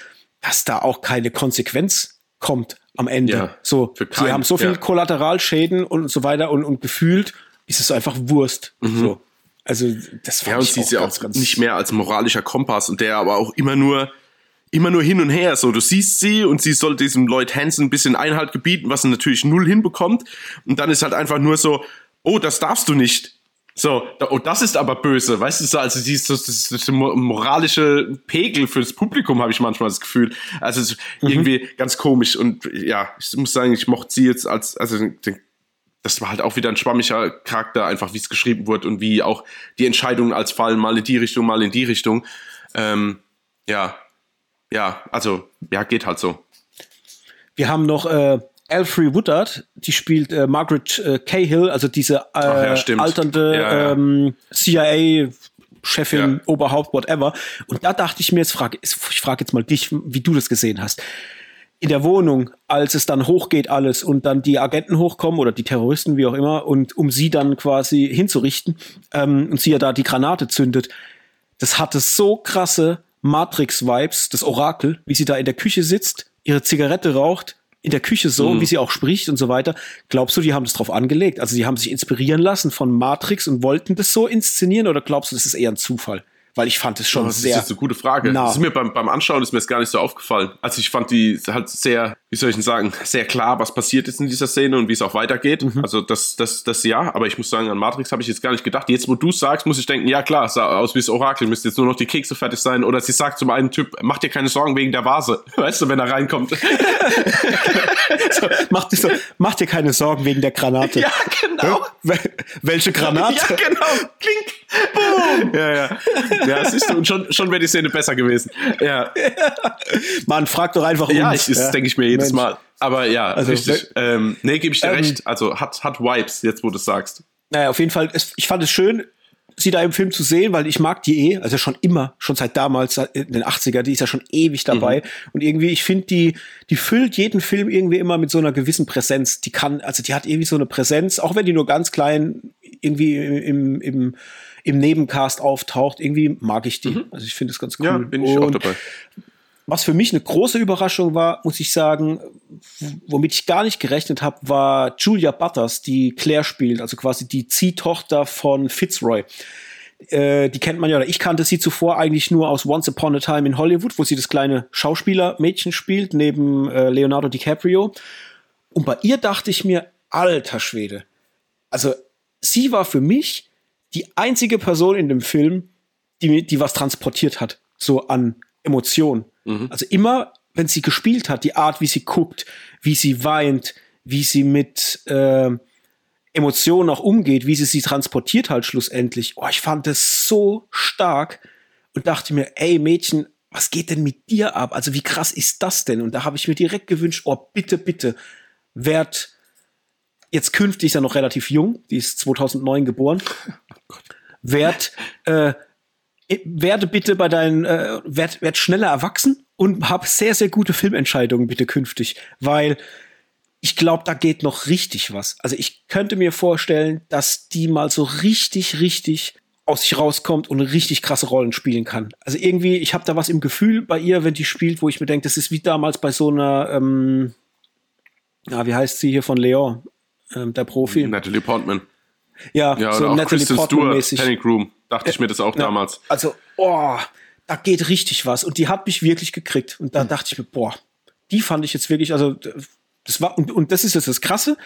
dass da auch keine Konsequenz kommt am Ende. Ja, so, sie haben so viel ja. Kollateralschäden und so weiter und, und gefühlt ist es einfach Wurst. So. Also das Mhm. Ja, und sie ist ja auch ganz- nicht mehr als moralischer Kompass und der aber auch immer nur immer nur hin und her. So, du siehst sie und sie soll diesem Lloyd Hansen ein bisschen Einhalt gebieten, was sie natürlich null hinbekommt. Und dann ist halt einfach nur so, oh, das darfst du nicht. So, oh, das ist aber böse, weißt du, so, also dieses das, das, das mo- moralische Pegel fürs Publikum habe ich manchmal das Gefühl. Also ist irgendwie ganz komisch und ja, ich muss sagen, ich mochte sie jetzt als, also das war halt auch wieder ein schwammiger Charakter, einfach wie es geschrieben wurde und wie auch die Entscheidungen als Fall mal in die Richtung, mal in die Richtung. Ähm, ja, ja, also, ja, geht halt so. Wir haben noch äh, Alfre Woodard, die spielt äh, Margaret äh, Cahill, also diese äh, ja, alternde Ja, ja. Ähm, CIA-Chefin, Ja. Oberhaupt, whatever. Und da dachte ich mir, jetzt frage, ich frage jetzt mal dich, wie du das gesehen hast. In der Wohnung, als es dann hochgeht alles und dann die Agenten hochkommen oder die Terroristen, wie auch immer, und um sie dann quasi hinzurichten ähm, und sie ja da die Granate zündet, das hatte so krasse Matrix-Vibes, das Orakel, wie sie da in der Küche sitzt, ihre Zigarette raucht, in der Küche so, wie sie auch spricht und so weiter. Glaubst du, die haben das drauf angelegt? Also die haben sich inspirieren lassen von Matrix und wollten das so inszenieren oder glaubst du, das ist eher ein Zufall? Weil ich fand es schon Das ist sehr. jetzt eine gute Frage. nah. Das ist mir beim, beim Anschauen ist mir das gar nicht so aufgefallen. Also ich fand die halt sehr, wie soll ich denn sagen, sehr klar, was passiert ist in dieser Szene und wie es auch weitergeht. Mhm. Also das, das, das ja, aber ich muss sagen, an Matrix habe ich jetzt gar nicht gedacht. Jetzt, wo du sagst, muss ich denken, ja klar, sah aus wie das Orakel, müsste jetzt nur noch die Kekse fertig sein. Oder sie sagt zum einen Typ, mach dir keine Sorgen wegen der Vase. Weißt du, wenn er reinkommt. so, mach, dir so, mach dir keine Sorgen wegen der Granate. ja, genau. Wel- Welche Granate? Ja, genau. Klink. Boom. Ja, ja. Ja, siehst du, und schon, schon wäre die Szene besser gewesen. Ja. Mann, frag doch einfach Ja, uns. ich, das denke ich mir jedes Mensch. Mal. Aber ja, Also, richtig. Ähm, nee, gebe ich dir Ähm, recht. Also hat, hat Vibes, jetzt wo du es sagst. Naja, auf jeden Fall, es, ich fand es schön, sie da im Film zu sehen, weil ich mag die eh, also schon immer, schon seit damals, in den 80er, die ist ja schon ewig dabei. Und irgendwie, ich finde, die, die füllt jeden Film irgendwie immer mit so einer gewissen Präsenz. Die kann, also die hat irgendwie so eine Präsenz, auch wenn die nur ganz klein irgendwie im, im, im Nebencast auftaucht, irgendwie mag ich die. Also ich finde es ganz cool. Ja, bin ich auch Und dabei. Was für mich eine große Überraschung war, muss ich sagen, womit ich gar nicht gerechnet habe, war Julia Butters, die Claire spielt, also quasi die Ziehtochter von Fitzroy. Äh, die kennt man ja, oder ich kannte sie zuvor eigentlich nur aus Once Upon a Time in Hollywood, wo sie das kleine Schauspielermädchen spielt, neben äh, Leonardo DiCaprio. Und bei ihr dachte ich mir, alter Schwede. Also, sie war für mich die einzige Person in dem Film, die, die was transportiert hat, so an Emotionen. Also immer, wenn sie gespielt hat, die Art, wie sie guckt, wie sie weint, wie sie mit äh, Emotionen auch umgeht, wie sie sie transportiert halt schlussendlich. Oh, ich fand das so stark und dachte mir, ey Mädchen, was geht denn mit dir ab? Also wie krass ist das denn? Und da habe ich mir direkt gewünscht, oh bitte, bitte, werd jetzt künftig ist ja noch relativ jung, die ist 2009 geboren, werd, äh, werde bitte bei deinen, äh, werd, werd schneller erwachsen und hab sehr, sehr gute Filmentscheidungen bitte künftig, weil ich glaube, da geht noch richtig was. Also ich könnte mir vorstellen, dass die mal so richtig, richtig aus sich rauskommt und richtig krasse Rollen spielen kann. Also irgendwie, ich habe da was im Gefühl bei ihr, wenn die spielt, wo ich mir denke, das ist wie damals bei so einer, ähm, ja, wie heißt sie hier von Leon, ähm, der Profi. Natalie Portman. Ja, Ja, so Natalie Portman-mäßig. Panic Room. Dachte ich mir das auch Ja, damals. Also, oh, da geht richtig was. Und die hat mich wirklich gekriegt. Und da Hm. dachte ich mir, boah, die fand ich jetzt wirklich, also, das war, und, und das ist jetzt das Krasse.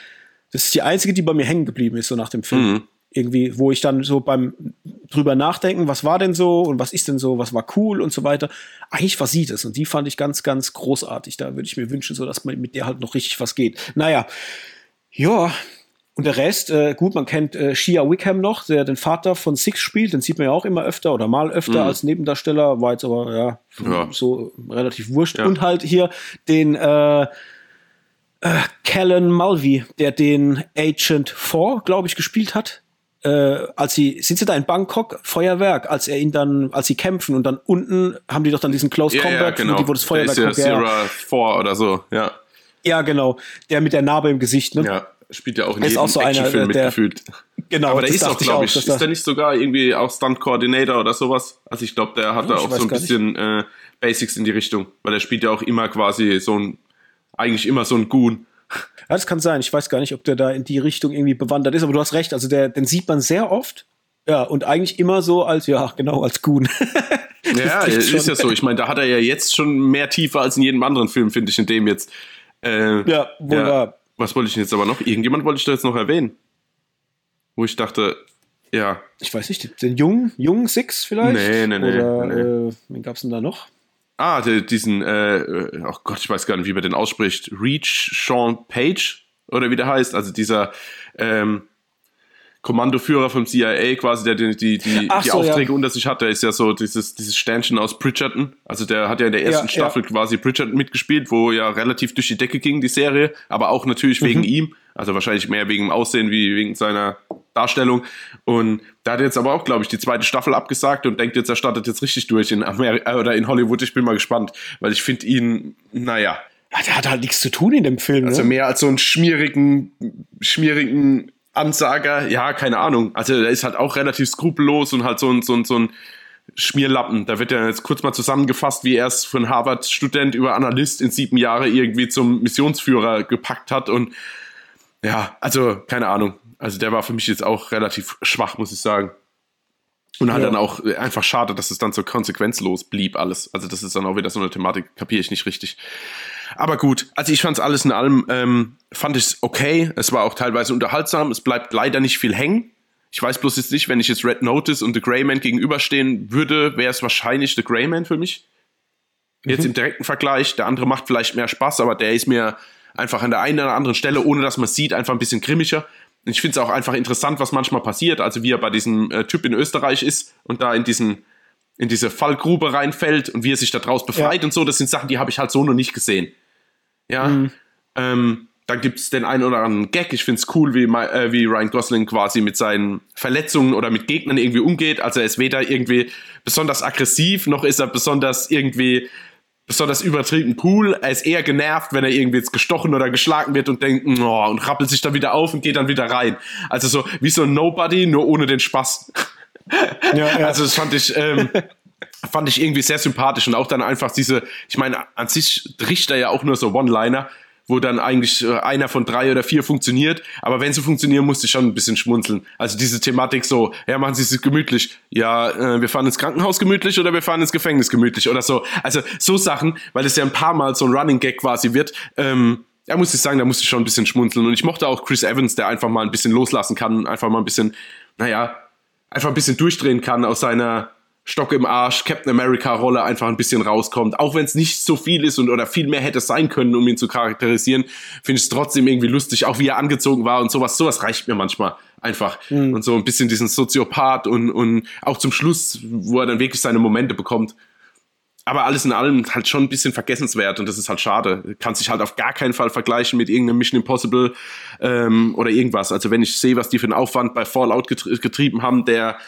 Das ist die einzige, die bei mir hängen geblieben ist, so nach dem Film. Mhm. Irgendwie, wo ich dann so beim drüber nachdenken, was war denn so und was ist denn so, was war cool und so weiter. Eigentlich war sie das. Und die fand ich ganz, ganz großartig. Da würde ich mir wünschen, so dass man mit der halt noch richtig was geht. Naja, ja, und der Rest, äh, gut, man kennt äh, Shia Wickham noch, der den Vater von Six spielt, den sieht man ja auch immer öfter oder mal öfter als Nebendarsteller, war jetzt aber ja, Ja. so relativ wurscht. Ja. Und halt hier den äh, äh, Callan Mulvey, der den Agent 4, glaube ich, gespielt hat. Äh, als sie, sind sie da in Bangkok, Feuerwerk, als er ihn dann, als sie kämpfen und dann unten haben die doch dann diesen Close Ja, ja, Combat, genau. wo, wo das Feuerwerk ist ja kommt. Ja, Sierra 4 oder so. Ja. ja, genau. Der mit der Narbe im Gesicht, ne? ja. Spielt ja auch in Ist jedem auch so einer, Actionfilm der- mitgefühlt. Genau, aber der ist auch, glaube ich, auch, ist der nicht sogar irgendwie auch Stunt Coordinator oder sowas? Also ich glaube, der hat oh, da auch so ein bisschen äh, Basics in die Richtung, weil er spielt ja auch immer quasi so ein, eigentlich immer so ein Goon. Ja, das kann sein. Ich weiß gar nicht, ob der da in die Richtung irgendwie bewandert ist, aber du hast recht. Also der, den sieht man sehr oft. Ja, und eigentlich immer so als, ja, genau, als Goon. ja, ist schon. ja so. Ich meine, da hat er ja jetzt schon mehr Tiefe als in jedem anderen Film, finde ich, in dem jetzt. Äh, ja, wohl ja. wahr. Was wollte ich denn jetzt aber noch? Irgendjemand wollte ich da jetzt noch erwähnen. Wo ich dachte, ja. Ich weiß nicht, den jungen, jungen Six vielleicht? Nee, nee, nee. Oder nee. Äh, wen gab's denn da noch? Ah, diesen, äh, oh Gott, ich weiß gar nicht, wie man den ausspricht. Reach Sean Page oder wie der heißt. Also dieser ähm, Kommandoführer vom CIA quasi, der die, die, die, die so, Aufträge ja. unter sich hat, der ist ja so dieses, dieses Sternchen aus Bridgerton. Also der hat ja in der ersten ja, Staffel ja. quasi Bridgerton mitgespielt, wo ja relativ durch die Decke ging, die Serie, aber auch natürlich mhm. wegen ihm. Also wahrscheinlich mehr wegen dem Aussehen wie wegen seiner Darstellung. Und da hat jetzt aber auch, glaube ich, die zweite Staffel abgesagt und denkt jetzt, er startet jetzt richtig durch in Amerika oder in Hollywood. Ich bin mal gespannt, weil ich finde ihn, naja. Ja, der hat halt nichts zu tun in dem Film. Also ne? mehr als so einen schmierigen, schmierigen Ansager, ja, keine Ahnung. Also er ist halt auch relativ skrupellos und halt so ein, so ein, so ein Schmierlappen. Da wird ja jetzt kurz mal zusammengefasst, wie er es von Harvard-Student über Analyst in sieben Jahre irgendwie zum Missionsführer gepackt hat. Und ja, also keine Ahnung. Also der war für mich jetzt auch relativ schwach, muss ich sagen. Und halt ja. dann auch einfach schade, dass es dann so konsequenzlos blieb alles. Also das ist dann auch wieder so eine Thematik, kapiere ich nicht richtig. Aber gut, also ich fand es alles in allem, ähm, fand ich es okay. Es war auch teilweise unterhaltsam. Es bleibt leider nicht viel hängen. Ich weiß bloß jetzt nicht, wenn ich jetzt Red Notice und The Greyman gegenüberstehen würde, wäre es wahrscheinlich The Greyman für mich. Jetzt mhm. im direkten Vergleich. Der andere macht vielleicht mehr Spaß, aber der ist mir einfach an der einen oder anderen Stelle, ohne dass man es sieht, einfach ein bisschen grimmiger. Ich finde es auch einfach interessant, was manchmal passiert. Also wie er bei diesem äh, Typ in Österreich ist und da in diesen in diese Fallgrube reinfällt und wie er sich daraus befreit ja. und so. Das sind Sachen, die habe ich halt so noch nicht gesehen. Ja. Mhm. Ähm, dann gibt es den einen oder anderen Gag. Ich finde es cool, wie, äh, wie Ryan Gosling quasi mit seinen Verletzungen oder mit Gegnern irgendwie umgeht. Also er ist weder irgendwie besonders aggressiv, noch ist er besonders irgendwie besonders übertrieben cool. Er ist eher genervt, wenn er irgendwie jetzt gestochen oder geschlagen wird und denkt, oh, und rappelt sich dann wieder auf und geht dann wieder rein. Also so wie so ein Nobody, nur ohne den Spaß. Ja, ja. Also das fand ich, ähm, fand ich irgendwie sehr sympathisch und auch dann einfach diese, ich meine, an sich tricht er ja auch nur so One-Liner, wo dann eigentlich äh, einer von drei oder vier funktioniert. Aber wenn sie funktionieren, musste ich schon ein bisschen schmunzeln. Also diese Thematik so, ja, machen Sie es gemütlich. Ja, äh, wir fahren ins Krankenhaus gemütlich oder wir fahren ins Gefängnis gemütlich oder so. Also so Sachen, weil es ja ein paar Mal so ein Running Gag quasi wird. Ähm, ja, muss ich sagen, da musste ich schon ein bisschen schmunzeln. Und ich mochte auch Chris Evans, der einfach mal ein bisschen loslassen kann, einfach mal ein bisschen, naja, einfach ein bisschen durchdrehen kann aus seiner Stock im Arsch, Captain America Rolle einfach ein bisschen rauskommt. Auch wenn es nicht so viel ist und oder viel mehr hätte sein können, um ihn zu charakterisieren, finde ich es trotzdem irgendwie lustig, auch wie er angezogen war und sowas. Sowas reicht mir manchmal einfach. Mhm. Und so ein bisschen diesen Soziopath und, und auch zum Schluss, wo er dann wirklich seine Momente bekommt. Aber alles in allem halt schon ein bisschen vergessenswert und das ist halt schade. Kann sich halt auf gar keinen Fall vergleichen mit irgendeinem Mission Impossible ähm, oder irgendwas. Also wenn ich sehe, was die für einen Aufwand bei Fallout getrie getrieben haben, der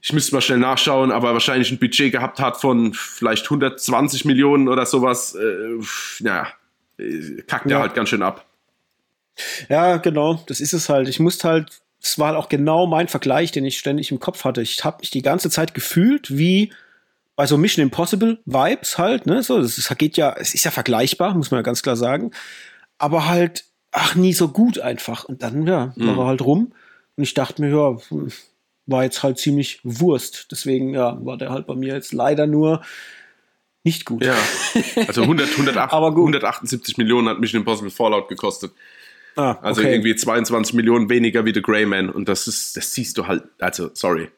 ich müsste mal schnell nachschauen, aber wahrscheinlich ein Budget gehabt hat von vielleicht 120 Millionen oder sowas, äh, naja, äh, kackt ja. er halt ganz schön ab. Ja, genau, das ist es halt. Ich musste halt, es war halt auch genau mein Vergleich, den ich ständig im Kopf hatte. Ich habe mich die ganze Zeit gefühlt wie bei so Mission Impossible Vibes halt, ne? So, das ist, geht ja, es ist ja vergleichbar, muss man ja ganz klar sagen. Aber halt, ach, nie so gut einfach. Und dann, ja, war mhm. er halt rum. Und ich dachte mir, ja, hm, war jetzt halt ziemlich Wurst. Deswegen ja, war der halt bei mir jetzt leider nur nicht gut. Ja, also 100, 108, 178 Millionen hat Mission Impossible Fallout gekostet. Ah, okay. Also irgendwie 22 Millionen weniger wie The Grey Man. Und das ist, das siehst du halt, also sorry.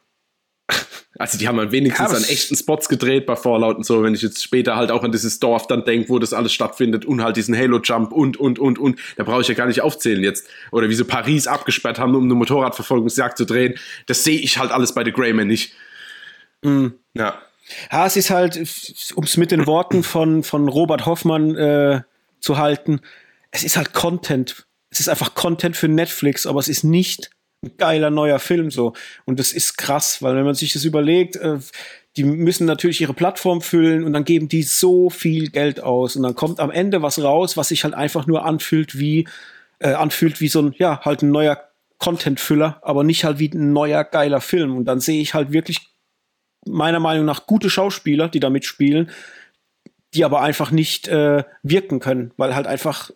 Also die haben halt wenigstens ja, an echten Spots gedreht bei Fallout und so, wenn ich jetzt später halt auch an dieses Dorf dann denke, wo das alles stattfindet und halt diesen Halo-Jump und, und, und, und, da brauche ich ja gar nicht aufzählen jetzt. Oder wie sie Paris abgesperrt haben, um eine Motorradverfolgungsjagd zu drehen. Das sehe ich halt alles bei The Greyman nicht. Mhm. Ja. Ja, es ist halt, um es mit den Worten von, von Robert Hoffmann äh, zu halten, es ist halt Content. Es ist einfach Content für Netflix, aber es ist nicht ein geiler neuer Film so. Und das ist krass, weil wenn man sich das überlegt, äh, die müssen natürlich ihre Plattform füllen und dann geben die so viel Geld aus und dann kommt am Ende was raus, was sich halt einfach nur anfühlt wie äh, anfühlt wie so ein ja halt ein neuer Content-Füller, aber nicht halt wie ein neuer, geiler Film. Und dann sehe ich halt wirklich meiner Meinung nach gute Schauspieler, die da mitspielen, die aber einfach nicht äh, wirken können, weil halt einfach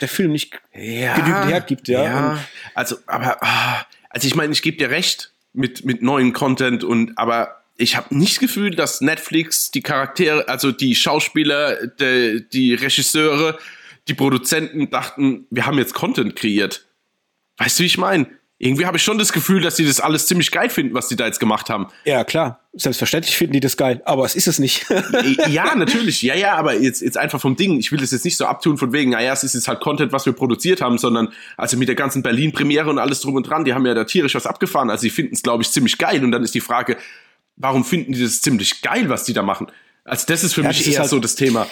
der Film nicht ja, genügend hergibt. Ja, ja. also, aber, ah, also ich meine, ich gebe dir recht mit, mit neuen Content und, aber ich habe nicht das Gefühl, dass Netflix die Charaktere, also die Schauspieler, die, die Regisseure, die Produzenten dachten, wir haben jetzt Content kreiert. Weißt du, wie ich meine? Irgendwie habe ich schon das Gefühl, dass sie das alles ziemlich geil finden, was die da jetzt gemacht haben. Ja, klar. Selbstverständlich finden die das geil, aber es ist es nicht. ja, natürlich. Ja, ja, aber jetzt, jetzt einfach vom Ding. Ich will das jetzt nicht so abtun von wegen, naja, es ist jetzt halt Content, was wir produziert haben, sondern also mit der ganzen Berlin-Premiere und alles drum und dran, die haben ja da tierisch was abgefahren. Also sie finden es, glaube ich, ziemlich geil. Und dann ist die Frage, warum finden die das ziemlich geil, was die da machen? Also das ist für ja, mich eher halt so das Thema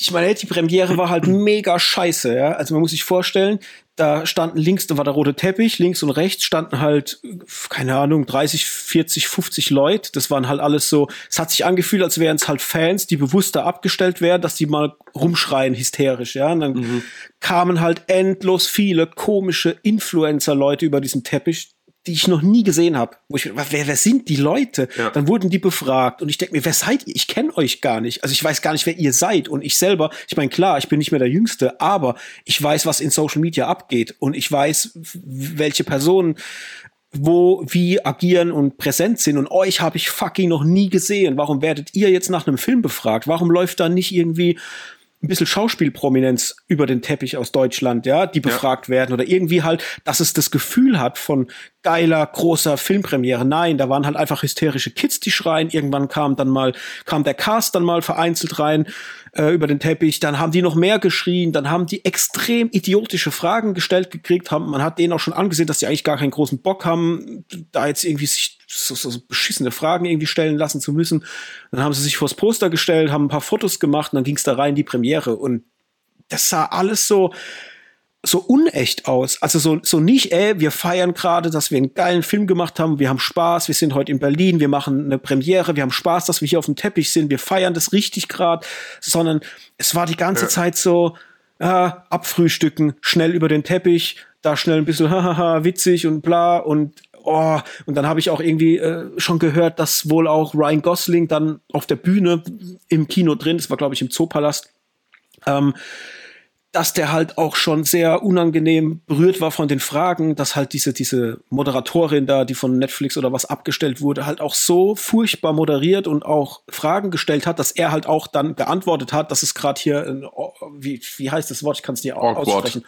ich meine, die Premiere war halt mega scheiße, ja. Also man muss sich vorstellen, da standen links, da war der rote Teppich, links und rechts standen halt, keine Ahnung, 30, 40, 50 Leute. Das waren halt alles so, es hat sich angefühlt, als wären es halt Fans, die bewusst da abgestellt werden, dass die mal rumschreien, hysterisch, ja. Und dann mhm. kamen halt endlos viele komische Influencer-Leute über diesen Teppich, die ich noch nie gesehen habe. Wo ich, wer, wer sind die Leute? Ja. Dann wurden die befragt und ich denke mir, wer seid ihr? Ich kenne euch gar nicht. Also ich weiß gar nicht, wer ihr seid. Und ich selber, ich meine, klar, ich bin nicht mehr der Jüngste, aber ich weiß, was in Social Media abgeht und ich weiß, welche Personen wo wie agieren und präsent sind und euch habe ich fucking noch nie gesehen. Warum werdet ihr jetzt nach einem Film befragt? Warum läuft da nicht irgendwie ein bisschen Schauspielprominenz über den Teppich aus Deutschland, ja, die befragt ja. werden oder irgendwie halt, dass es das Gefühl hat von geiler, großer Filmpremiere. Nein, da waren halt einfach hysterische Kids, die schreien. Irgendwann kam dann mal, kam der Cast dann mal vereinzelt rein äh, über den Teppich. Dann haben die noch mehr geschrien. Dann haben die extrem idiotische Fragen gestellt gekriegt. Haben, man hat denen auch schon angesehen, dass die eigentlich gar keinen großen Bock haben, da jetzt irgendwie sich so, so, so beschissene Fragen irgendwie stellen lassen zu müssen. Dann haben sie sich vors Poster gestellt, haben ein paar Fotos gemacht und dann ging es da rein die Premiere. Und das sah alles so, so unecht aus. Also so, so nicht, ey, wir feiern gerade, dass wir einen geilen Film gemacht haben, wir haben Spaß, wir sind heute in Berlin, wir machen eine Premiere, wir haben Spaß, dass wir hier auf dem Teppich sind, wir feiern das richtig gerade, sondern es war die ganze ja. Zeit so, äh, abfrühstücken, schnell über den Teppich, da schnell ein bisschen hahaha, witzig und bla und oh, und dann habe ich auch irgendwie äh, schon gehört, dass wohl auch Ryan Gosling dann auf der Bühne im Kino drin, das war glaube ich im Zoopalast, ähm, dass der halt auch schon sehr unangenehm berührt war von den Fragen, dass halt diese, diese Moderatorin da, die von Netflix oder was abgestellt wurde, halt auch so furchtbar moderiert und auch Fragen gestellt hat, dass er halt auch dann geantwortet hat, dass es gerade hier, ein, wie, wie heißt das Wort, ich kann es nicht Awkward. aussprechen,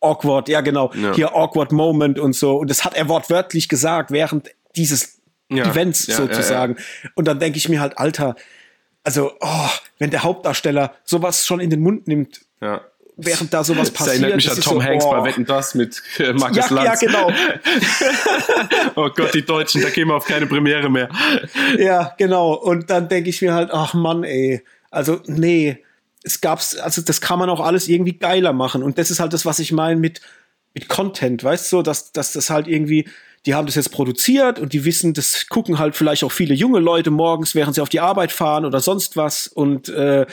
awkward, ja genau, ja. hier awkward Moment und so. Und das hat er wortwörtlich gesagt während dieses ja. Events ja, sozusagen. Und dann denke ich mir halt, Alter, also, oh, wenn der Hauptdarsteller sowas schon in den Mund nimmt, ja. Während da sowas passiert. Das erinnert mich an Tom so, Hanks oh. bei Wetten Das mit äh, Markus ja, Lanz. Ja, genau. oh Gott, die Deutschen, da gehen wir auf keine Premiere mehr. Ja, genau. Und dann denke ich mir halt, ach Mann, ey. Also, nee es gab's, also das kann man auch alles irgendwie geiler machen. Und das ist halt das, was ich meine mit, mit Content, weißt du, dass, dass das halt irgendwie, die haben das jetzt produziert und die wissen, das gucken halt vielleicht auch viele junge Leute morgens, während sie auf die Arbeit fahren oder sonst was und äh,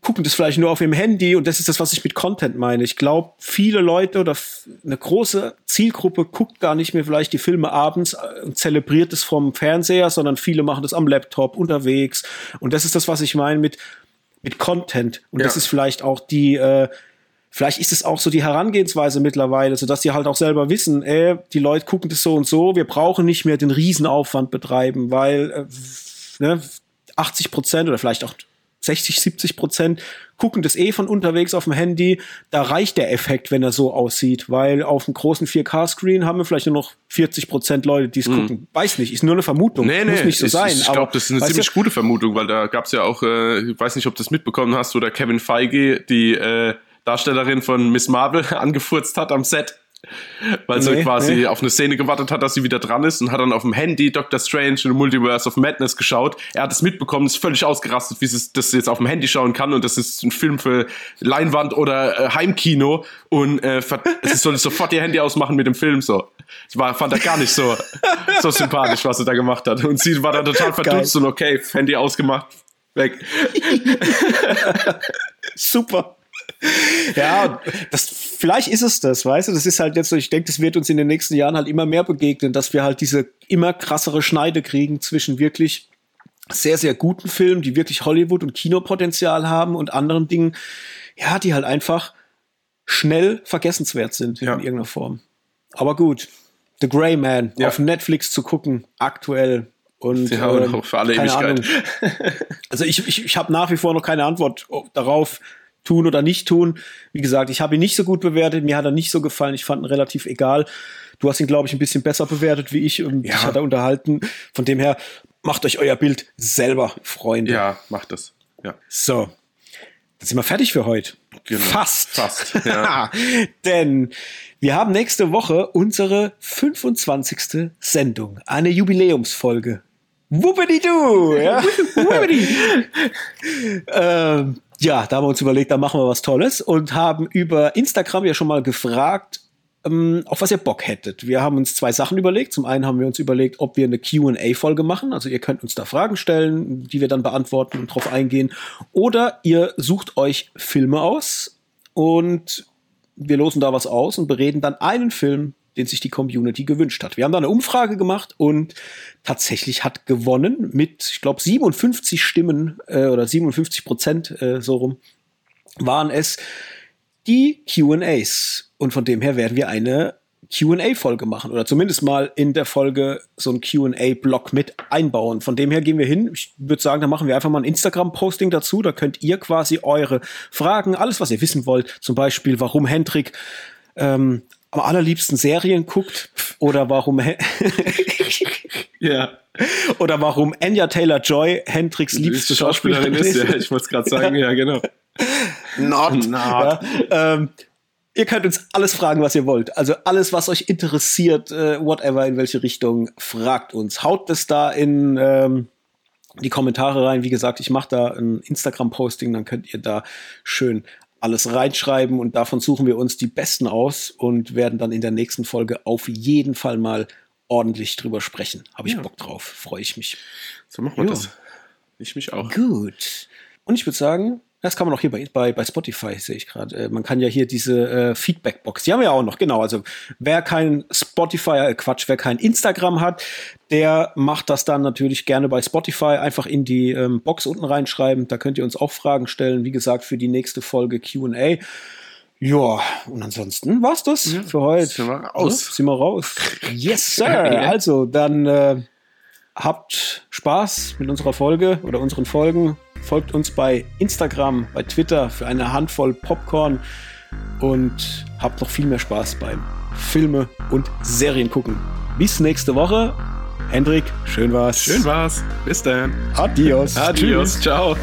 gucken das vielleicht nur auf ihrem Handy und das ist das, was ich mit Content meine. Ich glaube, viele Leute oder eine große Zielgruppe guckt gar nicht mehr vielleicht die Filme abends äh, und zelebriert es vom Fernseher, sondern viele machen das am Laptop unterwegs und das ist das, was ich meine mit mit Content. Und ja. das ist vielleicht auch die, äh, vielleicht ist es auch so die Herangehensweise mittlerweile, so dass sie halt auch selber wissen, ey, die Leute gucken das so und so, wir brauchen nicht mehr den Riesenaufwand betreiben, weil äh, ne, 80 Prozent oder vielleicht auch 60, 70 Prozent gucken das eh von unterwegs auf dem Handy. Da reicht der Effekt, wenn er so aussieht, weil auf dem großen 4K-Screen haben wir vielleicht nur noch 40 Prozent Leute, die es mm. gucken. Weiß nicht, ist nur eine Vermutung. Nee, nee, Muss nicht so ist, sein. Ich glaube, das ist eine ziemlich du? gute Vermutung, weil da gab es ja auch, äh, ich weiß nicht, ob du das mitbekommen hast, oder Kevin Feige, die äh, Darstellerin von Miss Marvel, angefurzt hat am Set weil sie nee, quasi nee. auf eine Szene gewartet hat, dass sie wieder dran ist und hat dann auf dem Handy Doctor Strange in the Multiverse of Madness geschaut. Er hat es mitbekommen, ist völlig ausgerastet, wie sie das jetzt auf dem Handy schauen kann und das ist ein Film für Leinwand oder äh, Heimkino und äh, sie soll sofort ihr Handy ausmachen mit dem Film so. Das war, fand er gar nicht so, so sympathisch, was sie da gemacht hat. Und sie war dann total verdutzt Geil. und okay, Handy ausgemacht, weg. Super. ja, das, vielleicht ist es das, weißt du? Das ist halt jetzt so, ich denke, das wird uns in den nächsten Jahren halt immer mehr begegnen, dass wir halt diese immer krassere Schneide kriegen zwischen wirklich sehr, sehr guten Filmen, die wirklich Hollywood- und Kinopotenzial haben und anderen Dingen, ja, die halt einfach schnell vergessenswert sind ja. in irgendeiner Form. Aber gut, The Grey Man ja. auf Netflix zu gucken, aktuell. Und ja, und äh, für alle Ewigkeit. Also ich, ich, ich habe nach wie vor noch keine Antwort darauf, tun oder nicht tun. Wie gesagt, ich habe ihn nicht so gut bewertet, mir hat er nicht so gefallen, ich fand ihn relativ egal. Du hast ihn, glaube ich, ein bisschen besser bewertet wie ich und ja. ich hatte unterhalten. Von dem her, macht euch euer Bild selber, Freunde. Ja, macht das. Ja. So. Dann sind wir fertig für heute. Genau. Fast. Fast. Ja. Denn wir haben nächste Woche unsere 25. Sendung. Eine Jubiläumsfolge. Wuppidi du! Ja? Ähm, ja, da haben wir uns überlegt, da machen wir was Tolles und haben über Instagram ja schon mal gefragt, ähm, auf was ihr Bock hättet. Wir haben uns zwei Sachen überlegt. Zum einen haben wir uns überlegt, ob wir eine QA-Folge machen. Also ihr könnt uns da Fragen stellen, die wir dann beantworten und drauf eingehen. Oder ihr sucht euch Filme aus und wir losen da was aus und bereden dann einen Film, den sich die Community gewünscht hat. Wir haben da eine Umfrage gemacht und tatsächlich hat gewonnen mit, ich glaube, 57 Stimmen äh, oder 57 Prozent äh, so rum waren es die QAs. Und von dem her werden wir eine QA-Folge machen oder zumindest mal in der Folge so ein QA-Block mit einbauen. Von dem her gehen wir hin. Ich würde sagen, da machen wir einfach mal ein Instagram-Posting dazu. Da könnt ihr quasi eure Fragen, alles, was ihr wissen wollt, zum Beispiel, warum Hendrik ähm, am allerliebsten Serien guckt oder warum ja oder warum Anya Taylor Joy Hendricks liebste Schauspielerin ist. Ja, ich wollte es gerade sagen, ja genau. Not. Not. Ja, ähm, Ihr könnt uns alles fragen, was ihr wollt. Also alles, was euch interessiert, äh, whatever, in welche Richtung, fragt uns. Haut das da in ähm, die Kommentare rein. Wie gesagt, ich mache da ein Instagram-Posting, dann könnt ihr da schön alles reinschreiben und davon suchen wir uns die besten aus und werden dann in der nächsten Folge auf jeden Fall mal ordentlich drüber sprechen. Habe ich ja. Bock drauf, freue ich mich. So machen wir jo. das. Ich mich auch. Gut. Und ich würde sagen, das kann man auch hier bei, bei, bei Spotify, sehe ich gerade. Äh, man kann ja hier diese äh, Feedback-Box, die haben wir ja auch noch, genau. Also wer kein Spotify, äh, Quatsch, wer kein Instagram hat, der macht das dann natürlich gerne bei Spotify. Einfach in die ähm, Box unten reinschreiben. Da könnt ihr uns auch Fragen stellen. Wie gesagt, für die nächste Folge QA. Ja, und ansonsten war's das ja, für heute. Sind wir raus. Sind wir raus. Yes, sir. Also, dann äh, habt Spaß mit unserer Folge oder unseren Folgen. Folgt uns bei Instagram, bei Twitter für eine Handvoll Popcorn und habt noch viel mehr Spaß beim Filme und Serien gucken. Bis nächste Woche. Hendrik, schön war's. Schön war's. Bis dann. Adios. Adios. Ciao.